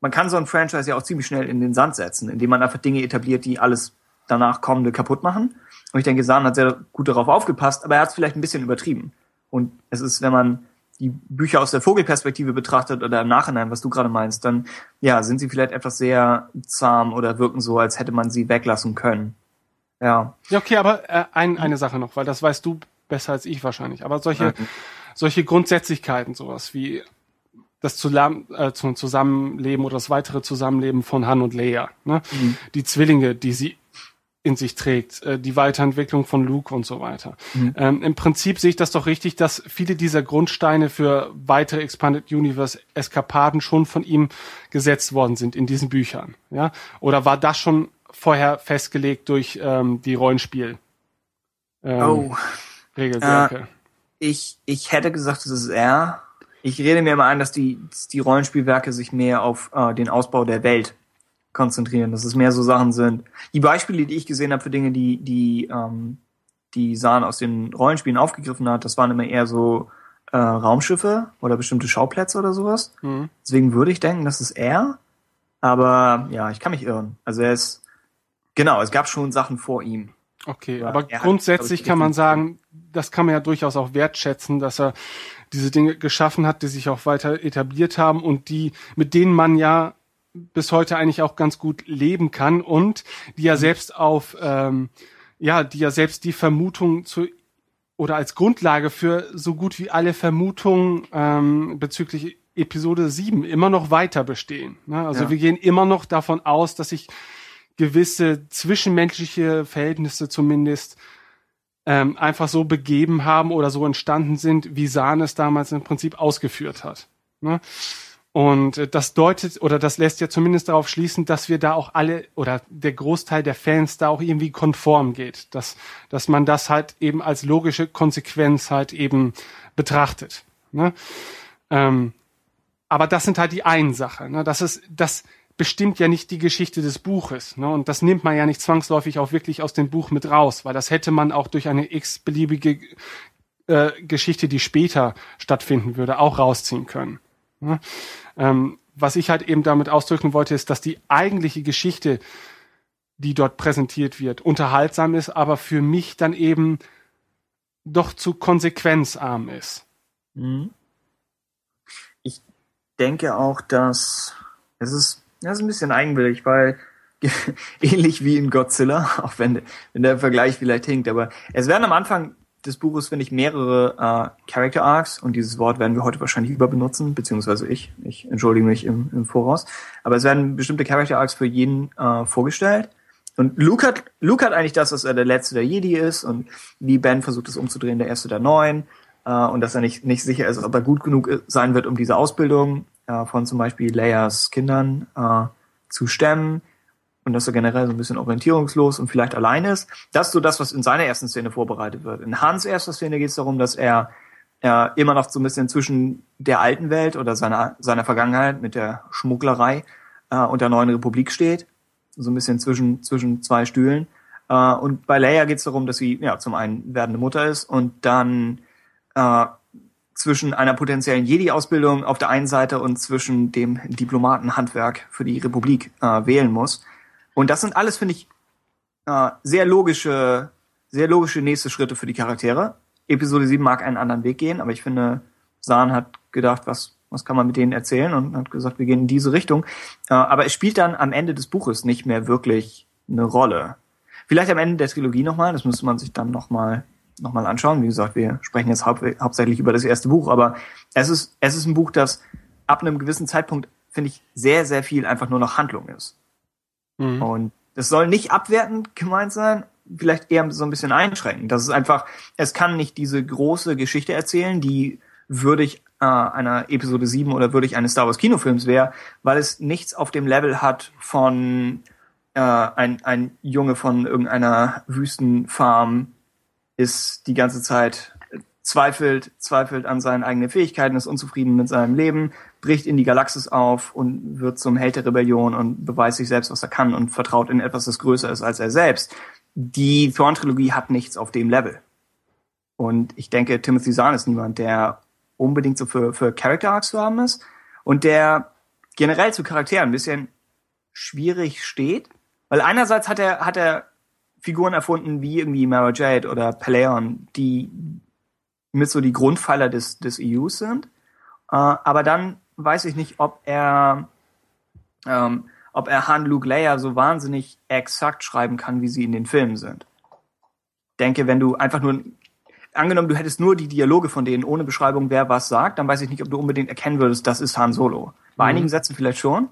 man kann so ein Franchise ja auch ziemlich schnell in den Sand setzen, indem man einfach Dinge etabliert, die alles danach kommende kaputt machen. Und ich denke, Sahn hat sehr gut darauf aufgepasst, aber er hat es vielleicht ein bisschen übertrieben. Und es ist, wenn man die Bücher aus der Vogelperspektive betrachtet oder im Nachhinein, was du gerade meinst, dann ja, sind sie vielleicht etwas sehr zahm oder wirken so, als hätte man sie weglassen können. Ja. Ja, okay, aber äh, ein, eine Sache noch, weil das weißt du besser als ich wahrscheinlich. Aber solche, Okay. solche Grundsätzlichkeiten, sowas wie das äh, Zusammenleben oder das weitere Zusammenleben von Han und Leia, ne? die Zwillinge, die sie in sich trägt, äh, die Weiterentwicklung von Luke und so weiter. Ähm, Im Prinzip sehe ich das doch richtig, dass viele dieser Grundsteine für weitere Expanded Universe Eskapaden schon von ihm gesetzt worden sind in diesen Büchern. Ja? Oder war das schon vorher festgelegt durch ähm, die Rollenspiel? Ähm, Oh, Regelwerke. ich, ich hätte gesagt, es ist er. Ich rede mir immer ein, dass die, die Rollenspielwerke sich mehr auf äh, den Ausbau der Welt konzentrieren, dass es mehr so Sachen sind. Die Beispiele, die ich gesehen habe für Dinge, die, die, ähm, die Sahn aus den Rollenspielen aufgegriffen hat, das waren immer eher so äh, Raumschiffe oder bestimmte Schauplätze oder sowas. Mhm. Deswegen würde ich denken, das ist er. Aber ja, ich kann mich irren. Also er ist, genau, es gab schon Sachen vor ihm. Okay, aber er hat, grundsätzlich glaub ich, kann man sagen, das kann man ja durchaus auch wertschätzen, dass er diese Dinge geschaffen hat, die sich auch weiter etabliert haben und die, mit denen man ja bis heute eigentlich auch ganz gut leben kann und die ja selbst auf, ähm, ja, die ja selbst die Vermutung zu oder als Grundlage für so gut wie alle Vermutungen ähm, bezüglich Episode 7 immer noch weiter bestehen. Ne? Also Ja. wir gehen immer noch davon aus, dass sich gewisse zwischenmenschliche Verhältnisse zumindest ähm, einfach so begeben haben oder so entstanden sind, wie Sahn es damals im Prinzip ausgeführt hat. Ne? Und äh, das deutet oder das lässt ja zumindest darauf schließen, dass wir da auch alle oder der Großteil der Fans da auch irgendwie konform geht, dass dass man das halt eben als logische Konsequenz halt eben betrachtet. Ne? Ähm, aber das sind halt die einen Sache. Ne? Das ist das bestimmt ja nicht die Geschichte des Buches. Ne? Und das nimmt man ja nicht zwangsläufig auch wirklich aus dem Buch mit raus, weil das hätte man auch durch eine x-beliebige äh, Geschichte, die später stattfinden würde, auch rausziehen können. Ne? Ähm, was ich halt eben damit ausdrücken wollte, ist, dass die eigentliche Geschichte, die dort präsentiert wird, unterhaltsam ist, aber für mich dann eben doch zu konsequenzarm ist. Mhm. Ich denke auch, dass es ist, das ist ein bisschen eigenwillig, weil [laughs] ähnlich wie in Godzilla, [laughs] auch wenn, wenn der Vergleich vielleicht hinkt, aber es werden am Anfang des Buches, finde ich, mehrere äh, Character Arcs und dieses Wort werden wir heute wahrscheinlich überbenutzen, beziehungsweise ich. Ich entschuldige mich im, im Voraus. Aber es werden bestimmte Character Arcs für jeden äh, vorgestellt. Und Luke hat, Luke hat eigentlich das, dass er der Letzte der Jedi ist und wie Ben versucht es umzudrehen, der Erste der Neun. Äh, und dass er nicht, nicht sicher ist, ob er gut genug sein wird, um diese Ausbildung äh, von zum Beispiel Leias Kindern äh, zu stemmen. Und dass er generell so ein bisschen orientierungslos und vielleicht allein ist. Das ist so das, was in seiner ersten Szene vorbereitet wird. In Hans erster Szene geht es darum, dass er äh, immer noch so ein bisschen zwischen der alten Welt oder seiner, seiner Vergangenheit mit der Schmugglerei äh, und der neuen Republik steht. So ein bisschen zwischen, zwischen zwei Stühlen. Äh, und bei Leia geht es darum, dass sie ja zum einen werdende Mutter ist und dann äh, zwischen einer potenziellen Jedi-Ausbildung auf der einen Seite und zwischen dem Diplomatenhandwerk für die Republik äh, wählen muss. Und das sind alles, finde ich, äh, sehr logische, sehr logische nächste Schritte für die Charaktere. Episode 7 mag einen anderen Weg gehen, aber ich finde, Sahn hat gedacht, was, was kann man mit denen erzählen und hat gesagt, wir gehen in diese Richtung. Äh, aber es spielt dann am Ende des Buches nicht mehr wirklich eine Rolle. Vielleicht am Ende der Trilogie nochmal, das müsste man sich dann nochmal noch mal anschauen. Wie gesagt, wir sprechen jetzt haupt, hauptsächlich über das erste Buch, aber es ist, es ist ein Buch, das ab einem gewissen Zeitpunkt, finde ich, sehr, sehr viel einfach nur noch Handlung ist. Mhm. Und das soll nicht abwertend gemeint sein, vielleicht eher so ein bisschen einschränken. Das ist einfach, es kann nicht diese große Geschichte erzählen, die würdig äh, einer Episode 7 oder würdig eines Star Wars Kinofilms wäre, weil es nichts auf dem Level hat von äh, ein, ein Junge von irgendeiner Wüstenfarm ist die ganze Zeit äh, zweifelt, zweifelt an seinen eigenen Fähigkeiten, ist unzufrieden mit seinem Leben, bricht in die Galaxis auf und wird zum Held der Rebellion und beweist sich selbst, was er kann und vertraut in etwas, das größer ist als er selbst. Die Thrawn-Trilogie hat nichts auf dem Level. Und ich denke, Timothy Zahn ist niemand, der unbedingt so für, für Character Arcs zu haben ist und der generell zu Charakteren ein bisschen schwierig steht, weil einerseits hat er, hat er Figuren erfunden wie irgendwie Mara Jade oder Peleon, die mit so die Grundpfeiler des, des EUs sind. Äh, aber dann weiß ich nicht, ob er, ähm, ob er Han, Luke, Leia so wahnsinnig exakt schreiben kann, wie sie in den Filmen sind. Denke, wenn du einfach nur, angenommen, du hättest nur die Dialoge von denen ohne Beschreibung, wer was sagt, dann weiß ich nicht, ob du unbedingt erkennen würdest, das ist Han Solo. Bei mhm. einigen Sätzen vielleicht schon,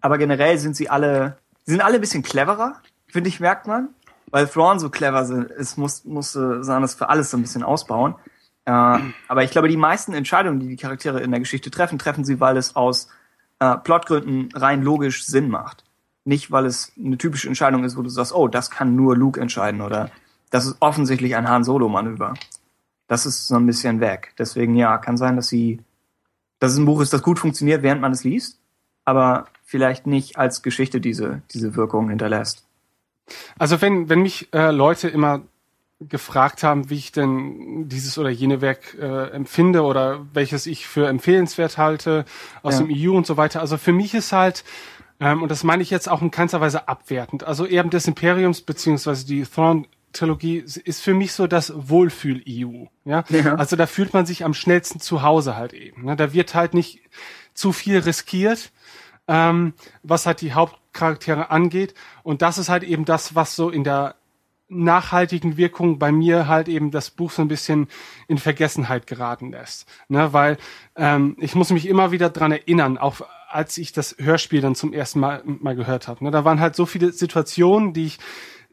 aber generell sind sie alle, sie sind alle ein bisschen cleverer, finde ich, merkt man weil Thrawn so clever ist, muss, musste Sanas für alles so ein bisschen ausbauen. Äh, aber ich glaube, die meisten Entscheidungen, die die Charaktere in der Geschichte treffen, treffen sie, weil es aus äh, Plotgründen rein logisch Sinn macht. Nicht, weil es eine typische Entscheidung ist, wo du sagst, oh, das kann nur Luke entscheiden oder das ist offensichtlich ein Han Solo-Manöver. Das ist so ein bisschen weg. Deswegen, ja, kann sein, dass sie, dass es ein Buch ist, das gut funktioniert, während man es liest, aber vielleicht nicht als Geschichte diese, diese Wirkung hinterlässt. Also wenn, wenn mich äh, Leute immer gefragt haben, wie ich denn dieses oder jene Werk äh, empfinde oder welches ich für empfehlenswert halte aus ja. dem EU und so weiter. Also für mich ist halt, ähm, und das meine ich jetzt auch in keinster Weise abwertend, also Erben des Imperiums beziehungsweise die Thrawn Trilogie ist für mich so das Wohlfühl-EU. Ja? ja? Also da fühlt man sich am schnellsten zu Hause halt eben. Ne? Da wird halt nicht zu viel riskiert, ähm, was halt die Haupt Charaktere angeht. Und das ist halt eben das, was so in der nachhaltigen Wirkung bei mir halt eben das Buch so ein bisschen in Vergessenheit geraten lässt. Ne, weil ähm, ich muss mich immer wieder dran erinnern, auch als ich das Hörspiel dann zum ersten Mal, mal gehört habe. Ne, da waren halt so viele Situationen, die ich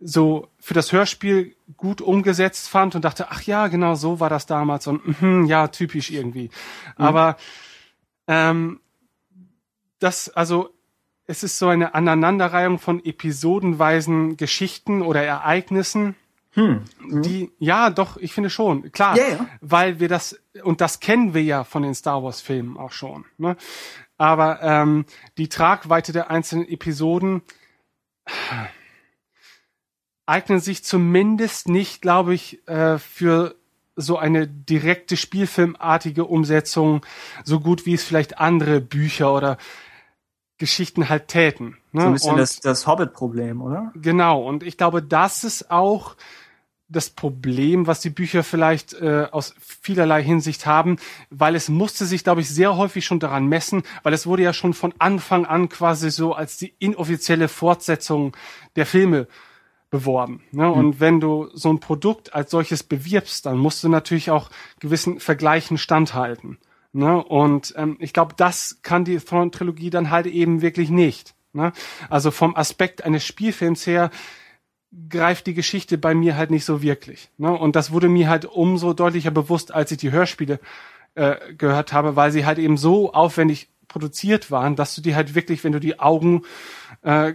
so für das Hörspiel gut umgesetzt fand und dachte, ach ja, genau so war das damals und mh, ja, typisch irgendwie. Mhm. Aber ähm, das, also es ist so eine Aneinanderreihung von episodenweisen Geschichten oder Ereignissen. Hm. Die, ja, doch, ich finde schon, klar, yeah, ja. weil wir das, und das kennen wir ja von den Star Wars Filmen auch schon, ne? Aber ähm, die Tragweite der einzelnen Episoden eignen sich zumindest nicht, glaube ich, äh, für so eine direkte Spielfilmartige Umsetzung so gut wie es vielleicht andere Bücher oder Geschichten halt täten. Ne? So ein bisschen und, das, das Hobbit-Problem, oder? Genau, und ich glaube, das ist auch das Problem, was die Bücher vielleicht äh, aus vielerlei Hinsicht haben, weil es musste sich, glaube ich, sehr häufig schon daran messen, weil es wurde ja schon von Anfang an quasi so als die inoffizielle Fortsetzung der Filme beworben. Ne? Mhm. Und wenn du so ein Produkt als solches bewirbst, dann musst du natürlich auch gewissen Vergleichen standhalten. Ne? Und ähm, ich glaube, das kann die Thrawn-Trilogie dann halt eben wirklich nicht. Ne? Also vom Aspekt eines Spielfilms her greift die Geschichte bei mir halt nicht so wirklich. Ne? Und das wurde mir halt umso deutlicher bewusst, als ich die Hörspiele äh, gehört habe, weil sie halt eben so aufwendig produziert waren, dass du die halt wirklich, wenn du die Augen äh,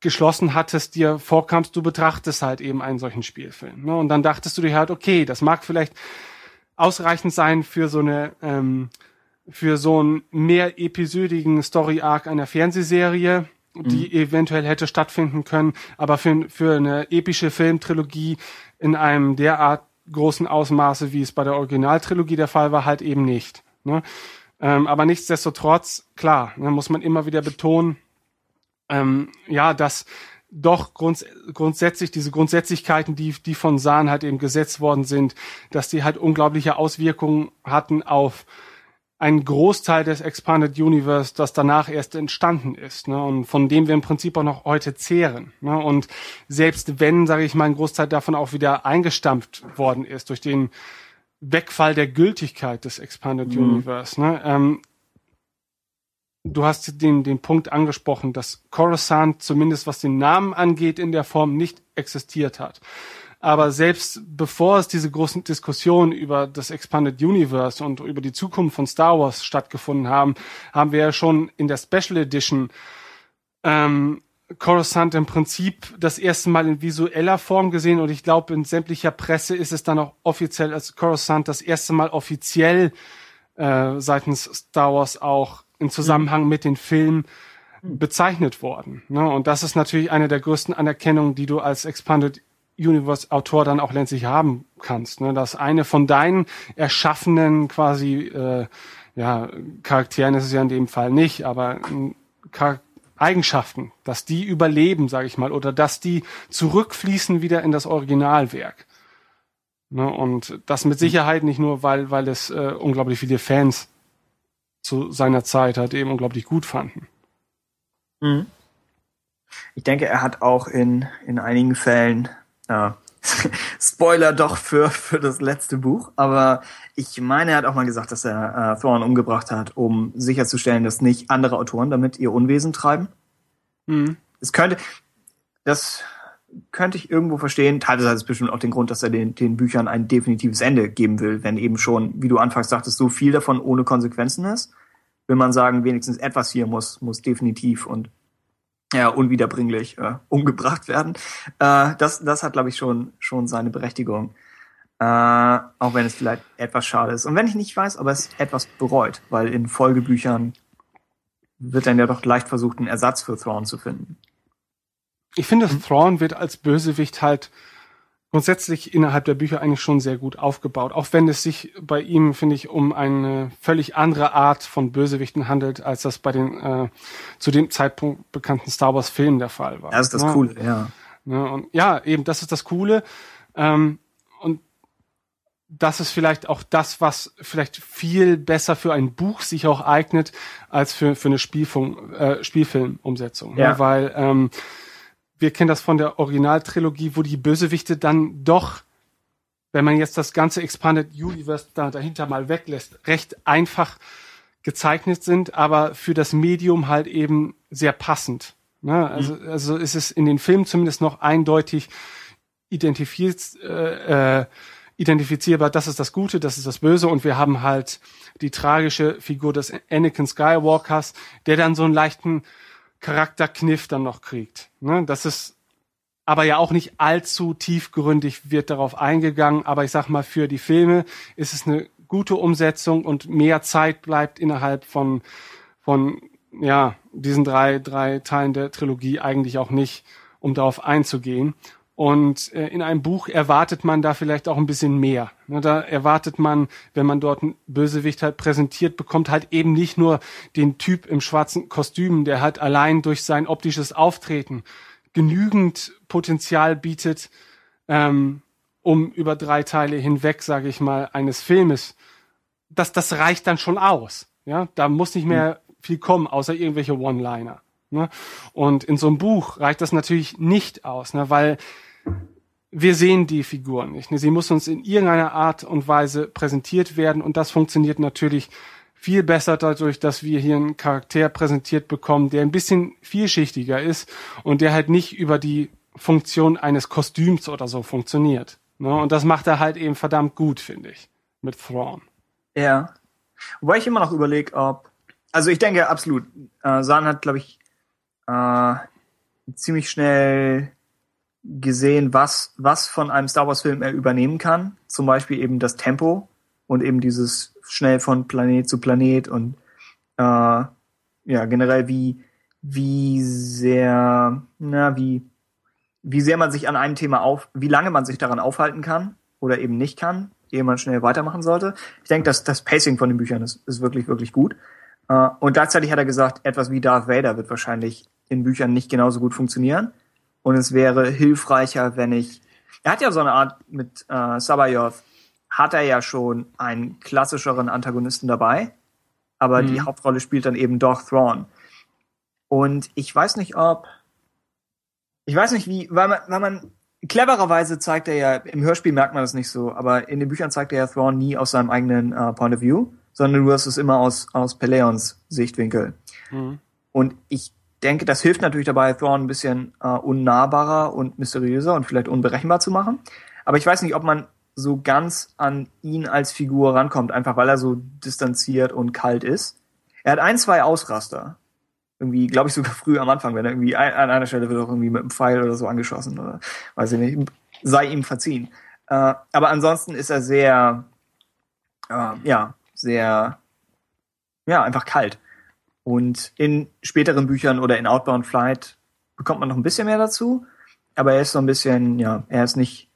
geschlossen hattest, dir vorkamst, du betrachtest halt eben einen solchen Spielfilm. Ne? Und dann dachtest du dir halt, okay, das mag vielleicht ausreichend sein für so eine ähm, für so einen mehr episodigen Story Arc einer Fernsehserie, die mhm. eventuell hätte stattfinden können, aber für, für eine epische Filmtrilogie in einem derart großen Ausmaße, wie es bei der Originaltrilogie der Fall war, halt eben nicht. Ne? Ähm, aber nichtsdestotrotz, klar, ne, muss man immer wieder betonen, ähm, ja, dass doch grunds grundsätzlich diese Grundsätzlichkeiten, die, die von Sahn halt eben gesetzt worden sind, dass die halt unglaubliche Auswirkungen hatten auf einen Großteil des Expanded Universe, das danach erst entstanden ist, ne, und von dem wir im Prinzip auch noch heute zehren. Ne, und selbst wenn, sage ich mal, ein Großteil davon auch wieder eingestampft worden ist durch den Wegfall der Gültigkeit des Expanded mhm. Universe, ne, ähm, du hast den, den Punkt angesprochen, dass Coruscant zumindest was den Namen angeht in der Form nicht existiert hat. Aber selbst bevor es diese großen Diskussionen über das Expanded Universe und über die Zukunft von Star Wars stattgefunden haben, haben wir ja schon in der Special Edition ähm, Coruscant im Prinzip das erste Mal in visueller Form gesehen und ich glaube in sämtlicher Presse ist es dann auch offiziell als Coruscant das erste Mal offiziell äh, seitens Star Wars auch im Zusammenhang mit den Filmen bezeichnet worden. Ne? Und das ist natürlich eine der größten Anerkennungen, die du als Expanded Universe-Autor dann auch letztlich haben kannst. Ne? Dass eine von deinen erschaffenen quasi äh, ja, Charakteren ist es ja in dem Fall nicht, aber Char Eigenschaften, dass die überleben, sage ich mal, oder dass die zurückfließen wieder in das Originalwerk. Ne? Und das mit Sicherheit nicht nur, weil, weil es äh, unglaublich viele Fans zu seiner Zeit halt eben unglaublich gut fanden. Mhm. Ich denke, er hat auch in, in einigen Fällen äh, [laughs] Spoiler doch für, für das letzte Buch, aber ich meine, er hat auch mal gesagt, dass er äh, Thrawn umgebracht hat, um sicherzustellen, dass nicht andere Autoren damit ihr Unwesen treiben. Mhm. Es könnte, das könnte ich irgendwo verstehen. Teilweise hat es bestimmt auch den Grund, dass er den, den Büchern ein definitives Ende geben will, wenn eben schon, wie du anfangs sagtest, so viel davon ohne Konsequenzen ist. Will man sagen, wenigstens etwas hier muss, muss definitiv und ja, unwiederbringlich äh, umgebracht werden. Äh, das, das hat, glaube ich, schon, schon seine Berechtigung. Äh, auch wenn es vielleicht etwas schade ist. Und wenn ich nicht weiß, ob er es etwas bereut, weil in Folgebüchern wird dann ja doch leicht versucht, einen Ersatz für Thrawn zu finden. Ich finde, mhm. Thrawn wird als Bösewicht halt grundsätzlich innerhalb der Bücher eigentlich schon sehr gut aufgebaut. Auch wenn es sich bei ihm, finde ich, um eine völlig andere Art von Bösewichten handelt, als das bei den äh, zu dem Zeitpunkt bekannten Star Wars Filmen der Fall war. Das ist das ja. Coole, ja. ja. Und ja, eben, das ist das Coole. Ähm, und das ist vielleicht auch das, was vielleicht viel besser für ein Buch sich auch eignet, als für, für eine Spielfilm, äh, Spielfilmumsetzung. Ja. Ne? Weil ähm, wir kennen das von der Originaltrilogie, wo die Bösewichte dann doch, wenn man jetzt das ganze Expanded Universe da dahinter mal weglässt, recht einfach gezeichnet sind, aber für das Medium halt eben sehr passend. Ne? Also, mhm. also ist es in den Filmen zumindest noch eindeutig identifiziert, äh, äh, identifizierbar, das ist das Gute, das ist das Böse und wir haben halt die tragische Figur des Anakin Skywalkers, der dann so einen leichten Charakterkniff dann noch kriegt. Ne? Das ist aber ja auch nicht allzu tiefgründig wird darauf eingegangen. Aber ich sag mal, für die Filme ist es eine gute Umsetzung und mehr Zeit bleibt innerhalb von, von, ja, diesen drei, drei Teilen der Trilogie eigentlich auch nicht, um darauf einzugehen. Und äh, in einem Buch erwartet man da vielleicht auch ein bisschen mehr. Ne, da erwartet man, wenn man dort einen Bösewicht halt präsentiert bekommt, halt eben nicht nur den Typ im schwarzen Kostüm, der halt allein durch sein optisches Auftreten genügend Potenzial bietet, ähm, um über drei Teile hinweg, sage ich mal, eines Filmes. Das, das reicht dann schon aus. Ja, da muss nicht mehr viel kommen, außer irgendwelche One-Liner. Ne? Und in so einem Buch reicht das natürlich nicht aus, ne? weil wir sehen die Figur nicht. Sie muss uns in irgendeiner Art und Weise präsentiert werden und das funktioniert natürlich viel besser dadurch, dass wir hier einen Charakter präsentiert bekommen, der ein bisschen vielschichtiger ist und der halt nicht über die Funktion eines Kostüms oder so funktioniert. Ne? Und das macht er halt eben verdammt gut, finde ich, mit Thrawn. Ja. Wobei ich immer noch überlege, ob, also ich denke absolut, äh, San hat, glaube ich, äh, ziemlich schnell gesehen, was, was von einem Star Wars Film er übernehmen kann. Zum Beispiel eben das Tempo und eben dieses schnell von Planet zu Planet und äh, ja, generell wie, wie sehr, na, wie, wie sehr man sich an einem Thema auf, wie lange man sich daran aufhalten kann oder eben nicht kann, ehe man schnell weitermachen sollte. Ich denke, dass das Pacing von den Büchern ist, ist wirklich, wirklich gut. Äh, und gleichzeitig hat er gesagt, etwas wie Darth Vader wird wahrscheinlich in Büchern nicht genauso gut funktionieren. Und es wäre hilfreicher, wenn ich. Er hat ja so eine Art mit äh, Sabayoth, hat er ja schon einen klassischeren Antagonisten dabei, aber mhm. die Hauptrolle spielt dann eben doch Thrawn. Und ich weiß nicht, ob. Ich weiß nicht, wie, weil man, weil man clevererweise zeigt er ja, im Hörspiel merkt man das nicht so, aber in den Büchern zeigt er ja Thrawn nie aus seinem eigenen äh, Point of View, sondern du hast es immer aus, aus Peleons Sichtwinkel. Mhm. Und ich denke, das hilft natürlich dabei, Thrawn ein bisschen äh, unnahbarer und mysteriöser und vielleicht unberechenbar zu machen. Aber ich weiß nicht, ob man so ganz an ihn als Figur rankommt, einfach weil er so distanziert und kalt ist. Er hat ein, zwei Ausraster. Irgendwie, glaube ich, sogar früh am Anfang, wenn er irgendwie an einer Stelle wird auch irgendwie mit einem Pfeil oder so angeschossen oder weiß ich nicht, sei ihm verziehen. Äh, aber ansonsten ist er sehr, äh, ja, sehr, ja, einfach kalt. Und in späteren Büchern oder in Outbound Flight bekommt man noch ein bisschen mehr dazu. aber er ist so ein bisschen, ja, er ist nicht,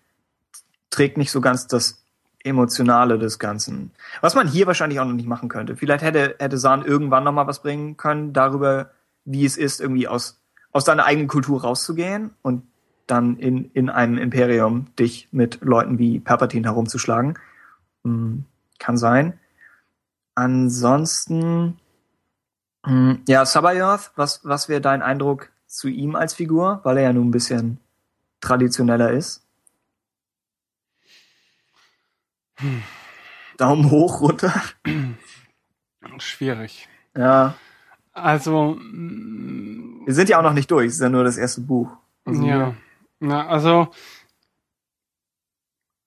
trägt nicht so ganz das Emotionale des Ganzen. Was man hier wahrscheinlich auch noch nicht machen könnte. Vielleicht hätte, hätte Sahn irgendwann noch mal was bringen können darüber, wie es ist, irgendwie aus, aus deiner eigenen Kultur rauszugehen und dann in, in einem Imperium dich mit Leuten wie Palpatine herumzuschlagen. Hm, kann sein. Ansonsten, ja, Sabayoth, was, was wäre dein Eindruck zu ihm als Figur, weil er ja nun ein bisschen traditioneller ist? Hm. Daumen hoch, runter. Schwierig. Ja. Also. Wir sind ja auch noch nicht durch, es ist ja nur das erste Buch. Also ja. ja. Also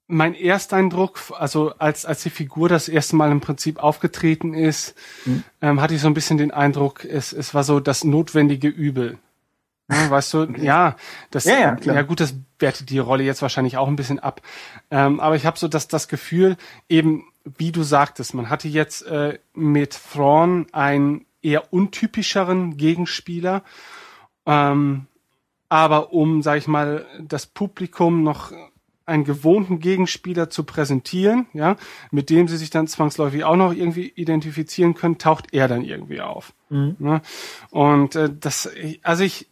mein Ersteindruck, also als, als die Figur das erste Mal im Prinzip aufgetreten ist, mhm. ähm, hatte ich so ein bisschen den Eindruck, es, es war so das notwendige Übel. Ja, weißt du, [laughs] ja, das, ja, ja, klar. ja gut, das wertet die Rolle jetzt wahrscheinlich auch ein bisschen ab. Ähm, aber ich habe so das, das Gefühl, eben, wie du sagtest, man hatte jetzt äh, mit Thrawn einen eher untypischeren Gegenspieler. Ähm, aber um, sag ich mal, das Publikum noch einen gewohnten Gegenspieler zu präsentieren, ja, mit dem sie sich dann zwangsläufig auch noch irgendwie identifizieren können, taucht er dann irgendwie auf. Mhm. Ne? Und äh, das, also ich,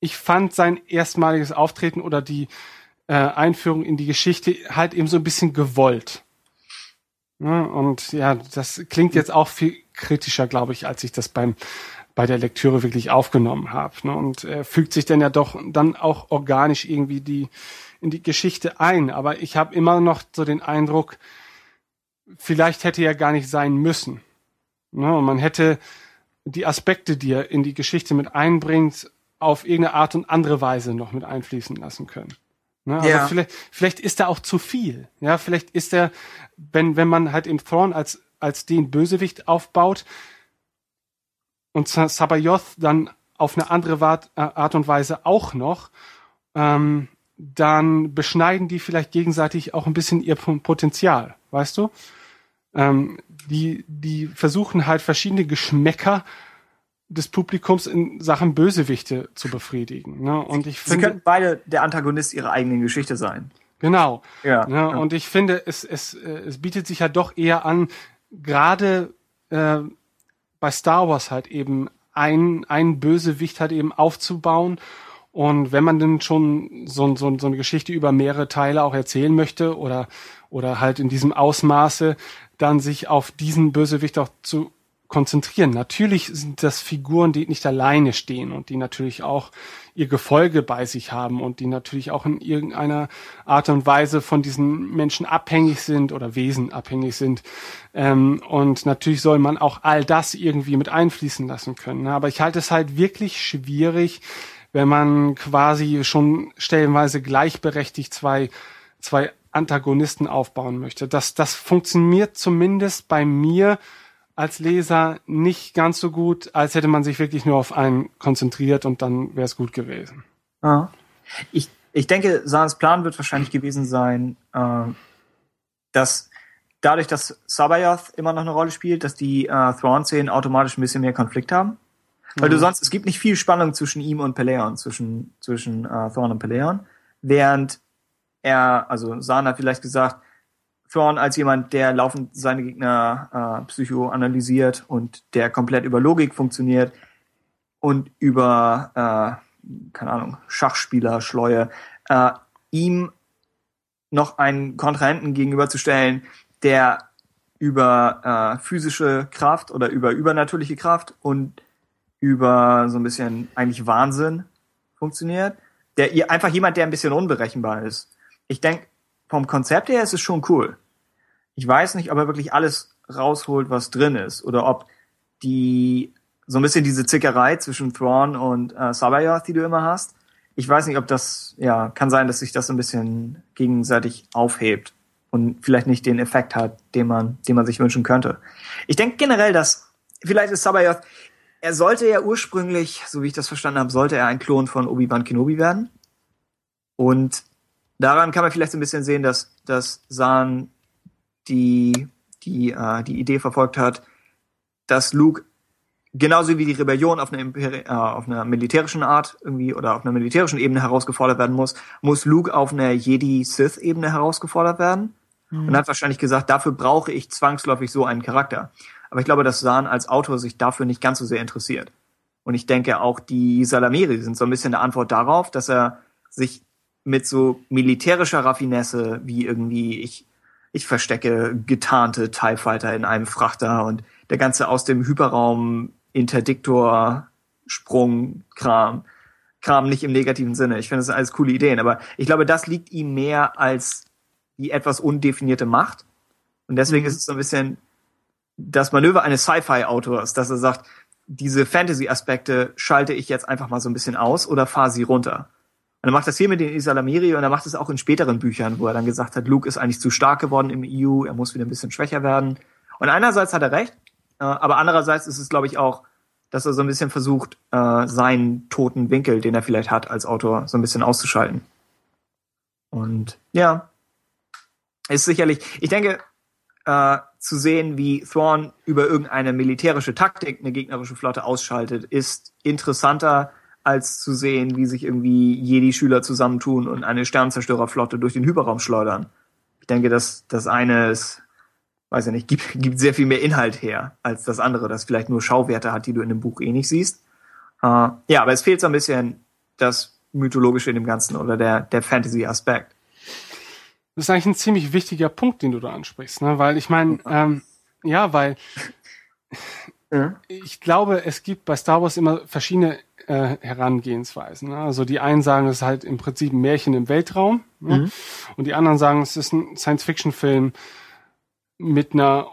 ich fand sein erstmaliges Auftreten oder die äh, Einführung in die Geschichte halt eben so ein bisschen gewollt. Ja, und ja, das klingt jetzt auch viel kritischer, glaube ich, als ich das beim bei der Lektüre wirklich aufgenommen habe. Ne? Und äh, fügt sich dann ja doch dann auch organisch irgendwie die in die Geschichte ein. Aber ich habe immer noch so den Eindruck, vielleicht hätte er gar nicht sein müssen. Ne? Und man hätte die Aspekte, die er in die Geschichte mit einbringt, auf irgendeine Art und andere Weise noch mit einfließen lassen können. Ne? Also ja. vielleicht, vielleicht ist er auch zu viel. Ja, vielleicht ist er, wenn, wenn man halt in Thrawn als, als den Bösewicht aufbaut und Sabayoth dann auf eine andere äh, Art und Weise auch noch, ähm, dann beschneiden die vielleicht gegenseitig auch ein bisschen ihr Potenzial, weißt du? Ähm, die, die versuchen halt verschiedene Geschmäcker des Publikums in Sachen Bösewichte zu befriedigen. Ne? Und ich finde, Sie könnten beide der Antagonist ihrer eigenen Geschichte sein. Genau. Ja, ne? ja. Und ich finde, es, es, äh, es bietet sich ja doch eher an, gerade äh, bei Star Wars halt eben ein, ein Bösewicht halt eben aufzubauen. Und wenn man denn schon so, so, so eine Geschichte über mehrere Teile auch erzählen möchte oder, oder halt in diesem Ausmaße, dann sich auf diesen Bösewicht auch zu konzentrieren. Natürlich sind das Figuren, die nicht alleine stehen und die natürlich auch ihr Gefolge bei sich haben und die natürlich auch in irgendeiner Art und Weise von diesen Menschen abhängig sind oder Wesen abhängig sind. Ähm, und natürlich soll man auch all das irgendwie mit einfließen lassen können. Aber ich halte es halt wirklich schwierig, wenn man quasi schon stellenweise gleichberechtigt zwei, zwei Antagonisten aufbauen möchte. Das, das funktioniert zumindest bei mir als Leser nicht ganz so gut, als hätte man sich wirklich nur auf einen konzentriert und dann wäre es gut gewesen. Ja. Ich, ich denke, Sans Plan wird wahrscheinlich gewesen sein, äh, dass dadurch, dass Sabayoth immer noch eine Rolle spielt, dass die äh, Thrawn-Szenen automatisch ein bisschen mehr Konflikt haben. Weil mhm. du sonst, es gibt nicht viel Spannung zwischen ihm und Peleon, zwischen, zwischen äh, Thrawn und Peleon. Während er, also hat vielleicht gesagt, Thrawn als jemand, der laufend seine Gegner äh, psychoanalysiert und der komplett über Logik funktioniert und über, äh, keine Ahnung, Schachspieler, Schleue, äh, ihm noch einen Kontrahenten gegenüberzustellen, der über äh, physische Kraft oder über übernatürliche Kraft und über so ein bisschen eigentlich Wahnsinn funktioniert, der einfach jemand, der ein bisschen unberechenbar ist. Ich denke, vom Konzept her ist es schon cool. Ich weiß nicht, ob er wirklich alles rausholt, was drin ist, oder ob die so ein bisschen diese Zickerei zwischen Thrawn und äh, Sabayoth, die du immer hast. Ich weiß nicht, ob das, ja, kann sein, dass sich das ein bisschen gegenseitig aufhebt und vielleicht nicht den Effekt hat, den man, den man sich wünschen könnte. Ich denke generell, dass vielleicht ist Sabayoth, er sollte ja ursprünglich, so wie ich das verstanden habe, sollte er ein Klon von Obi-Wan Kenobi werden. Und daran kann man vielleicht so ein bisschen sehen, dass, dass San die, die, äh, die Idee verfolgt hat, dass Luke genauso wie die Rebellion auf einer, Imperi äh, auf einer militärischen Art irgendwie oder auf einer militärischen Ebene herausgefordert werden muss, muss Luke auf einer Jedi-Sith-Ebene herausgefordert werden. Mhm. Und hat wahrscheinlich gesagt, dafür brauche ich zwangsläufig so einen Charakter. Aber ich glaube, dass Zahn als Autor sich dafür nicht ganz so sehr interessiert. Und ich denke auch die Salamiri sind so ein bisschen eine Antwort darauf, dass er sich mit so militärischer Raffinesse wie irgendwie ich ich verstecke getarnte TIE Fighter in einem Frachter und der ganze aus dem Hyperraum Interdiktor Sprung Kram Kram nicht im negativen Sinne. Ich finde das sind alles coole Ideen, aber ich glaube, das liegt ihm mehr als die etwas undefinierte Macht. Und deswegen mhm. ist es so ein bisschen das Manöver eines Sci-Fi-Autors, dass er sagt, diese Fantasy-Aspekte schalte ich jetzt einfach mal so ein bisschen aus oder fahre sie runter. Und er macht das hier mit den Isalamiri und er macht es auch in späteren Büchern, wo er dann gesagt hat, Luke ist eigentlich zu stark geworden im EU, er muss wieder ein bisschen schwächer werden. Und einerseits hat er recht, äh, aber andererseits ist es, glaube ich, auch, dass er so ein bisschen versucht, äh, seinen toten Winkel, den er vielleicht hat als Autor, so ein bisschen auszuschalten. Und ja, ist sicherlich, ich denke, äh, zu sehen, wie Thrawn über irgendeine militärische Taktik eine gegnerische Flotte ausschaltet, ist interessanter als zu sehen, wie sich irgendwie Jedi-Schüler zusammentun und eine Sternzerstörerflotte durch den Hyperraum schleudern. Ich denke, dass das eine ist, weiß ich nicht, gibt, [laughs] gibt sehr viel mehr Inhalt her als das andere, das vielleicht nur Schauwerte hat, die du in dem Buch eh nicht siehst. Uh, ja, aber es fehlt so ein bisschen das Mythologische in dem Ganzen oder der, der Fantasy-Aspekt. Das ist eigentlich ein ziemlich wichtiger Punkt, den du da ansprichst, ne? Weil ich meine, ähm, ja, weil ja. ich glaube, es gibt bei Star Wars immer verschiedene äh, Herangehensweisen. Ne? Also die einen sagen, es ist halt im Prinzip ein Märchen im Weltraum ne? mhm. und die anderen sagen, es ist ein Science-Fiction-Film mit einer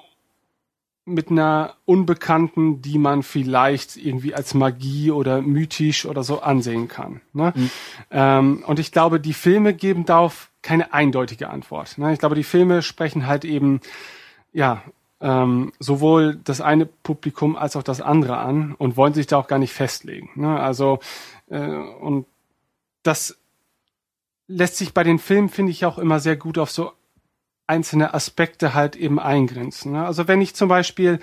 mit einer Unbekannten, die man vielleicht irgendwie als Magie oder mythisch oder so ansehen kann. Ne? Mhm. Ähm, und ich glaube, die Filme geben darauf keine eindeutige Antwort. Ne? Ich glaube, die Filme sprechen halt eben ja ähm, sowohl das eine Publikum als auch das andere an und wollen sich da auch gar nicht festlegen. Ne? Also äh, und das lässt sich bei den Filmen, finde ich, auch immer sehr gut auf so einzelne Aspekte halt eben eingrenzen. Ne? Also wenn ich zum Beispiel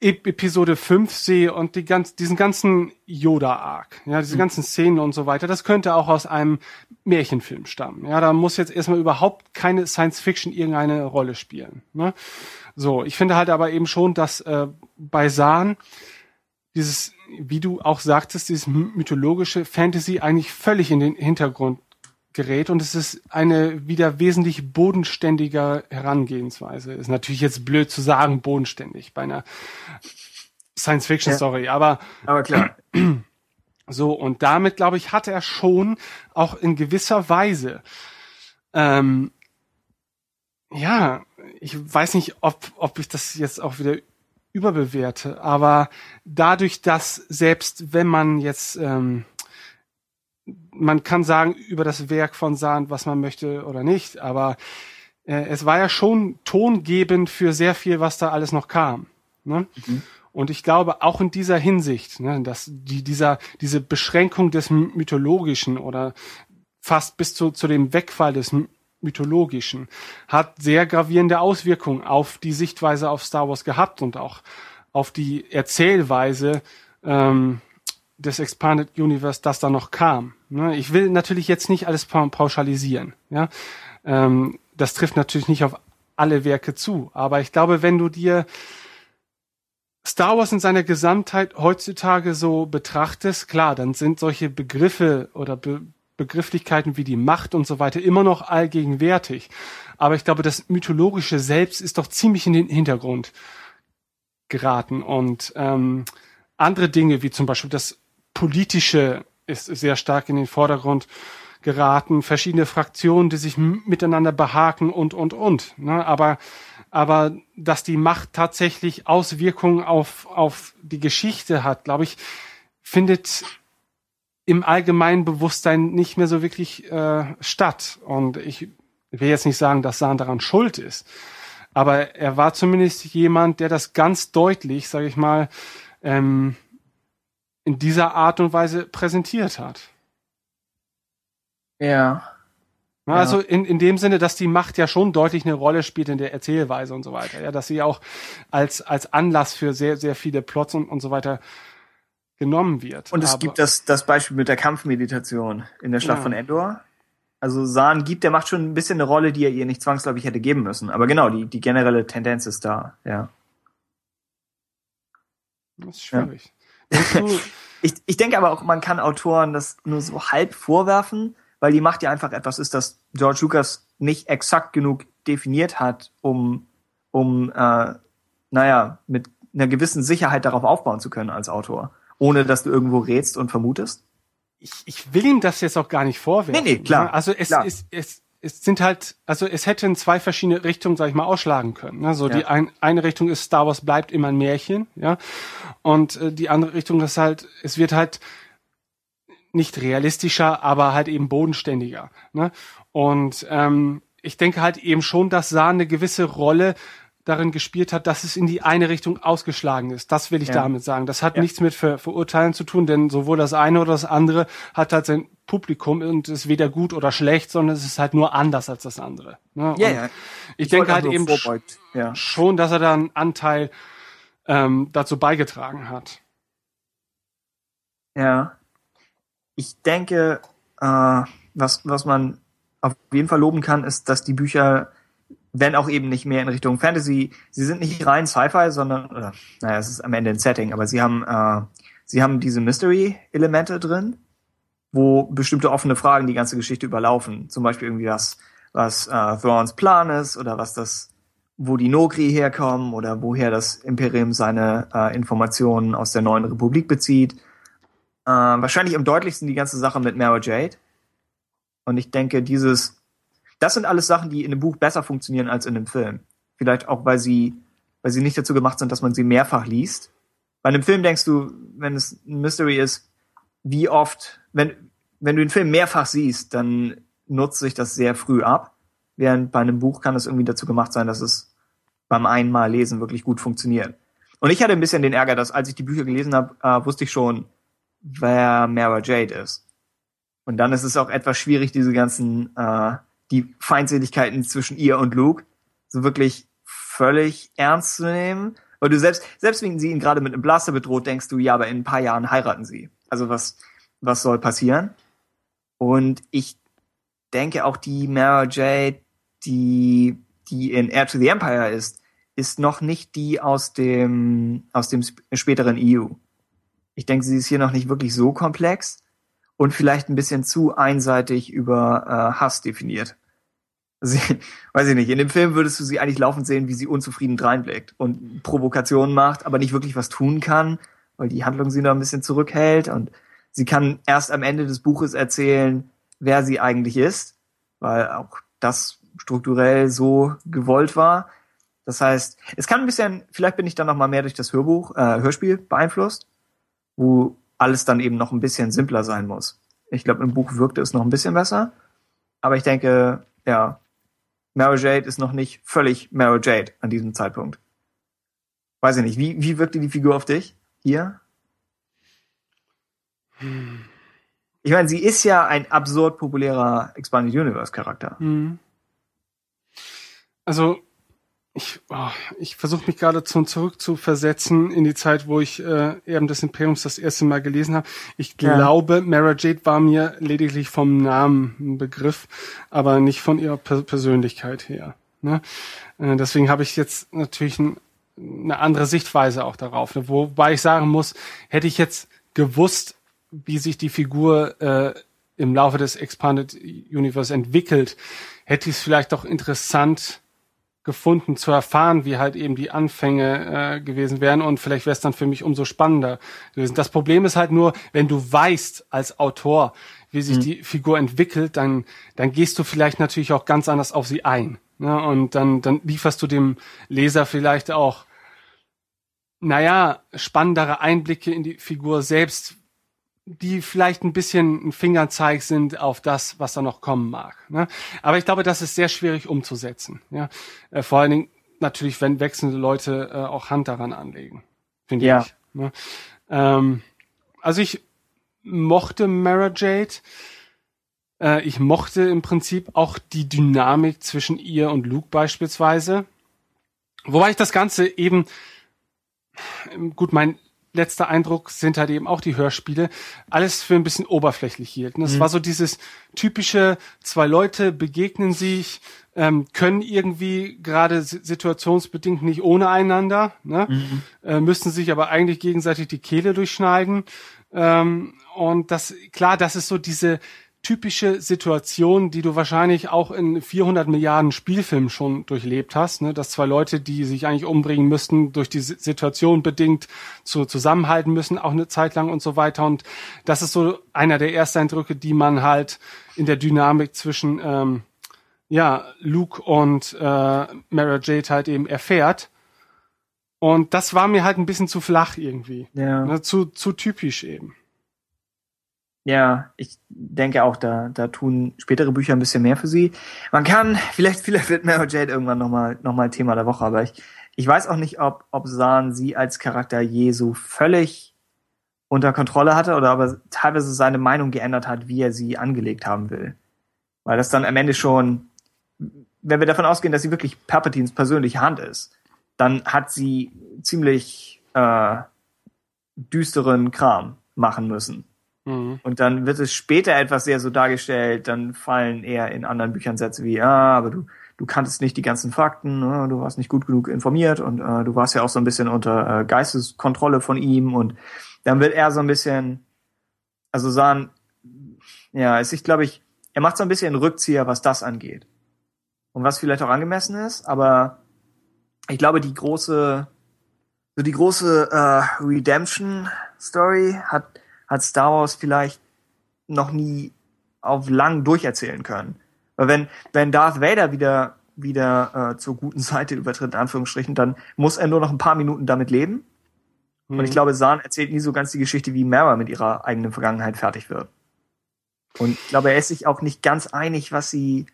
Episode 5 sehe und die ganz, diesen ganzen Yoda-Arc, ja, diese mhm. ganzen Szenen und so weiter, das könnte auch aus einem Märchenfilm stammen. Ja, da muss jetzt erstmal überhaupt keine Science Fiction irgendeine Rolle spielen. Ne? So, ich finde halt aber eben schon, dass äh, bei Sahn dieses, wie du auch sagtest, dieses mythologische Fantasy eigentlich völlig in den Hintergrund gerät und es ist eine wieder wesentlich bodenständiger Herangehensweise. Ist natürlich jetzt blöd zu sagen, bodenständig bei einer Science-Fiction-Story, ja. aber, aber klar. [clears throat] So, und damit, glaube ich, hat er schon auch in gewisser Weise ähm, ja, ich weiß nicht, ob, ob ich das jetzt auch wieder überbewerte, aber dadurch, dass selbst wenn man jetzt, ähm, man kann sagen über das Werk von Sand, was man möchte oder nicht, aber äh, es war ja schon tongebend für sehr viel, was da alles noch kam. Ne? Mhm. Und ich glaube, auch in dieser Hinsicht, ne, dass die, dieser, diese Beschränkung des Mythologischen oder fast bis zu, zu dem Wegfall des mythologischen, hat sehr gravierende Auswirkungen auf die Sichtweise auf Star Wars gehabt und auch auf die Erzählweise ähm, des Expanded Universe, das da noch kam. Ne? Ich will natürlich jetzt nicht alles pauschalisieren. Ähm, das trifft natürlich nicht auf alle Werke zu, aber ich glaube, wenn du dir Star Wars in seiner Gesamtheit heutzutage so betrachtest, klar, dann sind solche Begriffe oder Be Begrifflichkeiten wie die Macht und so weiter immer noch allgegenwärtig. Aber ich glaube, das Mythologische selbst ist doch ziemlich in den Hintergrund geraten. Und ähm, andere Dinge, wie zum Beispiel das Politische, ist sehr stark in den Vordergrund geraten. Verschiedene Fraktionen, die sich miteinander behaken und, und, und. Ne? Aber, aber dass die Macht tatsächlich Auswirkungen auf, auf die Geschichte hat, glaube ich, findet im allgemeinen Bewusstsein nicht mehr so wirklich äh, statt. Und ich will jetzt nicht sagen, dass Sahn daran schuld ist, aber er war zumindest jemand, der das ganz deutlich, sage ich mal, ähm, in dieser Art und Weise präsentiert hat. Ja. Ja, Also in, in dem Sinne, dass die Macht ja schon deutlich eine Rolle spielt in der Erzählweise und so weiter. Ja, dass sie auch als, als Anlass für sehr, sehr viele Plots und, und so weiter genommen wird. Und es Aber- gibt das, das Beispiel mit der Kampfmeditation in der Schlacht Ja. von Endor. Also Sahn gibt, der macht schon ein bisschen eine Rolle, die er ihr nicht zwangsläufig hätte geben müssen. Aber genau, die, die generelle Tendenz ist da, ja. Das ist schwierig. [laughs] Ich, ich denke aber auch, man kann Autoren das nur so halb vorwerfen, weil die Macht ja einfach etwas ist, das George Lucas nicht exakt genug definiert hat, um, um äh, naja, mit einer gewissen Sicherheit darauf aufbauen zu können als Autor, ohne dass du irgendwo rätst und vermutest. ich, ich will ihm das jetzt auch gar nicht vorwerfen. Nee, nee, klar, Ja, Also es, klar. es, es, es sind halt, also es hätte in zwei verschiedene Richtungen, sag ich mal, ausschlagen können. Ne? So Ja. die ein, eine Richtung ist Star Wars bleibt immer ein Märchen, ja, und äh, die andere Richtung ist halt, es wird halt nicht realistischer, aber halt eben bodenständiger. Ne? Und ähm, ich denke halt eben schon, dass Sahn eine gewisse Rolle darin gespielt hat, dass es in die eine Richtung ausgeschlagen ist. Das will ich Ja. damit sagen. Das hat Ja. nichts mit Ver Verurteilen zu tun, denn sowohl das eine oder das andere hat halt sein Publikum und ist weder gut oder schlecht, sondern es ist halt nur anders als das andere. Ne? Und Ich, denke wollte auch halt eben vorbeugt, ja. schon, dass er da einen Anteil ähm, dazu beigetragen hat. Ja. Ich denke, äh, was, was man auf jeden Fall loben kann, ist, dass die Bücher, wenn auch eben nicht mehr in Richtung Fantasy, sie sind nicht rein Sci-Fi, sondern, oder, naja, es ist am Ende ein Setting, aber sie haben, äh, sie haben diese Mystery-Elemente drin, wo bestimmte offene Fragen die ganze Geschichte überlaufen. Zum Beispiel irgendwie was, was äh, Thrawns Plan ist oder was das, wo die Nogri herkommen oder woher das Imperium seine äh, Informationen aus der neuen Republik bezieht. Äh, wahrscheinlich am deutlichsten die ganze Sache mit Mara Jade. Und ich denke, dieses, das sind alles Sachen, die in einem Buch besser funktionieren als in einem Film. Vielleicht auch, weil sie, weil sie nicht dazu gemacht sind, dass man sie mehrfach liest. Bei einem Film denkst du, wenn es ein Mystery ist, wie oft, wenn, wenn du den Film mehrfach siehst, dann nutzt sich das sehr früh ab. Während bei einem Buch kann es irgendwie dazu gemacht sein, dass es beim einmal lesen wirklich gut funktioniert. Und ich hatte ein bisschen den Ärger, dass als ich die Bücher gelesen habe, äh, wusste ich schon, wer Mara Jade ist. Und dann ist es auch etwas schwierig, diese ganzen, äh, die Feindseligkeiten zwischen ihr und Luke so wirklich völlig ernst zu nehmen. Weil du selbst, selbst wenn sie ihn gerade mit einem Blaster bedroht, denkst du, ja, aber in ein paar Jahren heiraten sie. Also was, was soll passieren? Und ich denke auch die Mara Jade, die, die in Air to the Empire ist, ist noch nicht die aus dem, aus dem sp- späteren EU. Ich denke, sie ist hier noch nicht wirklich so komplex und vielleicht ein bisschen zu einseitig über äh, Hass definiert. Sie, weiß ich nicht, in dem Film würdest du sie eigentlich laufend sehen, wie sie unzufrieden dreinblickt und Provokationen macht, aber nicht wirklich was tun kann, weil die Handlung sie noch ein bisschen zurückhält und sie kann erst am Ende des Buches erzählen, wer sie eigentlich ist, weil auch das strukturell so gewollt war. Das heißt, es kann ein bisschen, vielleicht bin ich dann noch mal mehr durch das Hörbuch, äh, Hörspiel beeinflusst, wo alles dann eben noch ein bisschen simpler sein muss. Ich glaube, im Buch wirkte es noch ein bisschen besser, aber ich denke, ja, Mara Jade ist noch nicht völlig Mara Jade an diesem Zeitpunkt. Weiß ich nicht, wie, wie wirkte die Figur auf dich hier? Ich meine, sie ist ja ein absurd populärer Expanded Universe Charakter. Mhm. Also ich, oh, ich versuche mich gerade zum zurück zu versetzen in die Zeit, wo ich äh, Erben des Imperiums das erste Mal gelesen habe. Ich Ja. glaube, Mara Jade war mir lediglich vom Namen ein Begriff, aber nicht von ihrer per Persönlichkeit her. Ne? Äh, deswegen habe ich jetzt natürlich ein, eine andere Sichtweise auch darauf. Ne? Wobei ich sagen muss, hätte ich jetzt gewusst, wie sich die Figur äh, im Laufe des Expanded Universe entwickelt, hätte ich es vielleicht doch interessant gefunden zu erfahren, wie halt eben die Anfänge äh, gewesen wären und vielleicht wäre es dann für mich umso spannender gewesen. Das Problem ist halt nur, wenn du weißt als Autor, wie sich die Figur entwickelt, dann dann gehst du vielleicht natürlich auch ganz anders auf sie ein. Ne? Und dann dann lieferst du dem Leser vielleicht auch naja, spannendere Einblicke in die Figur selbst, die vielleicht ein bisschen ein Fingerzeig sind auf das, was da noch kommen mag. Ne? Aber ich glaube, das ist sehr schwierig umzusetzen. Ja? Äh, vor allen Dingen natürlich, wenn wechselnde Leute äh, auch Hand daran anlegen, finde Ja. ich. Ne? Ähm, also ich mochte Mara Jade. Äh, ich mochte im Prinzip auch die Dynamik zwischen ihr und Luke beispielsweise. Wobei ich das Ganze eben, gut, mein letzter Eindruck sind halt eben auch die Hörspiele, alles für ein bisschen oberflächlich hielten. Es mhm. war so dieses typische, zwei Leute begegnen sich, ähm, können irgendwie gerade situationsbedingt nicht ohne einander, ne? Mhm. Äh, müssten sich aber eigentlich gegenseitig die Kehle durchschneiden. Ähm, und das, klar, das ist so diese typische Situation, die du wahrscheinlich auch in 400 Milliarden Spielfilmen schon durchlebt hast, ne? dass zwei Leute, die sich eigentlich umbringen müssten, durch die Situation bedingt zu, zusammenhalten müssen, auch eine Zeit lang und so weiter. Und das ist so einer der ersten Eindrücke, die man halt in der Dynamik zwischen ähm, ja, Luke und äh, Mara Jade halt eben erfährt. Und das war mir halt ein bisschen zu flach irgendwie. Ja. Ne? Zu, zu typisch eben. Ja, ich denke auch, da, da tun spätere Bücher ein bisschen mehr für sie. Man kann, vielleicht, [laughs] vielleicht wird Mary Jade irgendwann nochmal noch mal Thema der Woche, aber ich, ich weiß auch nicht, ob, ob Zahn sie als Charakter je so völlig unter Kontrolle hatte oder ob er teilweise seine Meinung geändert hat, wie er sie angelegt haben will. Weil das dann am Ende schon, wenn wir davon ausgehen, dass sie wirklich Palpatines persönliche Hand ist, dann hat sie ziemlich äh, düsteren Kram machen müssen. Mhm. Und dann wird es später etwas sehr so dargestellt, dann fallen eher in anderen Büchern Sätze wie, ah, aber du, du kanntest nicht die ganzen Fakten, ne? du warst nicht gut genug informiert und äh, du warst ja auch so ein bisschen unter äh, Geisteskontrolle von ihm und dann wird er so ein bisschen, also sagen, ja, es ist, glaube ich, er macht so ein bisschen Rückzieher, was das angeht. Und was vielleicht auch angemessen ist, aber ich glaube, die große, so die große äh, Redemption-Story hat hat Star Wars vielleicht noch nie auf lang durcherzählen können. Weil wenn, wenn Darth Vader wieder, wieder äh, zur guten Seite übertritt, in Anführungsstrichen, dann muss er nur noch ein paar Minuten damit leben. Mhm. Und ich mhm. glaube, Zahn erzählt nie so ganz die Geschichte, wie Mara mit ihrer eigenen Vergangenheit fertig wird. Und ich glaube, er ist sich auch nicht ganz einig, was sie.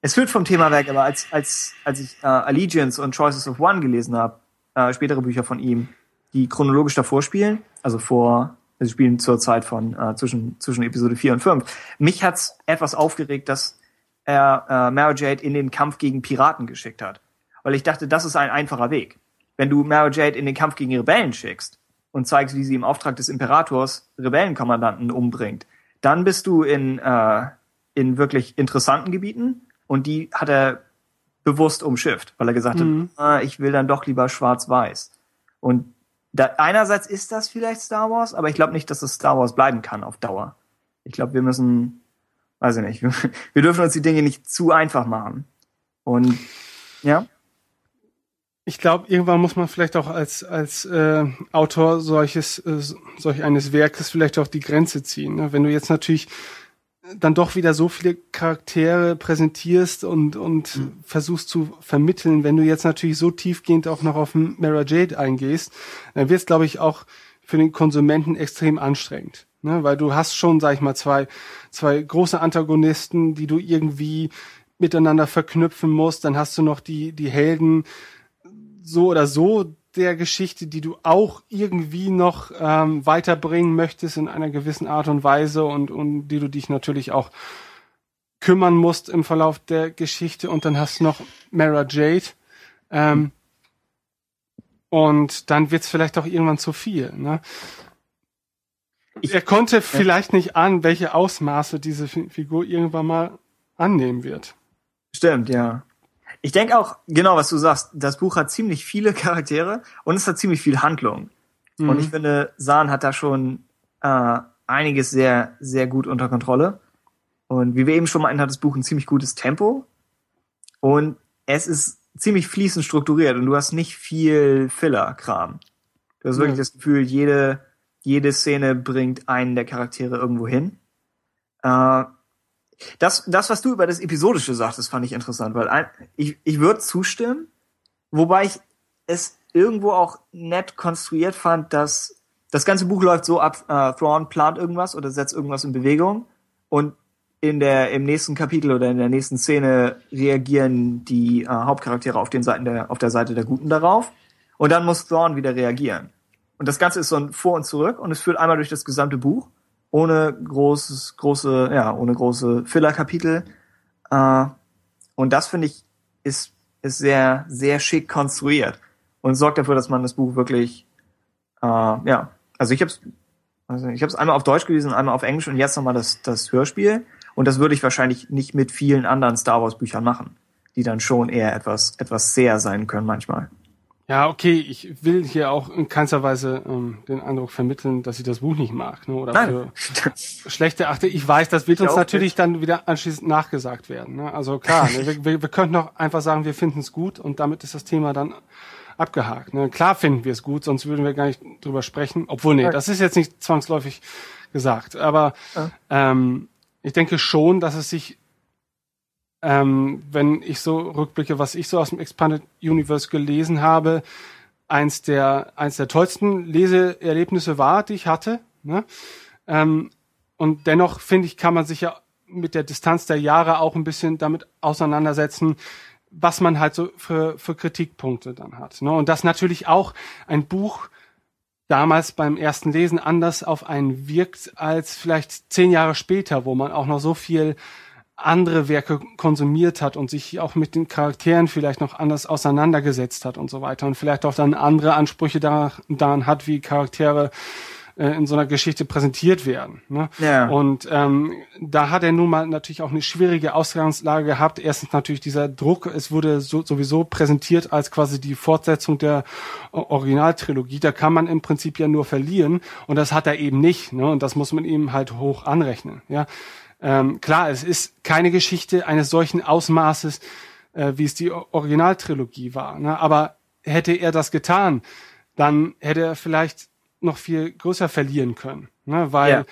Es führt vom Thema weg, aber als, als, als ich äh, Allegiance und Choices of One gelesen habe, äh, spätere Bücher von ihm, die chronologisch davor spielen, also vor Sie spielen zur Zeit von äh, zwischen, zwischen Episode 4 und 5. Mich hat's etwas aufgeregt, dass er äh, Mara Jade in den Kampf gegen Piraten geschickt hat. Weil ich dachte, das ist ein einfacher Weg. Wenn du Mara Jade in den Kampf gegen Rebellen schickst und zeigst, wie sie im Auftrag des Imperators Rebellenkommandanten umbringt, dann bist du in, äh, in wirklich interessanten Gebieten und die hat er bewusst umschifft, weil er gesagt mhm. hat, äh, ich will dann doch lieber schwarz-weiß. Und da, einerseits ist das vielleicht Star Wars, aber ich glaube nicht, dass es Star Wars bleiben kann auf Dauer. Ich glaube, wir müssen, weiß ich nicht, wir, [laughs] wir dürfen uns die Dinge nicht zu einfach machen. Und ja. Ich glaube, irgendwann muss man vielleicht auch als als äh, Autor solches äh, solch eines Werkes vielleicht auch die Grenze ziehen. Ne? Wenn du jetzt natürlich dann doch wieder so viele Charaktere präsentierst und, und mhm. versuchst zu vermitteln, wenn du jetzt natürlich so tiefgehend auch noch auf Mara Jade eingehst, dann wird es, glaube ich, auch für den Konsumenten extrem anstrengend. Ne? Weil du hast schon, sag ich mal, zwei, zwei große Antagonisten, die du irgendwie miteinander verknüpfen musst. Dann hast du noch die, die Helden so oder so, der Geschichte, die du auch irgendwie noch ähm, weiterbringen möchtest in einer gewissen Art und Weise und, und die du dich natürlich auch kümmern musst im Verlauf der Geschichte. Und dann hast du noch Mara Jade. Ähm, und dann wird's vielleicht auch irgendwann zu viel. Ne? er konnte vielleicht nicht an, welche Ausmaße diese Figur irgendwann mal annehmen wird. Stimmt, ja. Ich denke auch, genau, was du sagst, das Buch hat ziemlich viele [laughs] Charaktere und es hat ziemlich viel Handlung. Mhm. Und ich finde, Sahn hat da schon äh, einiges sehr, sehr gut unter Kontrolle. Und wie wir eben schon meinten, hat das Buch ein ziemlich gutes Tempo. Und es ist ziemlich fließend strukturiert und du hast nicht viel Filler-Kram. Du hast wirklich das Gefühl, jede, jede Szene bringt einen der Charaktere irgendwo hin. Äh, das, das, was du über das Episodische sagtest, fand ich interessant, weil ein, ich, ich würde zustimmen, wobei ich es irgendwo auch nett konstruiert fand, dass das ganze Buch läuft so ab, äh, Thrawn plant irgendwas oder setzt irgendwas in Bewegung und in der, im nächsten Kapitel oder in der nächsten Szene reagieren die äh, Hauptcharaktere auf, den Seiten der, auf der Seite der Guten darauf und dann muss Thrawn wieder reagieren. Und das Ganze ist so ein Vor und Zurück und es führt einmal durch das gesamte Buch ohne großes, große, ja, ohne große Filler-Kapitel. Äh, und das finde ich ist, ist sehr, sehr schick konstruiert und sorgt dafür, dass man das Buch wirklich, äh, ja, also ich habe es also ich habe es einmal auf Deutsch gelesen, einmal auf Englisch und jetzt nochmal das, das Hörspiel. Und das würde ich wahrscheinlich nicht mit vielen anderen Star Wars Büchern machen, die dann schon eher etwas, etwas sehr sein können manchmal. Ja, okay, ich will hier auch in keinster Weise ähm, den Eindruck vermitteln, dass ich das Buch nicht mag ne, oder Nein. für [laughs] schlechte achte. Ich weiß, das wird Ich uns natürlich nicht. dann wieder anschließend nachgesagt werden. Ne? Also klar, ne, wir, wir, wir könnten auch einfach sagen, wir finden es gut und damit ist das Thema dann abgehakt. Ne? Klar finden wir es gut, sonst würden wir gar nicht drüber sprechen. Obwohl, nee, das ist jetzt nicht zwangsläufig gesagt. Aber Ja. ähm, ich denke schon, dass es sich ähm, wenn ich so rückblicke, was ich so aus dem Expanded Universe gelesen habe, eins der, eins der tollsten Leseerlebnisse war, die ich hatte. Ne? Ähm, und dennoch finde ich, kann man sich ja mit der Distanz der Jahre auch ein bisschen damit auseinandersetzen, was man halt so für, für Kritikpunkte dann hat. Ne? Und dass natürlich auch ein Buch damals beim ersten Lesen anders auf einen wirkt als vielleicht zehn Jahre später, wo man auch noch so viel andere Werke konsumiert hat und sich auch mit den Charakteren vielleicht noch anders auseinandergesetzt hat und so weiter und vielleicht auch dann andere Ansprüche da, daran hat, wie Charaktere äh, in so einer Geschichte präsentiert werden. Ne? Ja. Und ähm, da hat er nun mal natürlich auch eine schwierige Ausgangslage gehabt. Erstens natürlich dieser Druck, es wurde so, sowieso präsentiert als quasi die Fortsetzung der Originaltrilogie. Da kann man im Prinzip ja nur verlieren und das hat er eben nicht. Ne? Und das muss man ihm halt hoch anrechnen. Ja, ähm, klar, es ist keine Geschichte eines solchen Ausmaßes, äh, wie es die Originaltrilogie war. Ne? Aber hätte er das getan, dann hätte er vielleicht noch viel größer verlieren können. Ne? Weil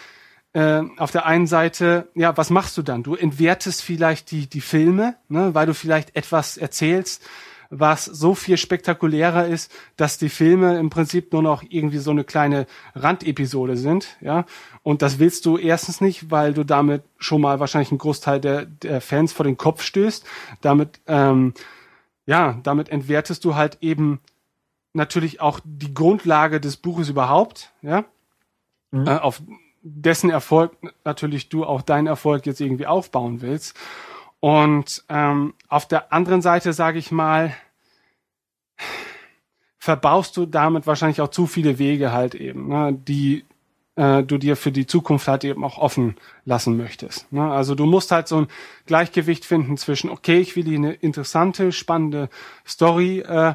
äh, auf der einen Seite, ja, was machst du dann? Du entwertest vielleicht die, die Filme, ne? weil du vielleicht etwas erzählst, was so viel spektakulärer ist, dass die Filme im Prinzip nur noch irgendwie so eine kleine Randepisode sind, ja. Und das willst du erstens nicht, weil du damit schon mal wahrscheinlich einen Großteil der, der Fans vor den Kopf stößt. Damit, ähm, ja, damit entwertest du halt eben natürlich auch die Grundlage des Buches überhaupt, ja, Mhm. äh, auf dessen Erfolg natürlich du auch deinen Erfolg jetzt irgendwie aufbauen willst. Und ähm, auf der anderen Seite sage ich mal, verbaust du damit wahrscheinlich auch zu viele Wege halt eben, ne, die äh, du dir für die Zukunft halt eben auch offen lassen möchtest. Ne? Also du musst halt so ein Gleichgewicht finden zwischen, okay, ich will hier eine interessante, spannende Story äh,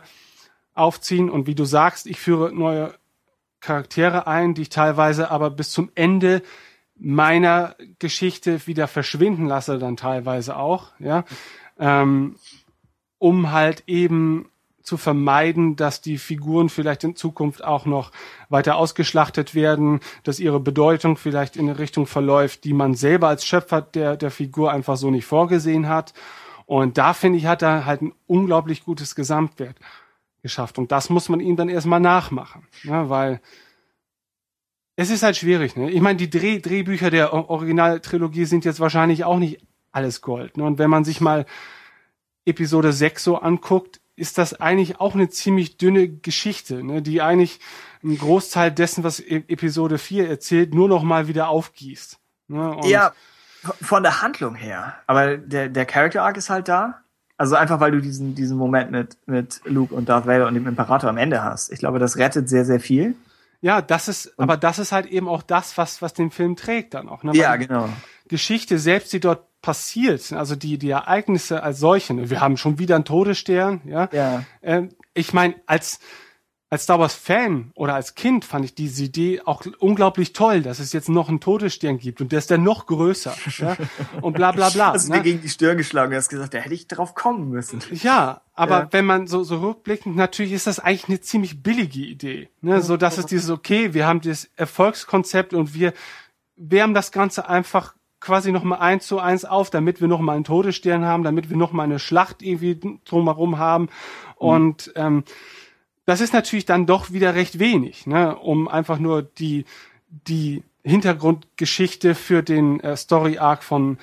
aufziehen und wie du sagst, ich führe neue Charaktere ein, die ich teilweise aber bis zum Ende meiner Geschichte wieder verschwinden lasse, dann teilweise auch, ja, ähm, um halt eben zu vermeiden, dass die Figuren vielleicht in Zukunft auch noch weiter ausgeschlachtet werden, dass ihre Bedeutung vielleicht in eine Richtung verläuft, die man selber als Schöpfer der, der Figur einfach so nicht vorgesehen hat. Und da finde ich, hat er halt ein unglaublich gutes Gesamtwert geschafft. Und das muss man ihm dann erstmal nachmachen, ne? weil es ist halt schwierig. Ne? Ich meine, die Dreh Drehbücher der Originaltrilogie sind jetzt wahrscheinlich auch nicht alles Gold. Ne? Und wenn man sich mal Episode 6 so anguckt, ist das eigentlich auch eine ziemlich dünne Geschichte, ne? die eigentlich einen Großteil dessen, was E- Episode 4 erzählt, nur noch mal wieder aufgießt. Ne? Ja, von der Handlung her. Aber der, der Character Arc ist halt da. Also einfach, weil du diesen, diesen Moment mit, mit Luke und Darth Vader und dem Imperator am Ende hast. Ich glaube, das rettet sehr, sehr viel. Ja, das ist, aber das ist halt eben auch das, was, was den Film trägt dann auch. Ne? Ja, genau. Geschichte selbst, die dort passiert, also die, die Ereignisse als solche, ne? wir haben schon wieder einen Todesstern, ja. Ja. Ähm, ich meine, als, als Star Wars Fan oder als Kind fand ich diese Idee auch unglaublich toll, dass es jetzt noch einen Todesstern gibt und der ist dann noch größer, [laughs] ja. Und bla, bla, bla. Hast du ne? mir gegen die Stirn geschlagen und hast gesagt, da hätte ich drauf kommen müssen. Ja, aber Ja. wenn man so, so rückblickend, natürlich ist das eigentlich eine ziemlich billige Idee. Ne? So dass es dieses, okay, wir haben dieses Erfolgskonzept und wir wärmen das Ganze einfach quasi noch mal eins zu eins auf, damit wir noch mal einen Todesstern haben, damit wir noch mal eine Schlacht irgendwie drumherum haben. Und ähm, das ist natürlich dann doch wieder recht wenig, ne? um einfach nur die, die Hintergrundgeschichte für den äh, Story-Arc von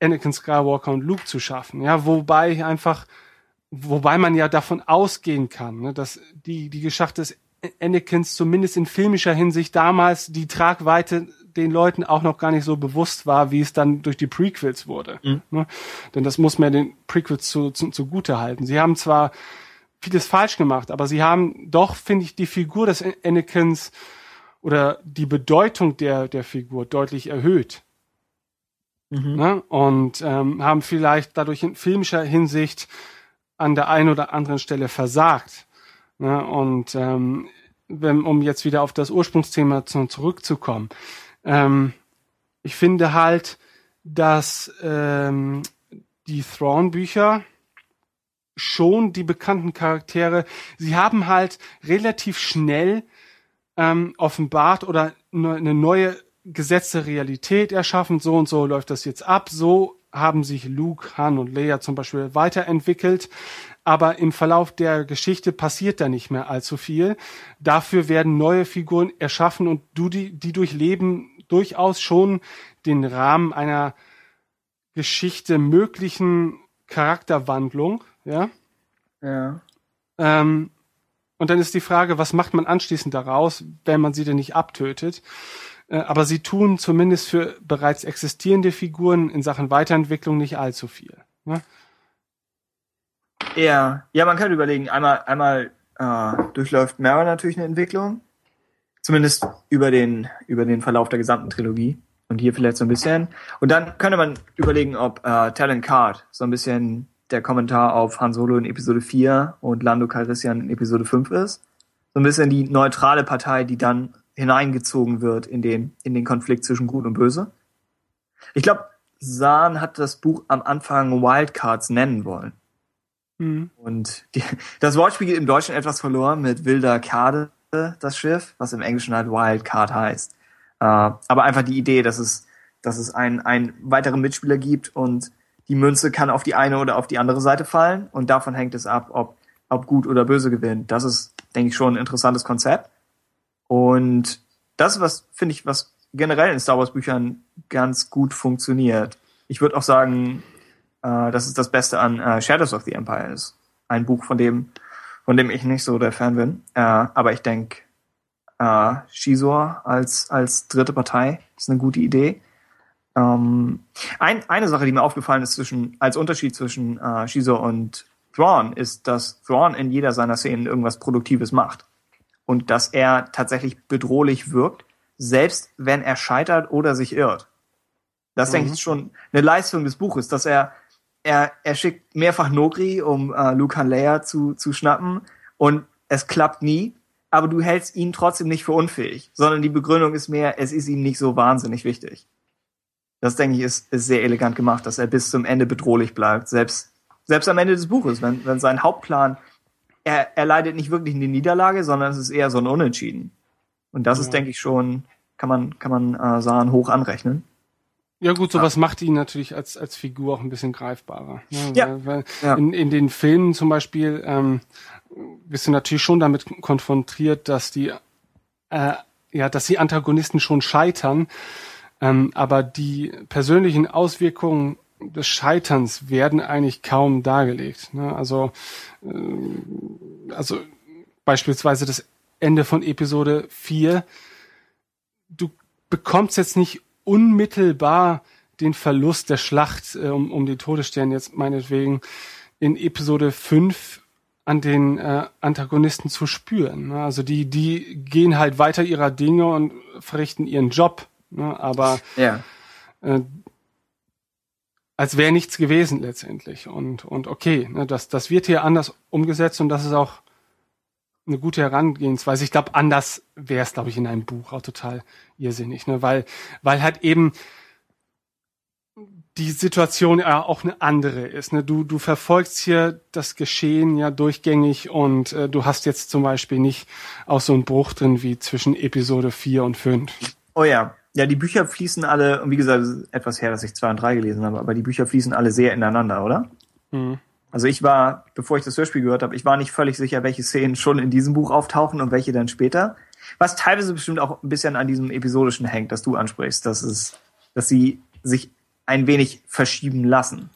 Anakin Skywalker und Luke zu schaffen. Ja, wobei einfach, wobei man ja davon ausgehen kann, ne, dass die, die Geschichte des Anakins zumindest in filmischer Hinsicht damals die Tragweite den Leuten auch noch gar nicht so bewusst war, wie es dann durch die Prequels wurde. Ne? Denn das muss man den Prequels zu, zu, zugute halten. Sie haben zwar vieles falsch gemacht, aber sie haben doch, finde ich, die Figur des Anakins oder die Bedeutung der, der Figur deutlich erhöht. Ne? Und ähm, haben vielleicht dadurch in filmischer Hinsicht an der einen oder anderen Stelle versagt. Ne? Und ähm, wenn, um jetzt wieder auf das Ursprungsthema zu, zurückzukommen, ähm, ich finde halt, dass ähm, die Thrawn-Bücher schon die bekannten Charaktere, sie haben halt relativ schnell ähm, offenbart oder ne- eine neue gesetzte Realität erschaffen, so und so läuft das jetzt ab, so haben sich Luke, Han und Leia zum Beispiel weiterentwickelt, aber im Verlauf der Geschichte passiert da nicht mehr allzu viel. Dafür werden neue Figuren erschaffen und du die, die durchleben durchaus schon den Rahmen einer Geschichte möglichen Charakterwandlung, ja. Ja. Ähm, und dann ist die Frage, was macht man anschließend daraus, wenn man sie denn nicht abtötet? Äh, aber sie tun zumindest für bereits existierende Figuren in Sachen Weiterentwicklung nicht allzu viel. Ne? Ja, ja, man kann überlegen, einmal, einmal äh, durchläuft Mara natürlich eine Entwicklung. Zumindest über den, über den Verlauf der gesamten Trilogie. Und hier vielleicht so ein bisschen. Und dann könnte man überlegen, ob äh, Talon Card so ein bisschen der Kommentar auf Han Solo in Episode 4 und Lando Calrissian in Episode 5 ist. So ein bisschen die neutrale Partei, die dann hineingezogen wird in den, in den Konflikt zwischen Gut und Böse. Ich glaube, Sahn hat das Buch am Anfang Wildcards nennen wollen. Mhm. Und die, das Wortspiel geht im Deutschen etwas verloren mit wilder Karte, das Schiff, was im Englischen halt Wildcard heißt. Äh, aber einfach die Idee, dass es, dass es einen, einen weiteren Mitspieler gibt und die Münze kann auf die eine oder auf die andere Seite fallen und davon hängt es ab, ob, ob gut oder böse gewinnt. Das ist, denke ich, schon ein interessantes Konzept. Und das, was finde ich, was generell in Star Wars Büchern ganz gut funktioniert. Ich würde auch sagen, äh, dass es das Beste an äh, Shadows of the Empire ist. Ein Buch, von dem, von dem ich nicht so der Fan bin. Äh, aber ich denke, äh, Shizor als, als dritte Partei ist eine gute Idee. Ähm, ein, eine Sache, die mir aufgefallen ist zwischen, als Unterschied zwischen äh, Shizor und Thrawn, ist, dass Thrawn in jeder seiner Szenen irgendwas Produktives macht. Und dass er tatsächlich bedrohlich wirkt, selbst wenn er scheitert oder sich irrt. Das denke ich ist schon eine Leistung des Buches, dass er er, er schickt mehrfach Nogri, um äh, Luke Leia zu, zu schnappen und es klappt nie, aber du hältst ihn trotzdem nicht für unfähig, sondern die Begründung ist mehr, es ist ihm nicht so wahnsinnig wichtig. Das denke ich ist, ist sehr elegant gemacht, dass er bis zum Ende bedrohlich bleibt, selbst selbst am Ende des Buches, wenn, wenn sein Hauptplan er, er leidet nicht wirklich eine Niederlage, sondern es ist eher so ein Unentschieden. Und das ist, denke ich, schon, kann man, kann man äh, Sahn hoch anrechnen. Ja gut, sowas macht ihn natürlich als, als Figur auch ein bisschen greifbarer. Ne? Ja. Weil, weil Ja. In, in den Filmen zum Beispiel ähm, bist du natürlich schon damit konfrontiert, dass die äh, ja, dass die Antagonisten schon scheitern, ähm, aber die persönlichen Auswirkungen des Scheiterns werden eigentlich kaum dargelegt. Ne? Also, ähm, also beispielsweise das Ende von Episode 4, du bekommst jetzt nicht unmittelbar den Verlust der Schlacht äh, um, um die Todesstern jetzt meinetwegen in Episode 5 an den äh, Antagonisten zu spüren. Ne? Also die, die gehen halt weiter ihrer Dinge und verrichten ihren Job. Ne? Aber Ja. äh, als wäre nichts gewesen letztendlich. Und, und okay, ne, das, das wird hier anders umgesetzt und das ist auch eine gute Herangehensweise. Ich glaube, anders wäre es, glaube ich, in einem Buch auch total irrsinnig, ne? weil, weil halt eben die Situation ja auch eine andere ist. Ne? Du, du verfolgst hier das Geschehen ja durchgängig und äh, du hast jetzt zum Beispiel nicht auch so einen Bruch drin wie zwischen Episode 4 und 5. Oh ja. Ja, die Bücher fließen alle, und wie gesagt, etwas her, dass ich zwei und drei gelesen habe, aber die Bücher fließen alle sehr ineinander, oder? Mhm. Also ich war, bevor ich das Hörspiel gehört habe, ich war nicht völlig sicher, welche Szenen schon in diesem Buch auftauchen und welche dann später. Was teilweise bestimmt auch ein bisschen an diesem episodischen hängt, das du ansprichst, dass es, dass sie sich ein wenig verschieben lassen.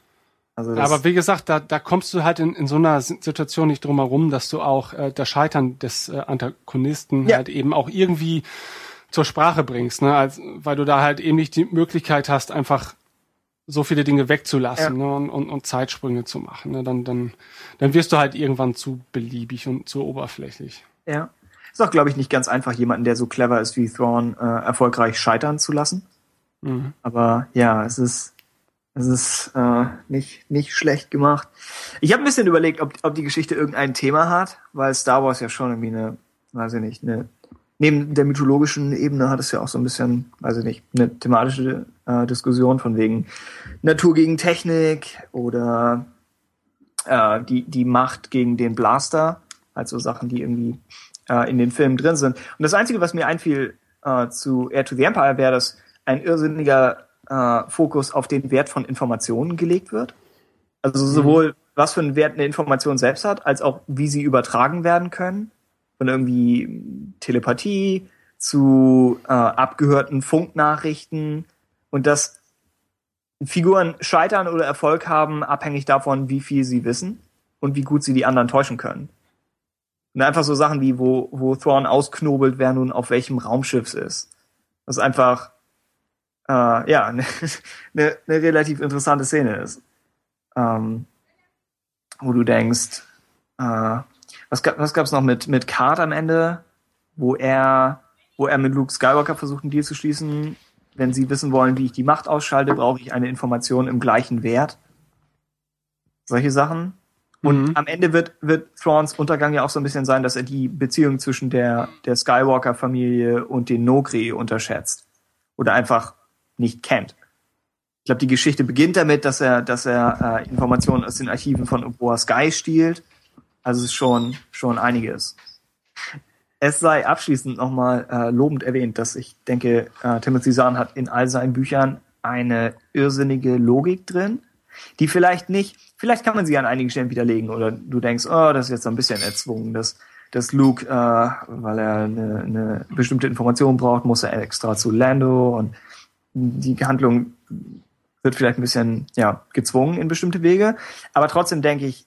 Also Aber wie gesagt, da, da kommst du halt in, in so einer Situation nicht drum herum, dass du auch äh, das Scheitern des äh, Antagonisten Ja. halt eben auch irgendwie zur Sprache bringst, ne? Als, weil du da halt eben nicht die Möglichkeit hast, einfach so viele Dinge wegzulassen Ja. ne? und, und, und Zeitsprünge zu machen. Ne? Dann, dann, dann wirst du halt irgendwann zu beliebig und zu oberflächlich. Ja. Ist auch, glaube ich, nicht ganz einfach, jemanden, der so clever ist wie Thrawn, äh, erfolgreich scheitern zu lassen. Mhm. Aber ja, es ist, es ist äh, nicht, nicht schlecht gemacht. Ich habe ein bisschen überlegt, ob, ob die Geschichte irgendein Thema hat, weil Star Wars ja schon irgendwie eine, weiß ich nicht, eine, neben der mythologischen Ebene hat es ja auch so ein bisschen, weiß ich nicht, eine thematische äh, Diskussion von wegen Natur gegen Technik oder äh, die, die Macht gegen den Blaster, also Sachen, die irgendwie äh, in den Filmen drin sind. Und das Einzige, was mir einfiel äh, zu Air to the Empire, wäre, dass ein irrsinniger äh, Fokus auf den Wert von Informationen gelegt wird. Also sowohl was für einen Wert eine Information selbst hat, als auch wie sie übertragen werden können. Von irgendwie Telepathie zu äh, abgehörten Funknachrichten und dass Figuren scheitern oder Erfolg haben, abhängig davon, wie viel sie wissen und wie gut sie die anderen täuschen können. Und einfach so Sachen wie, wo, wo Thrawn ausknobelt, wer nun auf welchem Raumschiff ist. Das ist einfach, äh, ja, [laughs] eine ne, ne relativ interessante Szene ist. Ähm, wo du denkst, äh, was, gab, was gab's noch mit, mit Card am Ende, wo er, wo er mit Luke Skywalker versucht, einen Deal zu schließen, wenn sie wissen wollen, wie ich die Macht ausschalte, brauche ich eine Information im gleichen Wert. Solche Sachen. Und Mhm. am Ende wird, wird Thrawns Untergang ja auch so ein bisschen sein, dass er die Beziehung zwischen der, der Skywalker-Familie und den Nogri unterschätzt. Oder einfach nicht kennt. Ich glaube, die Geschichte beginnt damit, dass er, dass er äh, Informationen aus den Archiven von Oboa Sky stiehlt. Also es ist schon, schon einiges. Es sei abschließend nochmal äh, lobend erwähnt, dass ich denke, äh, Timothy Zahn hat in all seinen Büchern eine irrsinnige Logik drin, die vielleicht nicht, vielleicht kann man sie an einigen Stellen widerlegen oder du denkst, oh, das ist jetzt ein bisschen erzwungen, dass, dass Luke, äh, weil er eine, eine bestimmte Information braucht, muss er extra zu Lando und die Handlung wird vielleicht ein bisschen ja, gezwungen in bestimmte Wege. Aber trotzdem denke ich,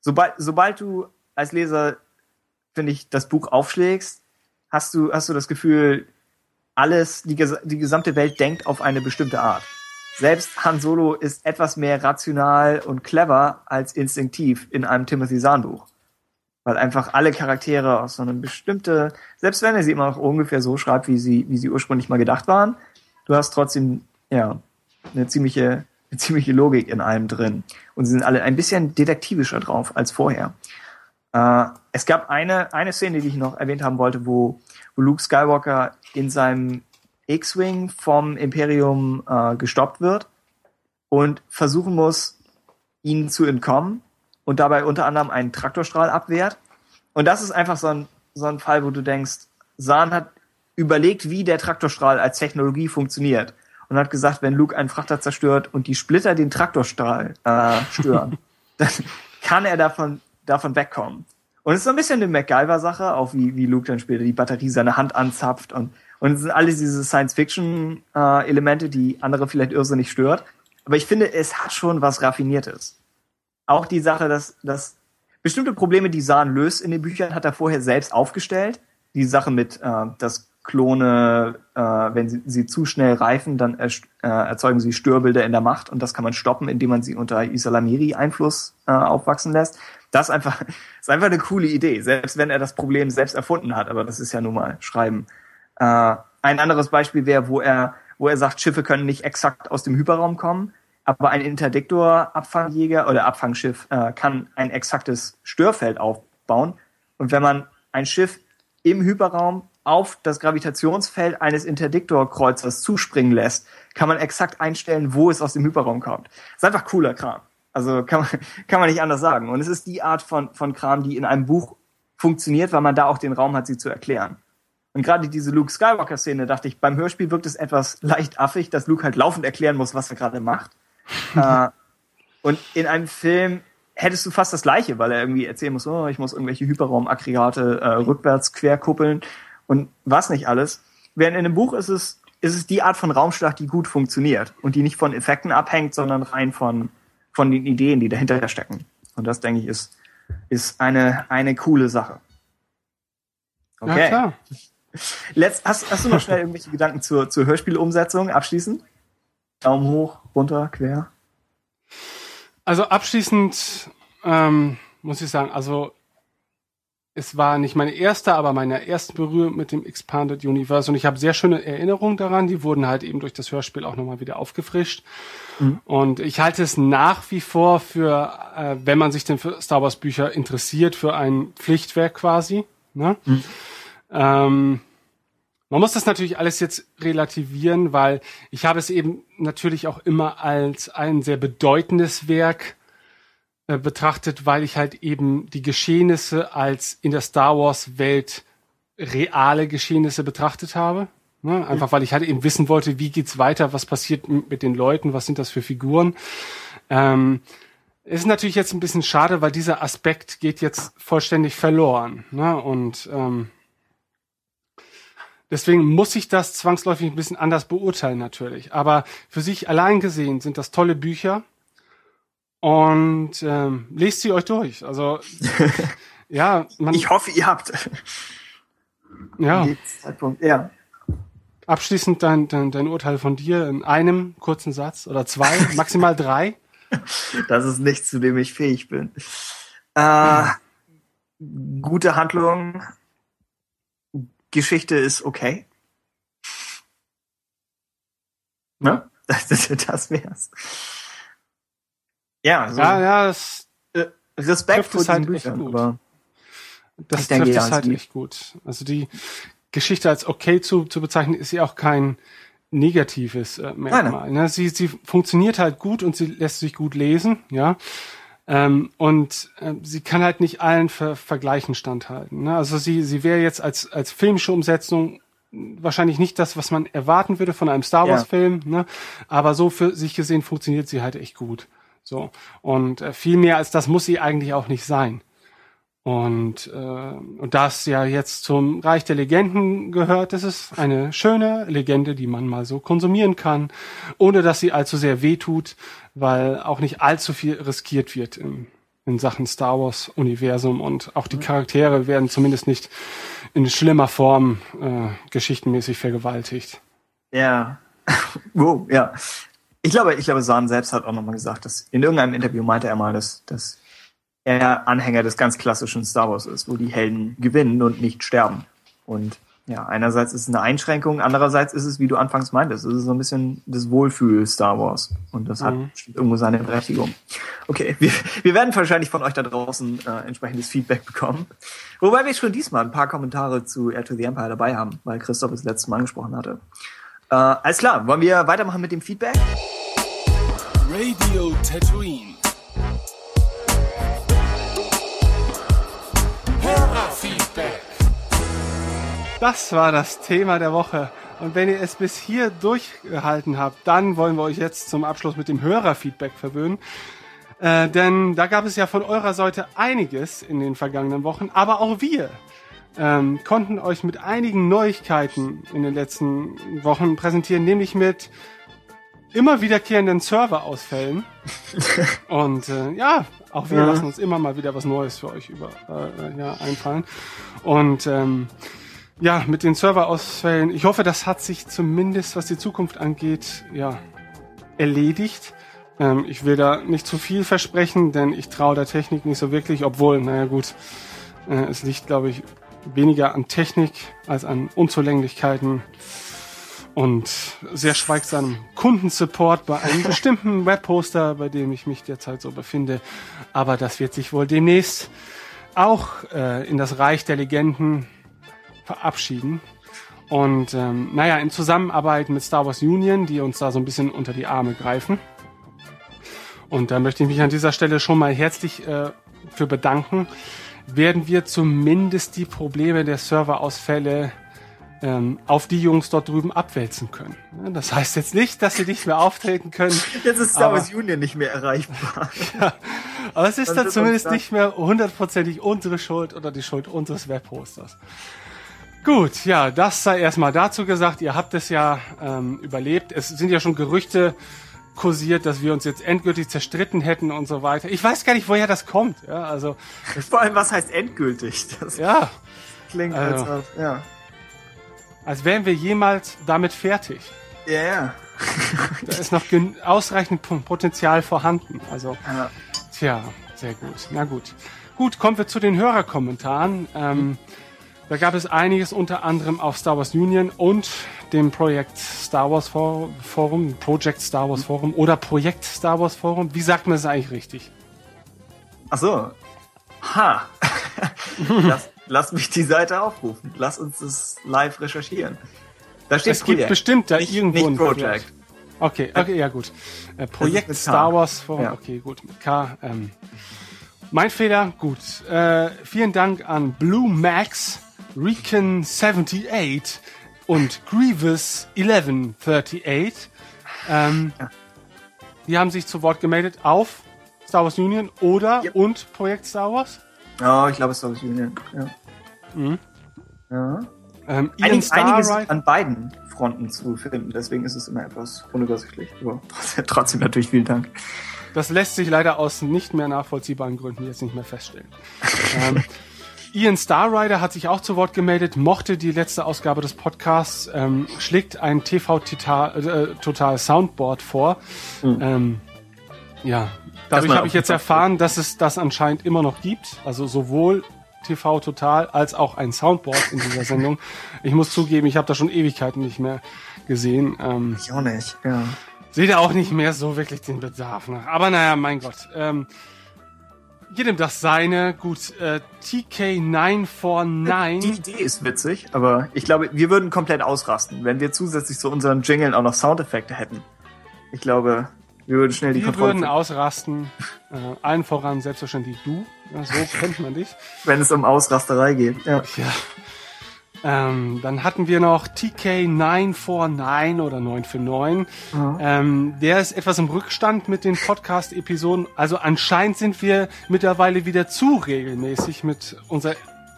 sobald, sobald du als Leser, finde ich, das Buch aufschlägst, hast du, hast du das Gefühl, alles, die, die gesamte Welt denkt auf eine bestimmte Art. Selbst Han Solo ist etwas mehr rational und clever als instinktiv in einem Timothy Zahn Buch. Weil einfach alle Charaktere aus so einem bestimmte, selbst wenn er sie immer noch ungefähr so schreibt, wie sie, wie sie ursprünglich mal gedacht waren, du hast trotzdem, ja, eine ziemliche, eine [laughs] ziemliche Logik in allem drin. Und sie sind alle ein bisschen detektivischer drauf als vorher. Äh, es gab eine, eine Szene, die ich noch erwähnt haben wollte, wo, wo Luke Skywalker in seinem X-Wing vom Imperium äh, gestoppt wird und versuchen muss, ihnen zu entkommen und dabei unter anderem einen Traktorstrahl abwehrt. Und das ist einfach so ein, so ein Fall, wo du denkst, Sahn hat überlegt, wie der Traktorstrahl als Technologie funktioniert und hat gesagt, wenn Luke einen Frachter zerstört und die Splitter den Traktorstrahl äh, stören, [laughs] dann kann er davon, davon wegkommen. Und es ist so ein bisschen eine MacGyver-Sache, auch wie, wie Luke dann später die Batterie seine Hand anzapft und, und es sind alle diese Science-Fiction-Elemente, die andere vielleicht irrsinnig stört. Aber ich finde, es hat schon was Raffiniertes. Auch die Sache, dass, dass bestimmte Probleme, die Sahn löst in den Büchern, hat er vorher selbst aufgestellt. Die Sache mit, äh, dass Klone, äh, wenn sie, sie zu schnell reifen, dann erst- äh, erzeugen sie Störbilder in der Macht und das kann man stoppen, indem man sie unter Isalamiri-Einfluss äh, aufwachsen lässt. Das ist einfach, [laughs] ist einfach eine coole Idee, selbst wenn er das Problem selbst erfunden hat, aber das ist ja nun mal Schreiben. Äh, ein anderes Beispiel wäre, wo er, wo er sagt, Schiffe können nicht exakt aus dem Hyperraum kommen, aber ein Interdiktor-Abfangjäger oder Abfangschiff äh, kann ein exaktes Störfeld aufbauen. Und wenn man ein Schiff im Hyperraum auf das Gravitationsfeld eines Interdiktorkreuzers zuspringen lässt, kann man exakt einstellen, wo es aus dem Hyperraum kommt. ist einfach cooler Kram. Also kann man, [laughs] kann man nicht anders sagen. Und es ist die Art von, von Kram, die in einem Buch funktioniert, weil man da auch den Raum hat, sie zu erklären. Und gerade diese Luke Skywalker-Szene, dachte ich, beim Hörspiel wirkt es etwas leicht affig, dass Luke halt laufend erklären muss, was er gerade macht. [laughs] äh, und in einem Film hättest du fast das Gleiche, weil er irgendwie erzählen muss, oh, ich muss irgendwelche Hyperraumaggregate äh, rückwärts querkuppeln und was nicht alles. Während in einem Buch ist es, ist es die Art von Raumschlacht, die gut funktioniert und die nicht von Effekten abhängt, sondern rein von, von den Ideen, die dahinter stecken. Und das, denke ich, ist, ist eine, eine coole Sache. Ja, klar. Letzt, hast, hast du noch schnell irgendwelche Gedanken zur, zur Hörspielumsetzung abschließend? Daumen hoch, runter, quer. Also abschließend ähm, muss ich sagen, also es war nicht meine erste, aber meine erste Berührung mit dem Expanded Universe und ich habe sehr schöne Erinnerungen daran. Die wurden halt eben durch das Hörspiel auch nochmal wieder aufgefrischt. Mhm. Und ich halte es nach wie vor für, äh, wenn man sich denn für Star Wars Bücher interessiert, für ein Pflichtwerk quasi. Ne? Mhm. Ähm, man muss das natürlich alles jetzt relativieren, weil ich habe es eben natürlich auch immer als ein sehr bedeutendes Werk äh, betrachtet, weil ich halt eben die Geschehnisse als in der Star Wars Welt reale Geschehnisse betrachtet habe. Ne? Einfach weil ich halt eben wissen wollte, wie geht's weiter, was passiert mit den Leuten, was sind das für Figuren. Ähm, ist natürlich jetzt ein bisschen schade, weil dieser Aspekt geht jetzt vollständig verloren. Ne? Und ähm, Deswegen muss ich das zwangsläufig ein bisschen anders beurteilen natürlich. Aber für sich allein gesehen sind das tolle Bücher. Und ähm, lest sie euch durch. Also [laughs] ja, man. Ich hoffe, ihr habt. Ja. Zeitpunkt, ja. Abschließend dein, dein, dein Urteil von dir in einem kurzen Satz oder zwei, [laughs] maximal drei. Das ist nichts, zu dem ich fähig bin. Äh, gute Handlung, Geschichte ist okay. Ne? Das, [laughs] das, das wär's. Ja, so ja, ja, das äh, Respekt vor halt Büchern, aber das trifft denke, es halt echt gut. Also die Geschichte als okay zu, zu bezeichnen, ist ja auch kein negatives äh, Merkmal. Ne? Sie, sie funktioniert halt gut und sie lässt sich gut lesen, ja. Ähm, und äh, sie kann halt nicht allen Ver Vergleichen standhalten. Ne? Also sie, sie wäre jetzt als, als filmische Umsetzung wahrscheinlich nicht das, was man erwarten würde von einem Star Wars Film, ja. ne? aber so für sich gesehen funktioniert sie halt echt gut. So und äh, viel mehr als das muss sie eigentlich auch nicht sein. Und, äh, und das ja jetzt zum Reich der Legenden gehört, das ist eine schöne Legende, die man mal so konsumieren kann, ohne dass sie allzu sehr wehtut, weil auch nicht allzu viel riskiert wird in, in Sachen Star Wars Universum und auch die Charaktere werden zumindest nicht in schlimmer Form äh, geschichtenmäßig vergewaltigt. Ja. [laughs] wow, ja. Ich glaube, ich glaube, Sahn selbst hat auch nochmal gesagt, dass in irgendeinem Interview meinte er mal, dass, dass er Anhänger des ganz klassischen Star Wars ist, wo die Helden gewinnen und nicht sterben. Und ja, einerseits ist es eine Einschränkung, andererseits ist es, wie du anfangs meintest, es ist so ein bisschen das Wohlfühl Star Wars. Und das hat mhm. irgendwo seine Berechtigung. Okay, wir, wir werden wahrscheinlich von euch da draußen äh, entsprechendes Feedback bekommen. Wobei wir schon diesmal ein paar Kommentare zu Air to the Empire dabei haben, weil Christoph es letztes Mal angesprochen hatte. Äh, alles klar, wollen wir weitermachen mit dem Feedback? Radio Tatooine. Hörerfeedback. Das war das Thema der Woche. Und wenn ihr es bis hier durchgehalten habt, dann wollen wir euch jetzt zum Abschluss mit dem Hörerfeedback verwöhnen. Äh, denn da gab es ja von eurer Seite einiges in den vergangenen Wochen, aber auch wir ähm, konnten euch mit einigen Neuigkeiten in den letzten Wochen präsentieren, nämlich mit immer wiederkehrenden Serverausfällen. [laughs] Und äh, ja, auch wir ja. lassen uns immer mal wieder was Neues für euch über äh, ja, einfallen. Und ähm, ja, mit den Serverausfällen, ich hoffe, das hat sich zumindest, was die Zukunft angeht, ja, erledigt. Ähm, ich will da nicht zu viel versprechen, denn ich traue der Technik nicht so wirklich, obwohl, naja gut, äh, es liegt, glaube ich, weniger an Technik als an Unzulänglichkeiten und sehr schweigsamen Kundensupport bei einem bestimmten [laughs] Webposter, bei dem ich mich derzeit so befinde. Aber das wird sich wohl demnächst auch äh, in das Reich der Legenden verabschieden. Und ähm, naja, in Zusammenarbeit mit Star Wars Union, die uns da so ein bisschen unter die Arme greifen. Und da möchte ich mich an dieser Stelle schon mal herzlich äh, für bedanken. Werden wir zumindest die Probleme der Serverausfälle ähm, auf die Jungs dort drüben abwälzen können. Das heißt jetzt nicht, dass sie nicht mehr auftreten können. [laughs] Jetzt ist Star Wars Union nicht mehr erreichbar. ja, [laughs] aber es ist dann zumindest nicht mehr hundertprozentig unsere Schuld oder die Schuld unseres Webposters. Gut, ja, das sei erstmal dazu gesagt. Ihr habt es ja ähm, überlebt. Es sind ja schon Gerüchte kursiert, dass wir uns jetzt endgültig zerstritten hätten und so weiter. Ich weiß gar nicht, woher das kommt. Ja, also vor allem, was heißt endgültig? Das ja, klingt also, als ja. Als wären wir jemals damit fertig. Ja, ja. [laughs] Da ist noch ausreichend Potenzial vorhanden. Also, Ja. tja, sehr gut. Na gut. Gut, kommen wir zu den Hörerkommentaren. Ähm, da gab es einiges, unter anderem auf Star Wars Union und dem Projekt Star Wars For- Forum, Project Star Wars Forum oder Projekt Star Wars Forum. Wie sagt man es eigentlich richtig? Ach so. Ha. [laughs] lass, lass mich die Seite aufrufen. Lass uns das live recherchieren. Da steht Es gibt Projekt. bestimmt da nicht, irgendwo nicht ein Project. Okay, okay, ja gut. Äh, Projekt mit K. Star Wars Forum, Ja. okay, gut, mit K. Ähm, mein Fehler, gut. Äh, vielen Dank an Blue Max, Recon 78 und Grievous 1138. Ähm, Die haben sich zu Wort gemeldet auf Star Wars Union oder Yep. und Projekt Star Wars. Ja, ich glaube, Star Wars Union. Ja. Mhm. Ja. Ähm, einiges Starride, an beiden Fronten zu finden. Deswegen ist es immer etwas unübersichtlich. Aber [laughs] trotzdem natürlich vielen Dank. Das lässt sich leider aus nicht mehr nachvollziehbaren Gründen jetzt nicht mehr feststellen. [laughs] ähm, Ian Starrider hat sich auch zu Wort gemeldet, mochte die letzte Ausgabe des Podcasts, ähm, schlägt ein TV-Total äh, Total Soundboard vor. Ähm, ja, dadurch habe ich jetzt erfahren, dass es das anscheinend immer noch gibt. Also sowohl TV Total als auch ein Soundboard in dieser Sendung. Ich muss zugeben, ich habe da schon Ewigkeiten nicht mehr gesehen. Ähm, Ich auch nicht. Ja. Sehe da auch nicht mehr so wirklich den Bedarf nach. Aber naja, mein Gott. Ähm, jedem das seine. Gut, äh, Die TK949. Idee ist witzig, aber ich glaube, wir würden komplett ausrasten, wenn wir zusätzlich zu unseren Jingeln auch noch Soundeffekte hätten. Ich glaube, wir würden schnell die Wir Kontrolle würden verlieren, ausrasten. Äh, allen voran selbstverständlich du. Ja, so kennt man dich. wenn es um Ausrasterei geht. Ja. Ja. Ähm, dann hatten wir noch TK949 oder 949. Ähm, der ist etwas im Rückstand mit den Podcast-Episoden. Also anscheinend sind wir mittlerweile wieder zu regelmäßig mit unserer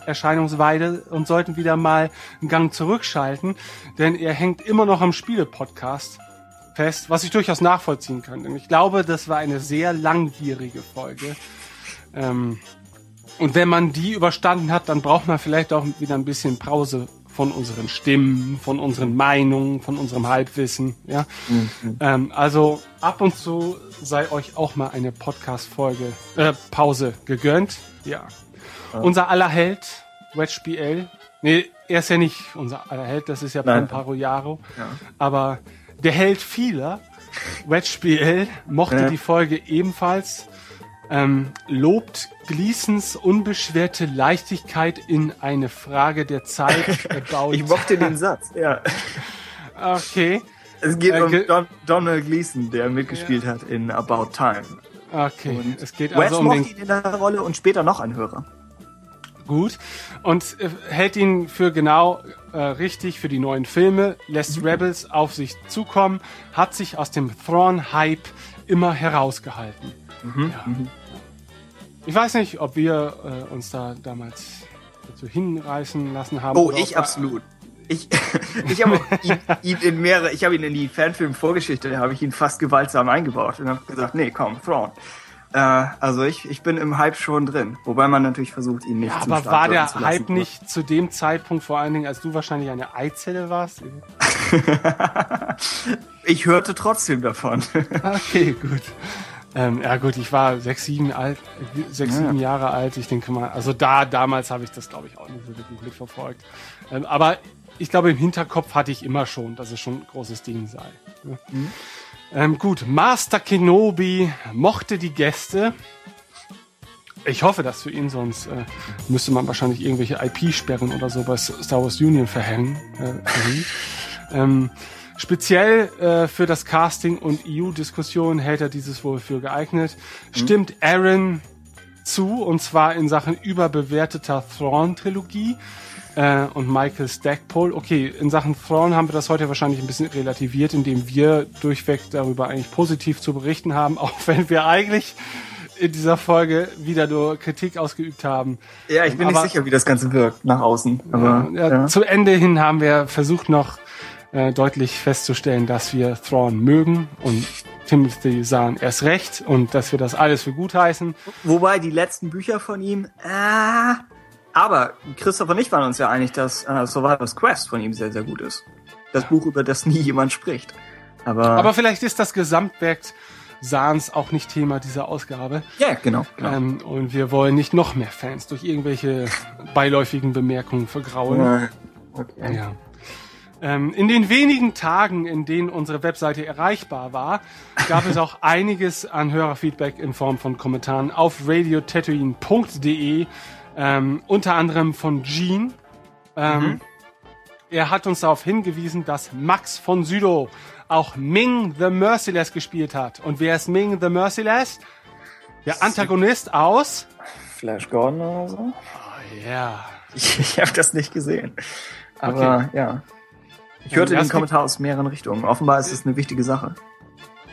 Erscheinungsweise und sollten wieder mal einen Gang zurückschalten, denn er hängt immer noch am Spiele-Podcast fest, was ich durchaus nachvollziehen kann. Denn ich glaube, das war eine sehr langwierige Folge. Ähm, und wenn man die überstanden hat, dann braucht man vielleicht auch wieder ein bisschen Pause von unseren Stimmen, von unseren Meinungen, von unserem Halbwissen. Ja? Ähm, also ab und zu sei euch auch mal eine Podcast-Folge, äh, Pause gegönnt. Ja. Unser aller Held, Wedge BL. Nee, er ist ja nicht unser aller Held, das ist ja. Pamparo Jaro. Ja. Aber der Held vieler, Wedge BL, mochte Ja. die Folge ebenfalls ähm, lobt Gleasons unbeschwerte Leichtigkeit in eine Frage der Zeit about. [laughs] Ich mochte den Satz. Ja. okay, Es geht Äh, um ge- Don Donald Gleason, der mitgespielt hat in About Time. okay. Und es geht also um mochte den ihn in der Rolle und später noch ein Hörer. gut und äh, hält ihn für genau äh, richtig für die neuen Filme, lässt Mhm. Rebels auf sich zukommen, hat sich aus dem Thrawn-Hype immer herausgehalten. Mhm, Ja. Ich weiß nicht, ob wir äh, uns da damals dazu hinreißen lassen haben. Oh, ich absolut. Ich, [laughs] ich habe ihn, ihn in mehrere, ich habe ihn in die Fanfilm-Vorgeschichte, da habe ich ihn fast gewaltsam eingebaut und habe gesagt, nee, komm, Thrawn. Äh, also ich, ich bin im Hype schon drin, wobei man natürlich versucht, ihn nicht Ja, zum aber Start war der lassen, Hype nicht zu dem Zeitpunkt, vor allen Dingen, als du wahrscheinlich eine Eizelle warst? [laughs] Ich hörte trotzdem davon. [laughs] Okay, gut. Ähm, ja gut, ich war sechs, sieben, alt, sechs, Ja. sieben Jahre alt. Ich denke mal, also da damals habe ich das, glaube ich, auch nicht so wirklich mitverfolgt. Ähm, aber ich glaube, im Hinterkopf hatte ich immer schon, dass es schon ein großes Ding sei. ne? Ähm, gut, Master Kenobi mochte die Gäste. Ich hoffe das für ihn, sonst äh, müsste man wahrscheinlich irgendwelche IP-Sperren oder so bei Star Wars Union verhängen. Äh, verhängen. [laughs] ähm, speziell äh, für das Casting und EU-Diskussion hält er dieses wohl für geeignet. Stimmt Aaron zu, und zwar in Sachen überbewerteter Thrawn-Trilogie. Äh, und Michael Stackpole. Okay, in Sachen Thrawn haben wir das heute wahrscheinlich ein bisschen relativiert, indem wir durchweg darüber eigentlich positiv zu berichten haben, [laughs] auch wenn wir eigentlich in dieser Folge wieder nur Kritik ausgeübt haben. Ja, ich bin nicht Aber- sicher, wie das Ganze wirkt nach außen. Aber ja, ja. Zu Ende hin haben wir versucht noch äh, deutlich festzustellen, dass wir Thrawn mögen und Timothy Zahn erst recht und dass wir das alles für gut heißen. Wobei die letzten Bücher von ihm, ah, Aber Christoph und ich waren uns ja einig, dass äh, Survivor's Quest von ihm sehr, sehr gut ist. Das Buch, über das nie jemand spricht. Aber, Aber vielleicht ist das Gesamtwerk Sans auch nicht Thema dieser Ausgabe. ja, genau. genau. Ähm, und wir wollen nicht noch mehr Fans durch irgendwelche beiläufigen Bemerkungen vergrauen. Okay. Ja. Ähm, in den wenigen Tagen, in denen unsere Webseite erreichbar war, gab es auch einiges an Hörerfeedback in Form von Kommentaren auf radiotatooine.de, ähm, unter anderem von Gene. Ähm, Er hat uns darauf hingewiesen, dass Max von Südow auch Ming the Merciless gespielt hat. Und wer ist Ming the Merciless? Der Antagonist aus... Flash Gordon oder so? Oh, ja. [laughs] Ich, ich habe das nicht gesehen. Aber ja. Ich hörte Ja, den Kommentar aus mehreren Richtungen. Offenbar ist es eine wichtige Sache.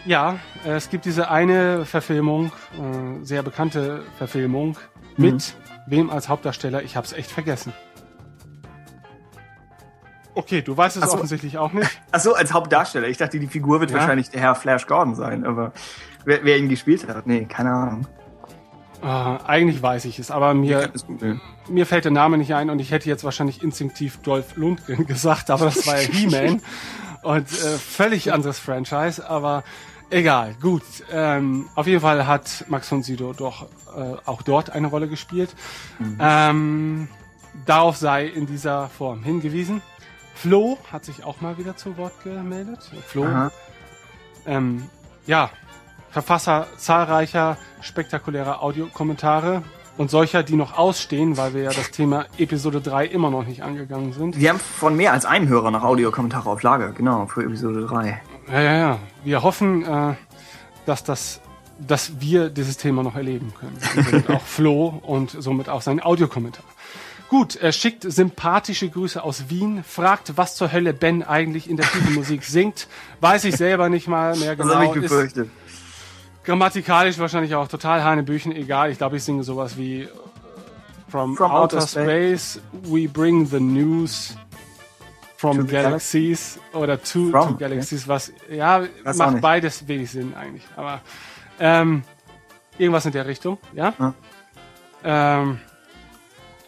Ja, äh, es gibt diese eine Verfilmung, äh, sehr bekannte Verfilmung, mit wem als Hauptdarsteller? Ich hab's echt vergessen. Okay, du weißt es so. offensichtlich auch nicht. [laughs] Ach so, als Hauptdarsteller. Ich dachte, die Figur wird Ja. wahrscheinlich der Herr Flash Gordon sein, aber wer, wer ihn gespielt hat, nee, keine Ahnung. Äh, eigentlich weiß ich es, aber mir, mir fällt der Name nicht ein und ich hätte jetzt wahrscheinlich instinktiv Dolph Lundgren [laughs] gesagt, aber das war ja He-Man [laughs] und äh, völlig anderes Franchise, aber egal, gut. Ähm, auf jeden Fall hat Max von Sydow doch äh, auch dort eine Rolle gespielt. Ähm, darauf sei in dieser Form hingewiesen. Flo hat sich auch mal wieder zu Wort gemeldet. Flo, ähm, ja, Verfasser zahlreicher spektakulärer Audiokommentare und solcher, die noch ausstehen, weil wir ja das Thema Episode 3 immer noch nicht angegangen sind. Wir haben von mehr als einem Hörer noch Audiokommentare auf Lager, genau, für Episode 3. Ja, ja, ja. Wir hoffen, äh, dass das dass wir dieses Thema noch erleben können. [laughs] Auch Flo und somit auch sein Audiokommentar. Gut, er schickt sympathische Grüße aus Wien, fragt, was zur Hölle Ben eigentlich in der Titelmusik [laughs] singt. Weiß ich selber nicht mal mehr Das habe genau. ich Ist befürchtet. Grammatikalisch wahrscheinlich auch total Hanebüchen, egal. Ich glaube, ich singe sowas wie äh, From, From outer, outer space, we bring the news from galaxies oder to, From, to galaxies, was ja auch macht beides wenig Sinn eigentlich. Aber ähm, irgendwas in der Richtung, ja. Ja. Ähm,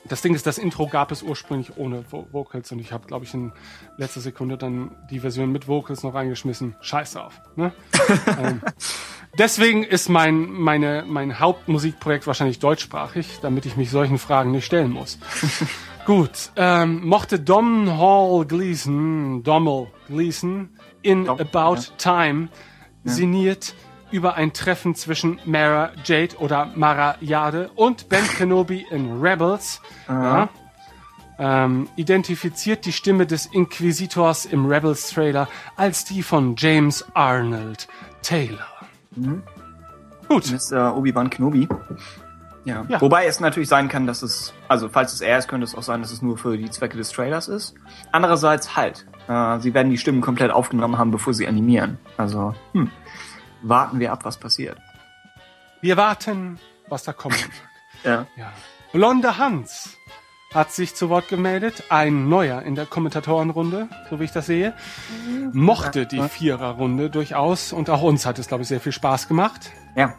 das Ding ist, das Intro gab es ursprünglich ohne Vo Vocals und ich habe, glaube ich, in letzter Sekunde dann die Version mit Vocals noch reingeschmissen. Scheiß drauf. Ne? [laughs] ähm, deswegen ist mein, meine, mein Hauptmusikprojekt wahrscheinlich deutschsprachig, damit ich mich solchen Fragen nicht stellen muss. [laughs] Gut, ähm, mochte Dom Hall Gleason, Dommel Gleason, in Dom, About ja. Time sinniert über ein Treffen zwischen Mara Jade oder Mara Jade und Ben Kenobi in Rebels. Ja. Ähm, identifiziert die Stimme des Inquisitors im Rebels Trailer als die von James Arnold Taylor. Gut, Mr. Obi-Wan Kenobi. Ja. Ja. Wobei es natürlich sein kann, dass es, also falls es er ist, könnte es auch sein, dass es nur für die Zwecke des Trailers ist. Andererseits halt, äh, sie werden die Stimmen komplett aufgenommen haben, bevor sie animieren. Also, hm, warten wir ab, was passiert. wir warten, was da kommen [laughs] wird. Ja. Ja. Blonde Hans hat sich zu Wort gemeldet. Ein neuer in der Kommentatorenrunde, so wie ich das sehe. Mochte die Viererrunde durchaus und auch uns hat es, glaube ich, sehr viel Spaß gemacht. Ja.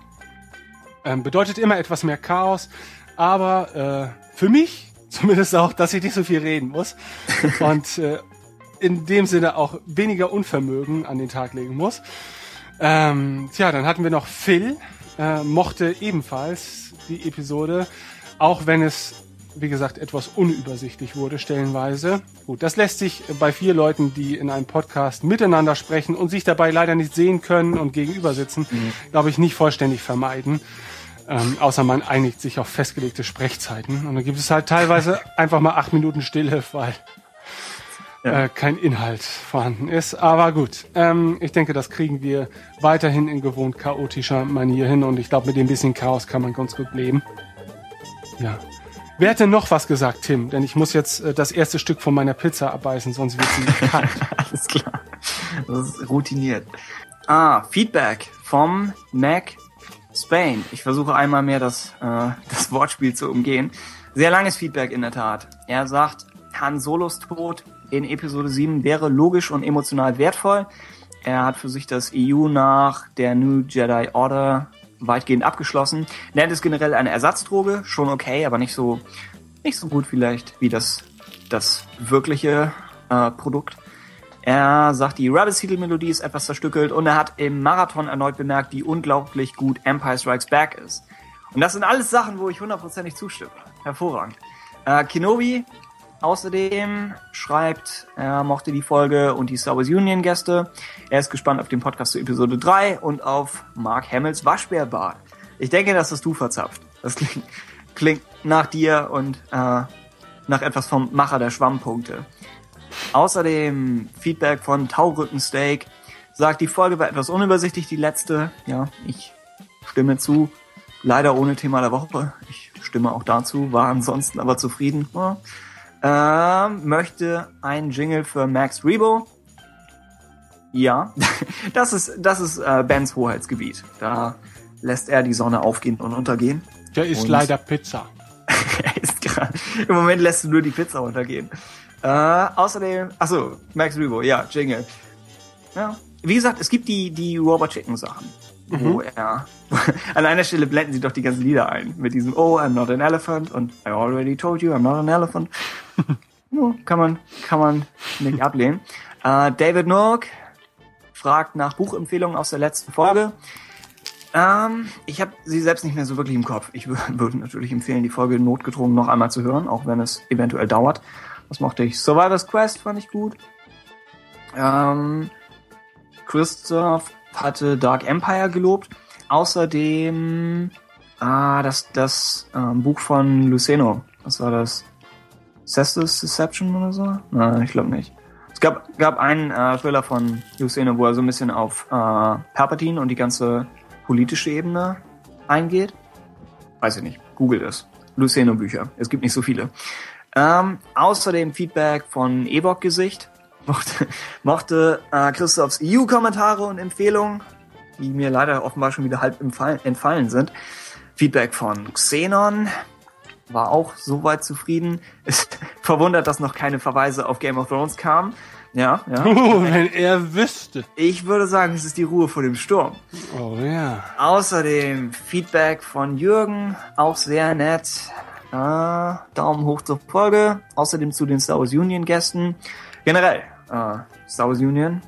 Ähm, bedeutet immer etwas mehr Chaos, aber äh, für mich [laughs] zumindest auch, dass ich nicht so viel reden muss [laughs] und äh, in dem Sinne auch weniger Unvermögen an den Tag legen muss. Ähm, tja, dann hatten wir noch Phil, äh, mochte ebenfalls die Episode, auch wenn es, wie gesagt, etwas unübersichtlich wurde stellenweise. Gut, das lässt sich bei vier Leuten, die in einem Podcast miteinander sprechen und sich dabei leider nicht sehen können und gegenüber sitzen, glaube ich, nicht vollständig vermeiden. Ähm, außer man einigt sich auf festgelegte Sprechzeiten. Und dann gibt es halt teilweise einfach mal acht Minuten Stille, weil Ja. äh, kein Inhalt vorhanden ist. Aber gut, ähm, ich denke, das kriegen wir weiterhin in gewohnt chaotischer Manier hin. Und ich glaube, mit dem bisschen Chaos kann man ganz gut leben. Ja. Wer hat denn noch was gesagt, Tim? Denn ich muss jetzt äh, das erste Stück von meiner Pizza abbeißen, sonst wird sie [laughs] kalt. Alles klar. Das ist routiniert. Ah, Feedback vom Mac Spain. Ich versuche einmal mehr das, äh, [laughs] das Wortspiel zu umgehen. Sehr langes Feedback in der Tat. Er sagt, Han Solos Tod in Episode 7 wäre logisch und emotional wertvoll. Er hat für sich das EU nach der New Jedi Order weitgehend abgeschlossen. Nennt es generell eine Ersatzdroge, schon okay, aber nicht so nicht so gut vielleicht wie das, das wirkliche äh, Produkt. Er sagt, die Rebel-Titel-Melodie ist etwas zerstückelt und er hat im Marathon erneut bemerkt, wie unglaublich gut Empire Strikes Back ist. Und das sind alles Sachen, wo ich hundertprozentig zustimme. Hervorragend. Äh, Kenobi außerdem schreibt, er mochte die Folge und die Star Wars Union Gäste. Er ist gespannt auf den Podcast zu Episode 3 und auf Mark Hamills Waschbärbart. Ich denke, das hast du verzapft. Das klingt, klingt nach dir und äh, nach etwas vom Macher der Schwammpunkte. Außerdem Feedback von Taurückensteak sagt, die Folge war etwas unübersichtlich, die letzte. Ja, ich stimme zu. Leider ohne Thema der Woche. Ich stimme auch dazu, war ansonsten aber zufrieden. Ja. Ähm, möchte ein Jingle für Max Rebo. Ja, [laughs] das ist, das ist äh, Bens Hoheitsgebiet. Da lässt er die Sonne aufgehen und untergehen. Der ist Und- leider Pizza. [laughs] er ist gerade. Im Moment lässt du nur die Pizza untergehen. Äh, außerdem, achso, Max Rebo, ja, Jingle. Ja. Wie gesagt, es gibt die, die Robot Chicken Sachen, wo er, [laughs] an einer Stelle blenden sie doch die ganzen Lieder ein. Mit diesem, oh, I'm not an elephant und I already told you, I'm not an elephant. [laughs] ja, kann man, kann man nicht ablehnen. Äh, David Nook fragt nach Buchempfehlungen aus der letzten Folge. Ähm, ich habe sie selbst nicht mehr so wirklich im Kopf. Ich wür- [laughs] würde natürlich empfehlen, die Folge notgedrungen noch einmal zu hören, auch wenn es eventuell dauert. Was mochte ich? Survivor's Quest fand ich gut. Ähm, Christoph hatte Dark Empire gelobt. Außerdem ah, das, das ähm, Buch von Luceno. Was war das? Cestus Deception oder so? Nein, ich glaube nicht. Es gab, gab einen äh, Thriller von Luceno, wo er so ein bisschen auf äh, Palpatine und die ganze politische Ebene eingeht. Weiß ich nicht. Google es. Luceno Bücher. Es gibt nicht so viele. Ähm, außerdem Feedback von Ewok Gesicht. Mochte, mochte äh, Christophs EU-Kommentare und Empfehlungen, die mir leider offenbar schon wieder halb entfallen, sind. Feedback von Xenon war auch soweit zufrieden. Ist [laughs] verwundert, dass noch keine Verweise auf Game of Thrones kamen. Ja, ja. [laughs] Oh, wenn er wüsste. Ich würde sagen, es ist die Ruhe vor dem Sturm. Oh ja. Außerdem Feedback von Jürgen, auch sehr nett. Äh, Daumen hoch zur Folge. Außerdem zu den Star Wars Union Gästen. Generell, äh, Star Wars Union,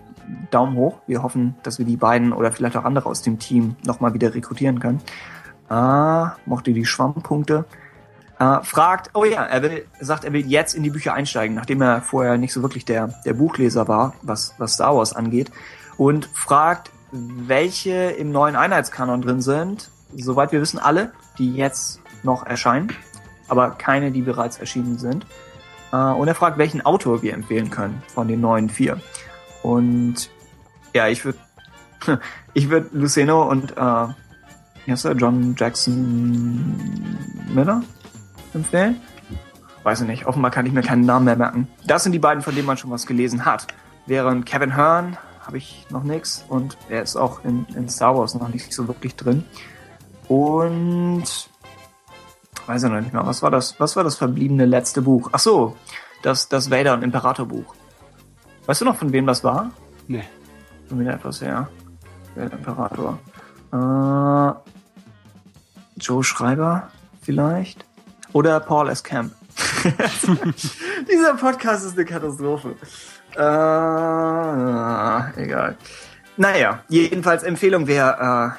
Daumen hoch. Wir hoffen, dass wir die beiden oder vielleicht auch andere aus dem Team nochmal wieder rekrutieren können. Äh, mochte die Schwammpunkte. Äh, fragt, oh ja, er will, sagt, er will jetzt in die Bücher einsteigen, nachdem er vorher nicht so wirklich der, der Buchleser war, was, was Star Wars angeht. Und fragt, welche im neuen Einheitskanon drin sind. Soweit wir wissen, alle, die jetzt noch erscheinen, aber keine, die bereits erschienen sind. Äh, und er fragt, welchen Autor wir empfehlen können von den neuen vier. Und ja, ich würde [laughs] ich würde Luceno und äh, wie heißt er, John Jackson Miller empfehlen. Weiß ich nicht, offenbar kann ich mir keinen Namen mehr merken. Das sind die beiden, von denen man schon was gelesen hat. Während Kevin Hearn habe ich noch nichts und er ist auch in, in Star Wars noch nicht so wirklich drin. Und weiß ich noch nicht mehr, was war das? Was war das verbliebene letzte Buch? Ach so, das, das Vader und Imperator Buch. Weißt du noch, von wem das war? Nee. Schon wieder etwas her. Vader Imperator. Äh, Joe Schreiber vielleicht? Oder Paul S. Camp. [laughs] Dieser Podcast ist eine Katastrophe. Äh, egal. Naja, jedenfalls Empfehlung wäre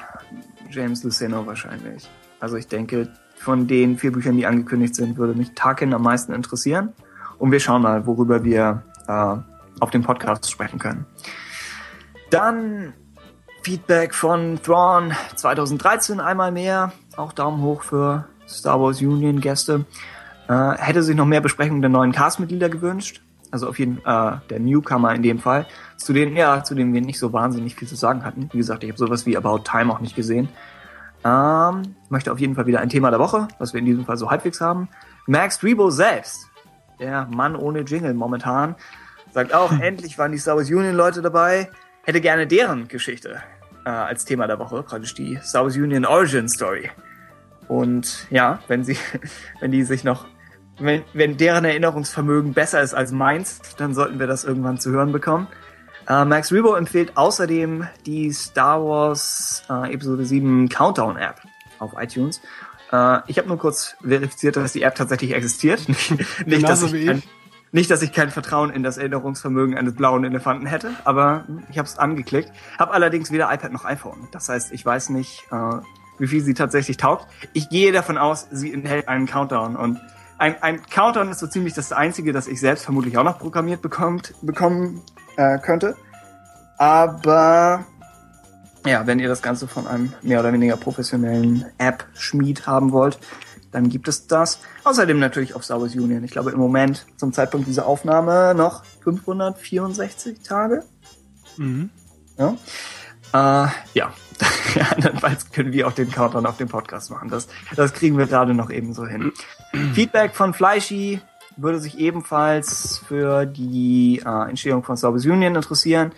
äh, James Luceno wahrscheinlich. Also ich denke, von den vier Büchern, die angekündigt sind, würde mich Tarkin am meisten interessieren. Und wir schauen mal, worüber wir äh, auf dem Podcast sprechen können. Dann Feedback von Thrawn 2013 einmal mehr. Auch Daumen hoch für Star Wars Union Gäste. Äh, hätte sich noch mehr Besprechungen der neuen Castmitglieder gewünscht. Also auf jeden äh, der Newcomer in dem Fall. Zu denen, ja, zu denen wir nicht so wahnsinnig viel zu sagen hatten. Wie gesagt, ich habe sowas wie About Time auch nicht gesehen. Ähm, möchte auf jeden Fall wieder ein Thema der Woche, was wir in diesem Fall so halbwegs haben. Max Rebo selbst, der Mann ohne Jingle momentan, sagt auch, [laughs] endlich waren die Star Wars Union Leute dabei. Hätte gerne deren Geschichte äh, als Thema der Woche, praktisch die Star Wars Union Origin Story. Und ja, wenn sie, [laughs] wenn die sich noch, wenn, wenn deren Erinnerungsvermögen besser ist als meins, dann sollten wir das irgendwann zu hören bekommen. Äh, Max Rebo empfiehlt außerdem die Star Wars äh, Episode 7 Countdown App auf iTunes. Äh, ich habe nur kurz verifiziert, dass die App tatsächlich existiert. [laughs] nicht, dass ich kein, ich. nicht, dass ich kein Vertrauen in das Erinnerungsvermögen eines blauen Elefanten hätte, aber ich habe es angeklickt. Habe allerdings weder iPad noch iPhone. Das heißt, ich weiß nicht, äh, wie viel sie tatsächlich taugt. Ich gehe davon aus, sie enthält einen Countdown und ein, ein Countdown ist so ziemlich das Einzige, das ich selbst vermutlich auch noch programmiert bekommt, bekommen äh, könnte. Aber ja, wenn ihr das Ganze von einem mehr oder weniger professionellen App-Schmied haben wollt, dann gibt es das. Außerdem natürlich auf Star Wars Union. Ich glaube im Moment zum Zeitpunkt dieser Aufnahme noch 564 Tage. Mhm. Ja. Äh, [laughs] ja. Andernfalls können wir auch den Countdown auf dem Podcast machen. Das, das kriegen wir gerade noch eben so hin. [clears throat] Feedback von Fleischi würde sich ebenfalls für die äh, Entstehung von Star Wars Union interessieren.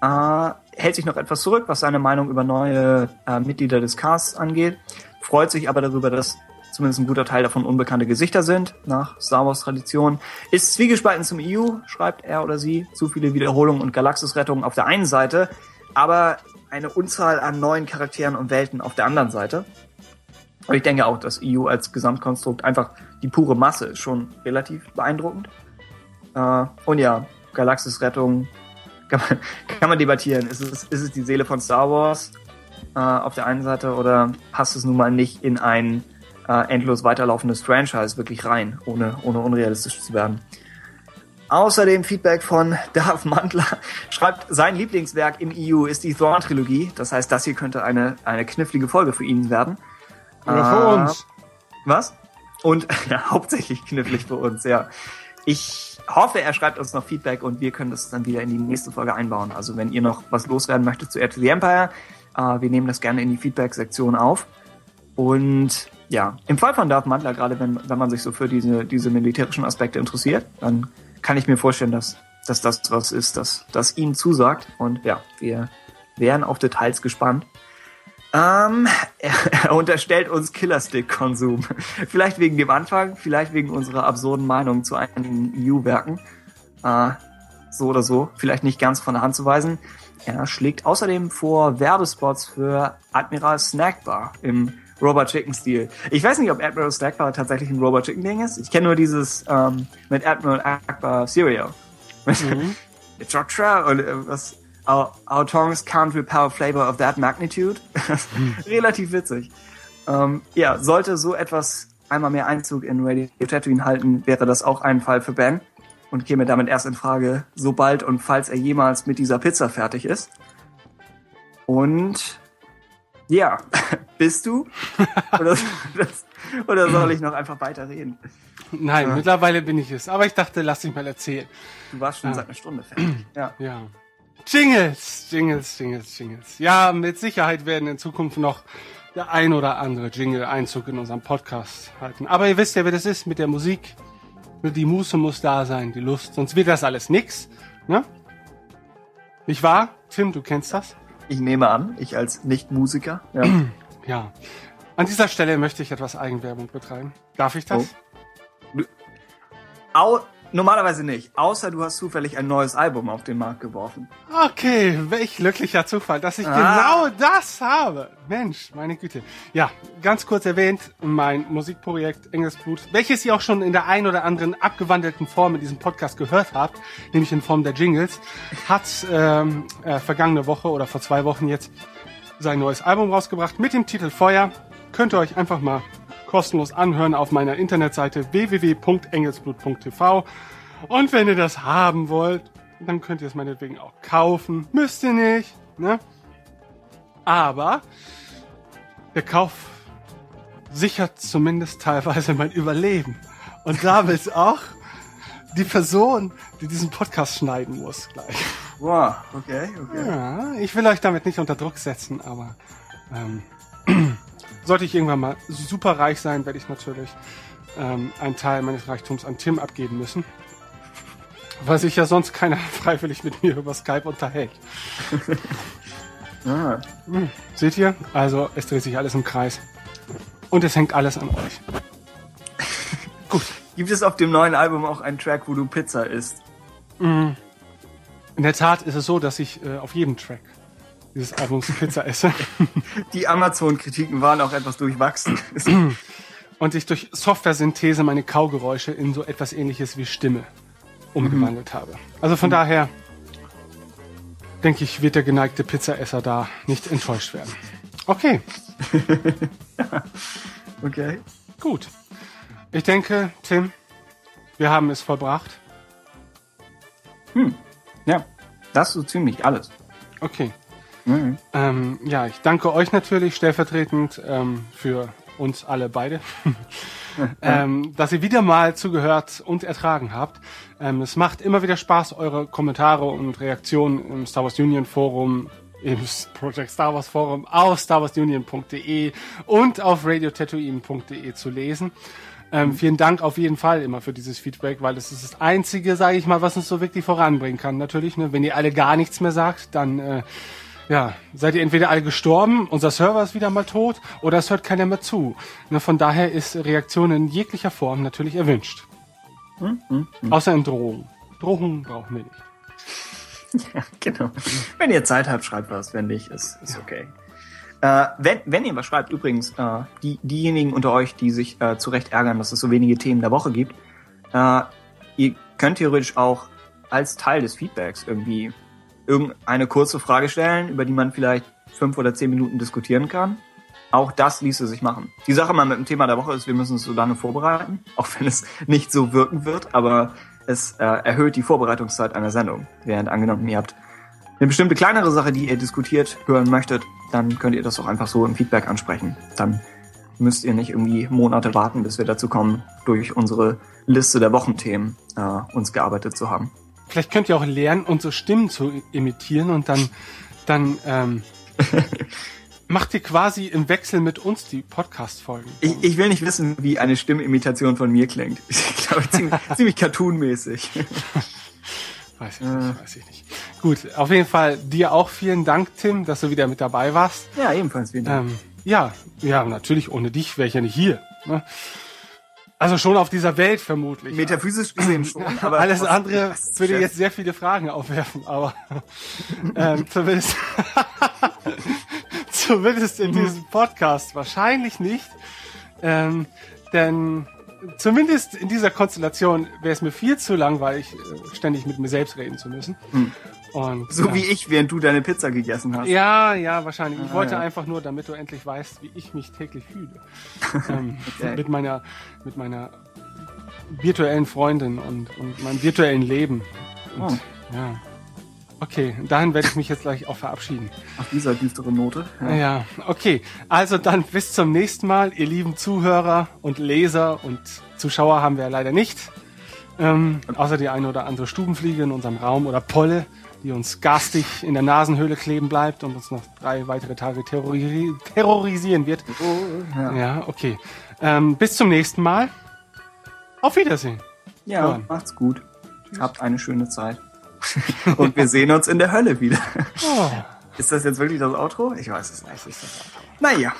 Äh, hält sich noch etwas zurück, was seine Meinung über neue äh, Mitglieder des Casts angeht. Freut sich aber darüber, dass zumindest ein guter Teil davon unbekannte Gesichter sind, nach Star Wars Tradition. Ist zwiegespalten zum EU, schreibt er oder sie. Zu viele Wiederholungen und Galaxisrettungen auf der einen Seite, aber eine Unzahl an neuen Charakteren und Welten auf der anderen Seite. Aber ich denke auch, das EU als Gesamtkonstrukt einfach die pure Masse ist schon relativ beeindruckend. Äh, und ja, Galaxis-Rettung [laughs] kann man, kann man debattieren. Ist es, ist es die Seele von Star Wars äh, auf der einen Seite oder passt es nun mal nicht in ein äh, endlos weiterlaufendes Franchise wirklich rein, ohne, ohne unrealistisch zu werden? Außerdem Feedback von [laughs] Darth Mantler schreibt, sein Lieblingswerk im EU ist die Thrawn-Trilogie. Das heißt, das hier könnte eine, eine knifflige Folge für ihn werden. Oder für Äh, uns. Was? Und [laughs] ja, hauptsächlich knifflig für uns, ja. Ich hoffe, er schreibt uns noch Feedback und wir können das dann wieder in die nächste Folge einbauen. Also wenn ihr noch was loswerden möchtet zu Air to the Empire, äh, wir nehmen das gerne in die Feedback-Sektion auf. Und ja, im Fall von Darth Mantler, gerade wenn, wenn man sich so für diese, diese militärischen Aspekte interessiert, dann kann ich mir vorstellen, dass, dass das was ist, das, das ihm zusagt. Und ja, wir wären auf Details gespannt. Ähm, er, [laughs] er unterstellt uns Killerstick-Konsum. Vielleicht wegen dem Anfang, vielleicht wegen unserer absurden Meinung zu einigen EU-Werken. Äh, so oder so, vielleicht nicht ganz von der Hand zu weisen. Er schlägt außerdem vor Werbespots für Admiral Snackbar im Robot Chicken Stil. Ich weiß nicht, ob Admiral Snackbar tatsächlich ein Robot Chicken Ding ist. Ich kenne nur dieses ähm, mit Admiral Akbar Cereal. Mhm. [laughs] Georgia und äh, was our, our tongues can't repel a flavor of that magnitude. [laughs] Relativ witzig. Ähm, ja, sollte so etwas einmal mehr Einzug in Radio Tatooine halten, wäre das auch ein Fall für Ben und käme damit erst in Frage, sobald und falls er jemals mit dieser Pizza fertig ist. Und ja, [laughs] bist du? [laughs] oder, oder soll ich noch einfach weiter reden? Nein, mittlerweile bin ich es. Aber ich dachte, lass dich mal erzählen. Du warst schon Ah. seit einer Stunde fertig. [clears throat] Ja. Ja. Jingles, Jingles, Jingles, Jingles. Ja, mit Sicherheit werden in Zukunft noch der ein oder andere Jingle Einzug in unserem Podcast halten. Aber ihr wisst ja, wie das ist mit der Musik. Die Muße muss da sein, die Lust, sonst wird das alles nix. Ne? Nicht wahr? Tim, du kennst das? Ich nehme an, ich als Nicht-Musiker. Ja. [clears throat] Ja. An dieser Stelle möchte ich etwas Eigenwerbung betreiben. Darf ich das? Au normalerweise nicht, außer du hast zufällig ein neues Album auf den Markt geworfen. Okay, welch glücklicher Zufall, dass ich Ah. genau das habe. Mensch, meine Güte. Ja, ganz kurz erwähnt, mein Musikprojekt Engelsblut, welches ihr auch schon in der ein oder anderen abgewandelten Form in diesem Podcast gehört habt, nämlich in Form der Jingles, hat ähm, äh, vergangene Woche oder vor zwei Wochen jetzt sein neues Album rausgebracht mit dem Titel Feuer. Könnt ihr euch einfach mal kostenlos anhören auf meiner Internetseite www.engelsblut.tv. Und wenn ihr das haben wollt, dann könnt ihr es meinetwegen auch kaufen. Müsst ihr nicht, ne? Aber der Kauf sichert zumindest teilweise mein Überleben. Und damit auch die Person, die diesen Podcast schneiden muss gleich. Wow, okay, okay. Ja, ich will euch damit nicht unter Druck setzen, aber ähm, sollte ich irgendwann mal super reich sein, werde ich natürlich ähm, einen Teil meines Reichtums an Tim abgeben müssen. Weil sich ja sonst keiner [laughs] freiwillig mit mir über Skype unterhält. [laughs] Ah, Hm, seht ihr? Also es dreht sich alles im Kreis. Und es hängt alles an euch. [laughs] Gibt es auf dem neuen Album auch einen Track, wo du Pizza isst? In der Tat ist es so, dass ich äh, auf jedem Track dieses Albums Pizza esse. [laughs] Die Amazon-Kritiken waren auch etwas durchwachsen. [clears throat] und ich durch Software-Synthese meine Kaugeräusche in so etwas ähnliches wie Stimme umgewandelt habe. Also von daher denke ich, wird der geneigte Pizzaesser da nicht enttäuscht werden. Okay, [laughs] okay. gut. Ich denke, Tim, wir haben es vollbracht. Ja, das ist so ziemlich alles. Okay. Mhm. Ähm, ja, ich danke euch natürlich stellvertretend ähm, für uns alle beide, [laughs] ähm, dass ihr wieder mal zugehört und ertragen habt. Ähm, es macht immer wieder Spaß, eure Kommentare und Reaktionen im Star Wars Union Forum, im Project Star Wars Forum auf starwarsunion.de und auf radiotatooine.de zu lesen. Ähm, vielen Dank auf jeden Fall immer für dieses Feedback, weil das ist das Einzige, sage ich mal, was uns so wirklich voranbringen kann. Natürlich, ne? wenn ihr alle gar nichts mehr sagt, dann äh, ja, seid ihr entweder alle gestorben, unser Server ist wieder mal tot, oder es hört keiner mehr zu. Ne, von daher ist Reaktion in jeglicher Form natürlich erwünscht. Außer in Drohungen. Drohungen brauchen wir nicht. [laughs] Ja, genau. Wenn ihr Zeit habt, schreibt was. Wenn nicht, ist, ist okay. Äh, wenn, wenn ihr was schreibt, übrigens, äh, die, diejenigen unter euch, die sich äh, zu Recht ärgern, dass es so wenige Themen der Woche gibt, äh, ihr könnt theoretisch auch als Teil des Feedbacks irgendwie irgendeine kurze Frage stellen, über die man vielleicht fünf oder zehn Minuten diskutieren kann. Auch das ließe sich machen. Die Sache mal mit dem Thema der Woche ist, wir müssen es so lange vorbereiten, [laughs] auch wenn es nicht so wirken wird, aber es äh, erhöht die Vorbereitungszeit einer Sendung. Während angenommen, ihr habt eine bestimmte kleinere Sache, die ihr diskutiert hören möchtet, dann könnt ihr das auch einfach so im Feedback ansprechen. Dann müsst ihr nicht irgendwie Monate warten, bis wir dazu kommen, durch unsere Liste der Wochenthemen äh, uns gearbeitet zu haben. Vielleicht könnt ihr auch lernen, unsere Stimmen zu imitieren und dann, dann ähm, [laughs] macht ihr quasi im Wechsel mit uns die Podcast-Folgen. Ich, ich will nicht wissen, wie eine Stimmimitation von mir klingt. [laughs] Ich glaube, ziemlich, [laughs] ziemlich cartoonmäßig. Weiß ich nicht, weiß ich nicht. Gut, auf jeden Fall dir auch vielen Dank, Tim, dass du wieder mit dabei warst. Ja, ebenfalls vielen Dank. Ähm, ja, ja, natürlich, ohne dich wäre ich ja nicht hier. Ne? Also schon auf dieser Welt vermutlich. Metaphysisch gesehen schon, [laughs] aber Alles andere würde jetzt sehr viele Fragen aufwerfen, aber [laughs] ähm, zumindest, [laughs] zumindest in diesem Podcast wahrscheinlich nicht. Ähm, denn zumindest in dieser Konstellation wäre es mir viel zu langweilig, äh, ständig mit mir selbst reden zu müssen. Und, So ja. wie ich, während du deine Pizza gegessen hast. Ja, ja, wahrscheinlich. Ich Ah, wollte ja. einfach nur, damit du endlich weißt, wie ich mich täglich fühle. [laughs] ähm, Okay. Mit meiner, mit meiner virtuellen Freundin und, und meinem virtuellen Leben. Und, Oh. Ja. Okay, dahin werde ich mich jetzt gleich auch verabschieden. Auf dieser düsteren Note. Ja. Ja, okay. Also dann bis zum nächsten Mal, ihr lieben Zuhörer und Leser und Zuschauer haben wir ja leider nicht. Ähm, außer die eine oder andere Stubenfliege in unserem Raum oder Polle, die uns garstig in der Nasenhöhle kleben bleibt und uns noch drei weitere Tage terrori terrorisieren wird. Oh, ja. Ja, okay. Ähm, bis zum nächsten Mal. Auf Wiedersehen. ja, Ja. macht's gut. Habt eine schöne Zeit. [laughs] Und wir sehen uns in der Hölle wieder. Oh. Ist das jetzt wirklich das Outro? Ich weiß es nicht. Naja.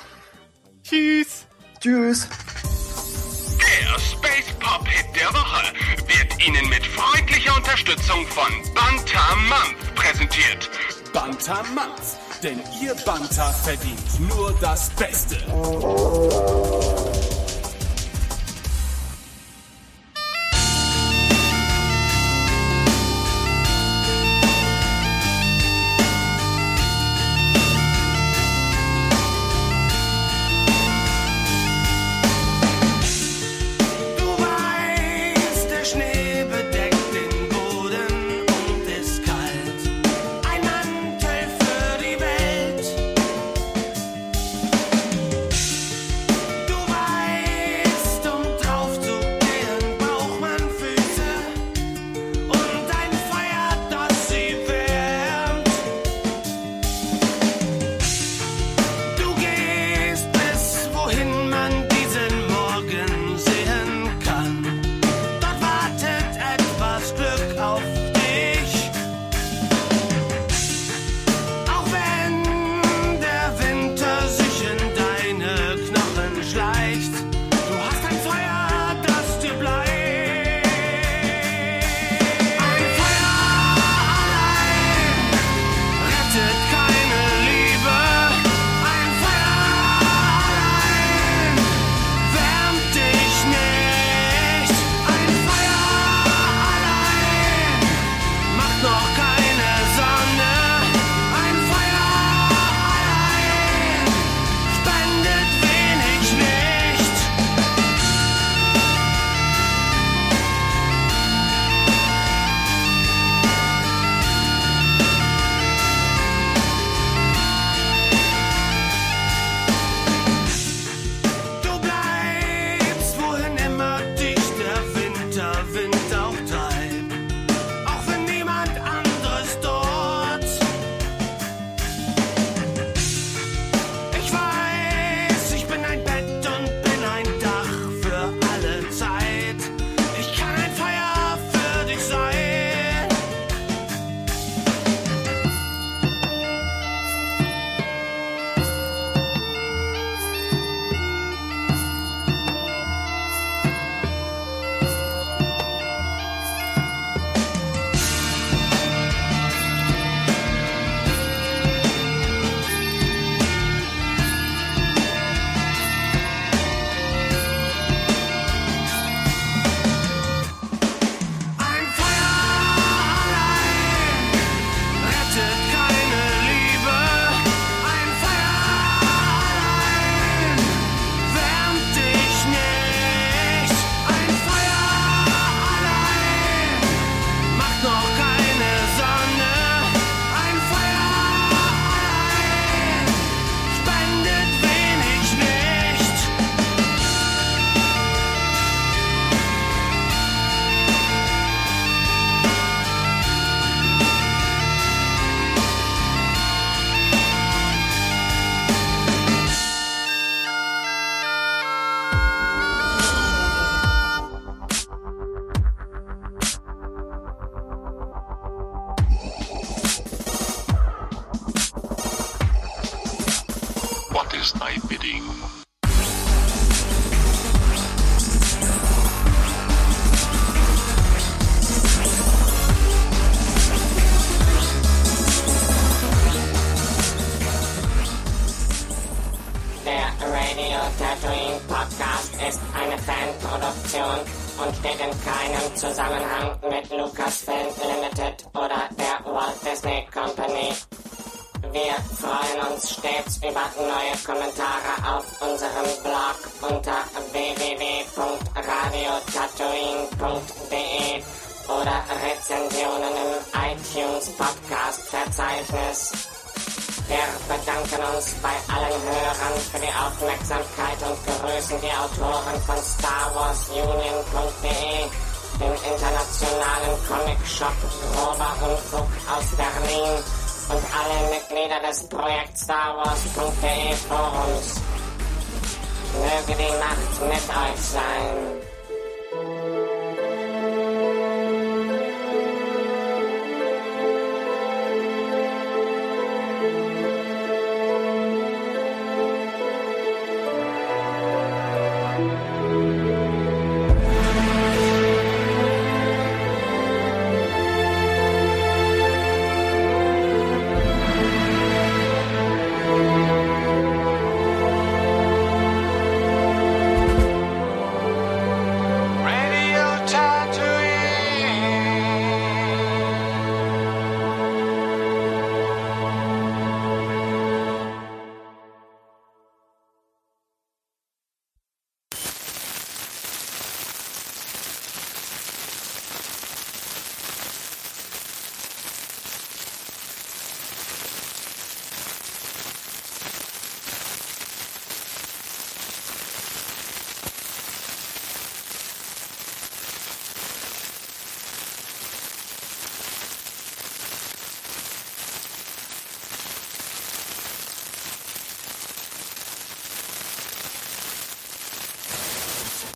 Tschüss. Tschüss. Der Space Pop Hit der Woche Ihnen mit freundlicher Unterstützung von Banta Month präsentiert. Bantermanz, denn ihr Banter verdient nur das Beste.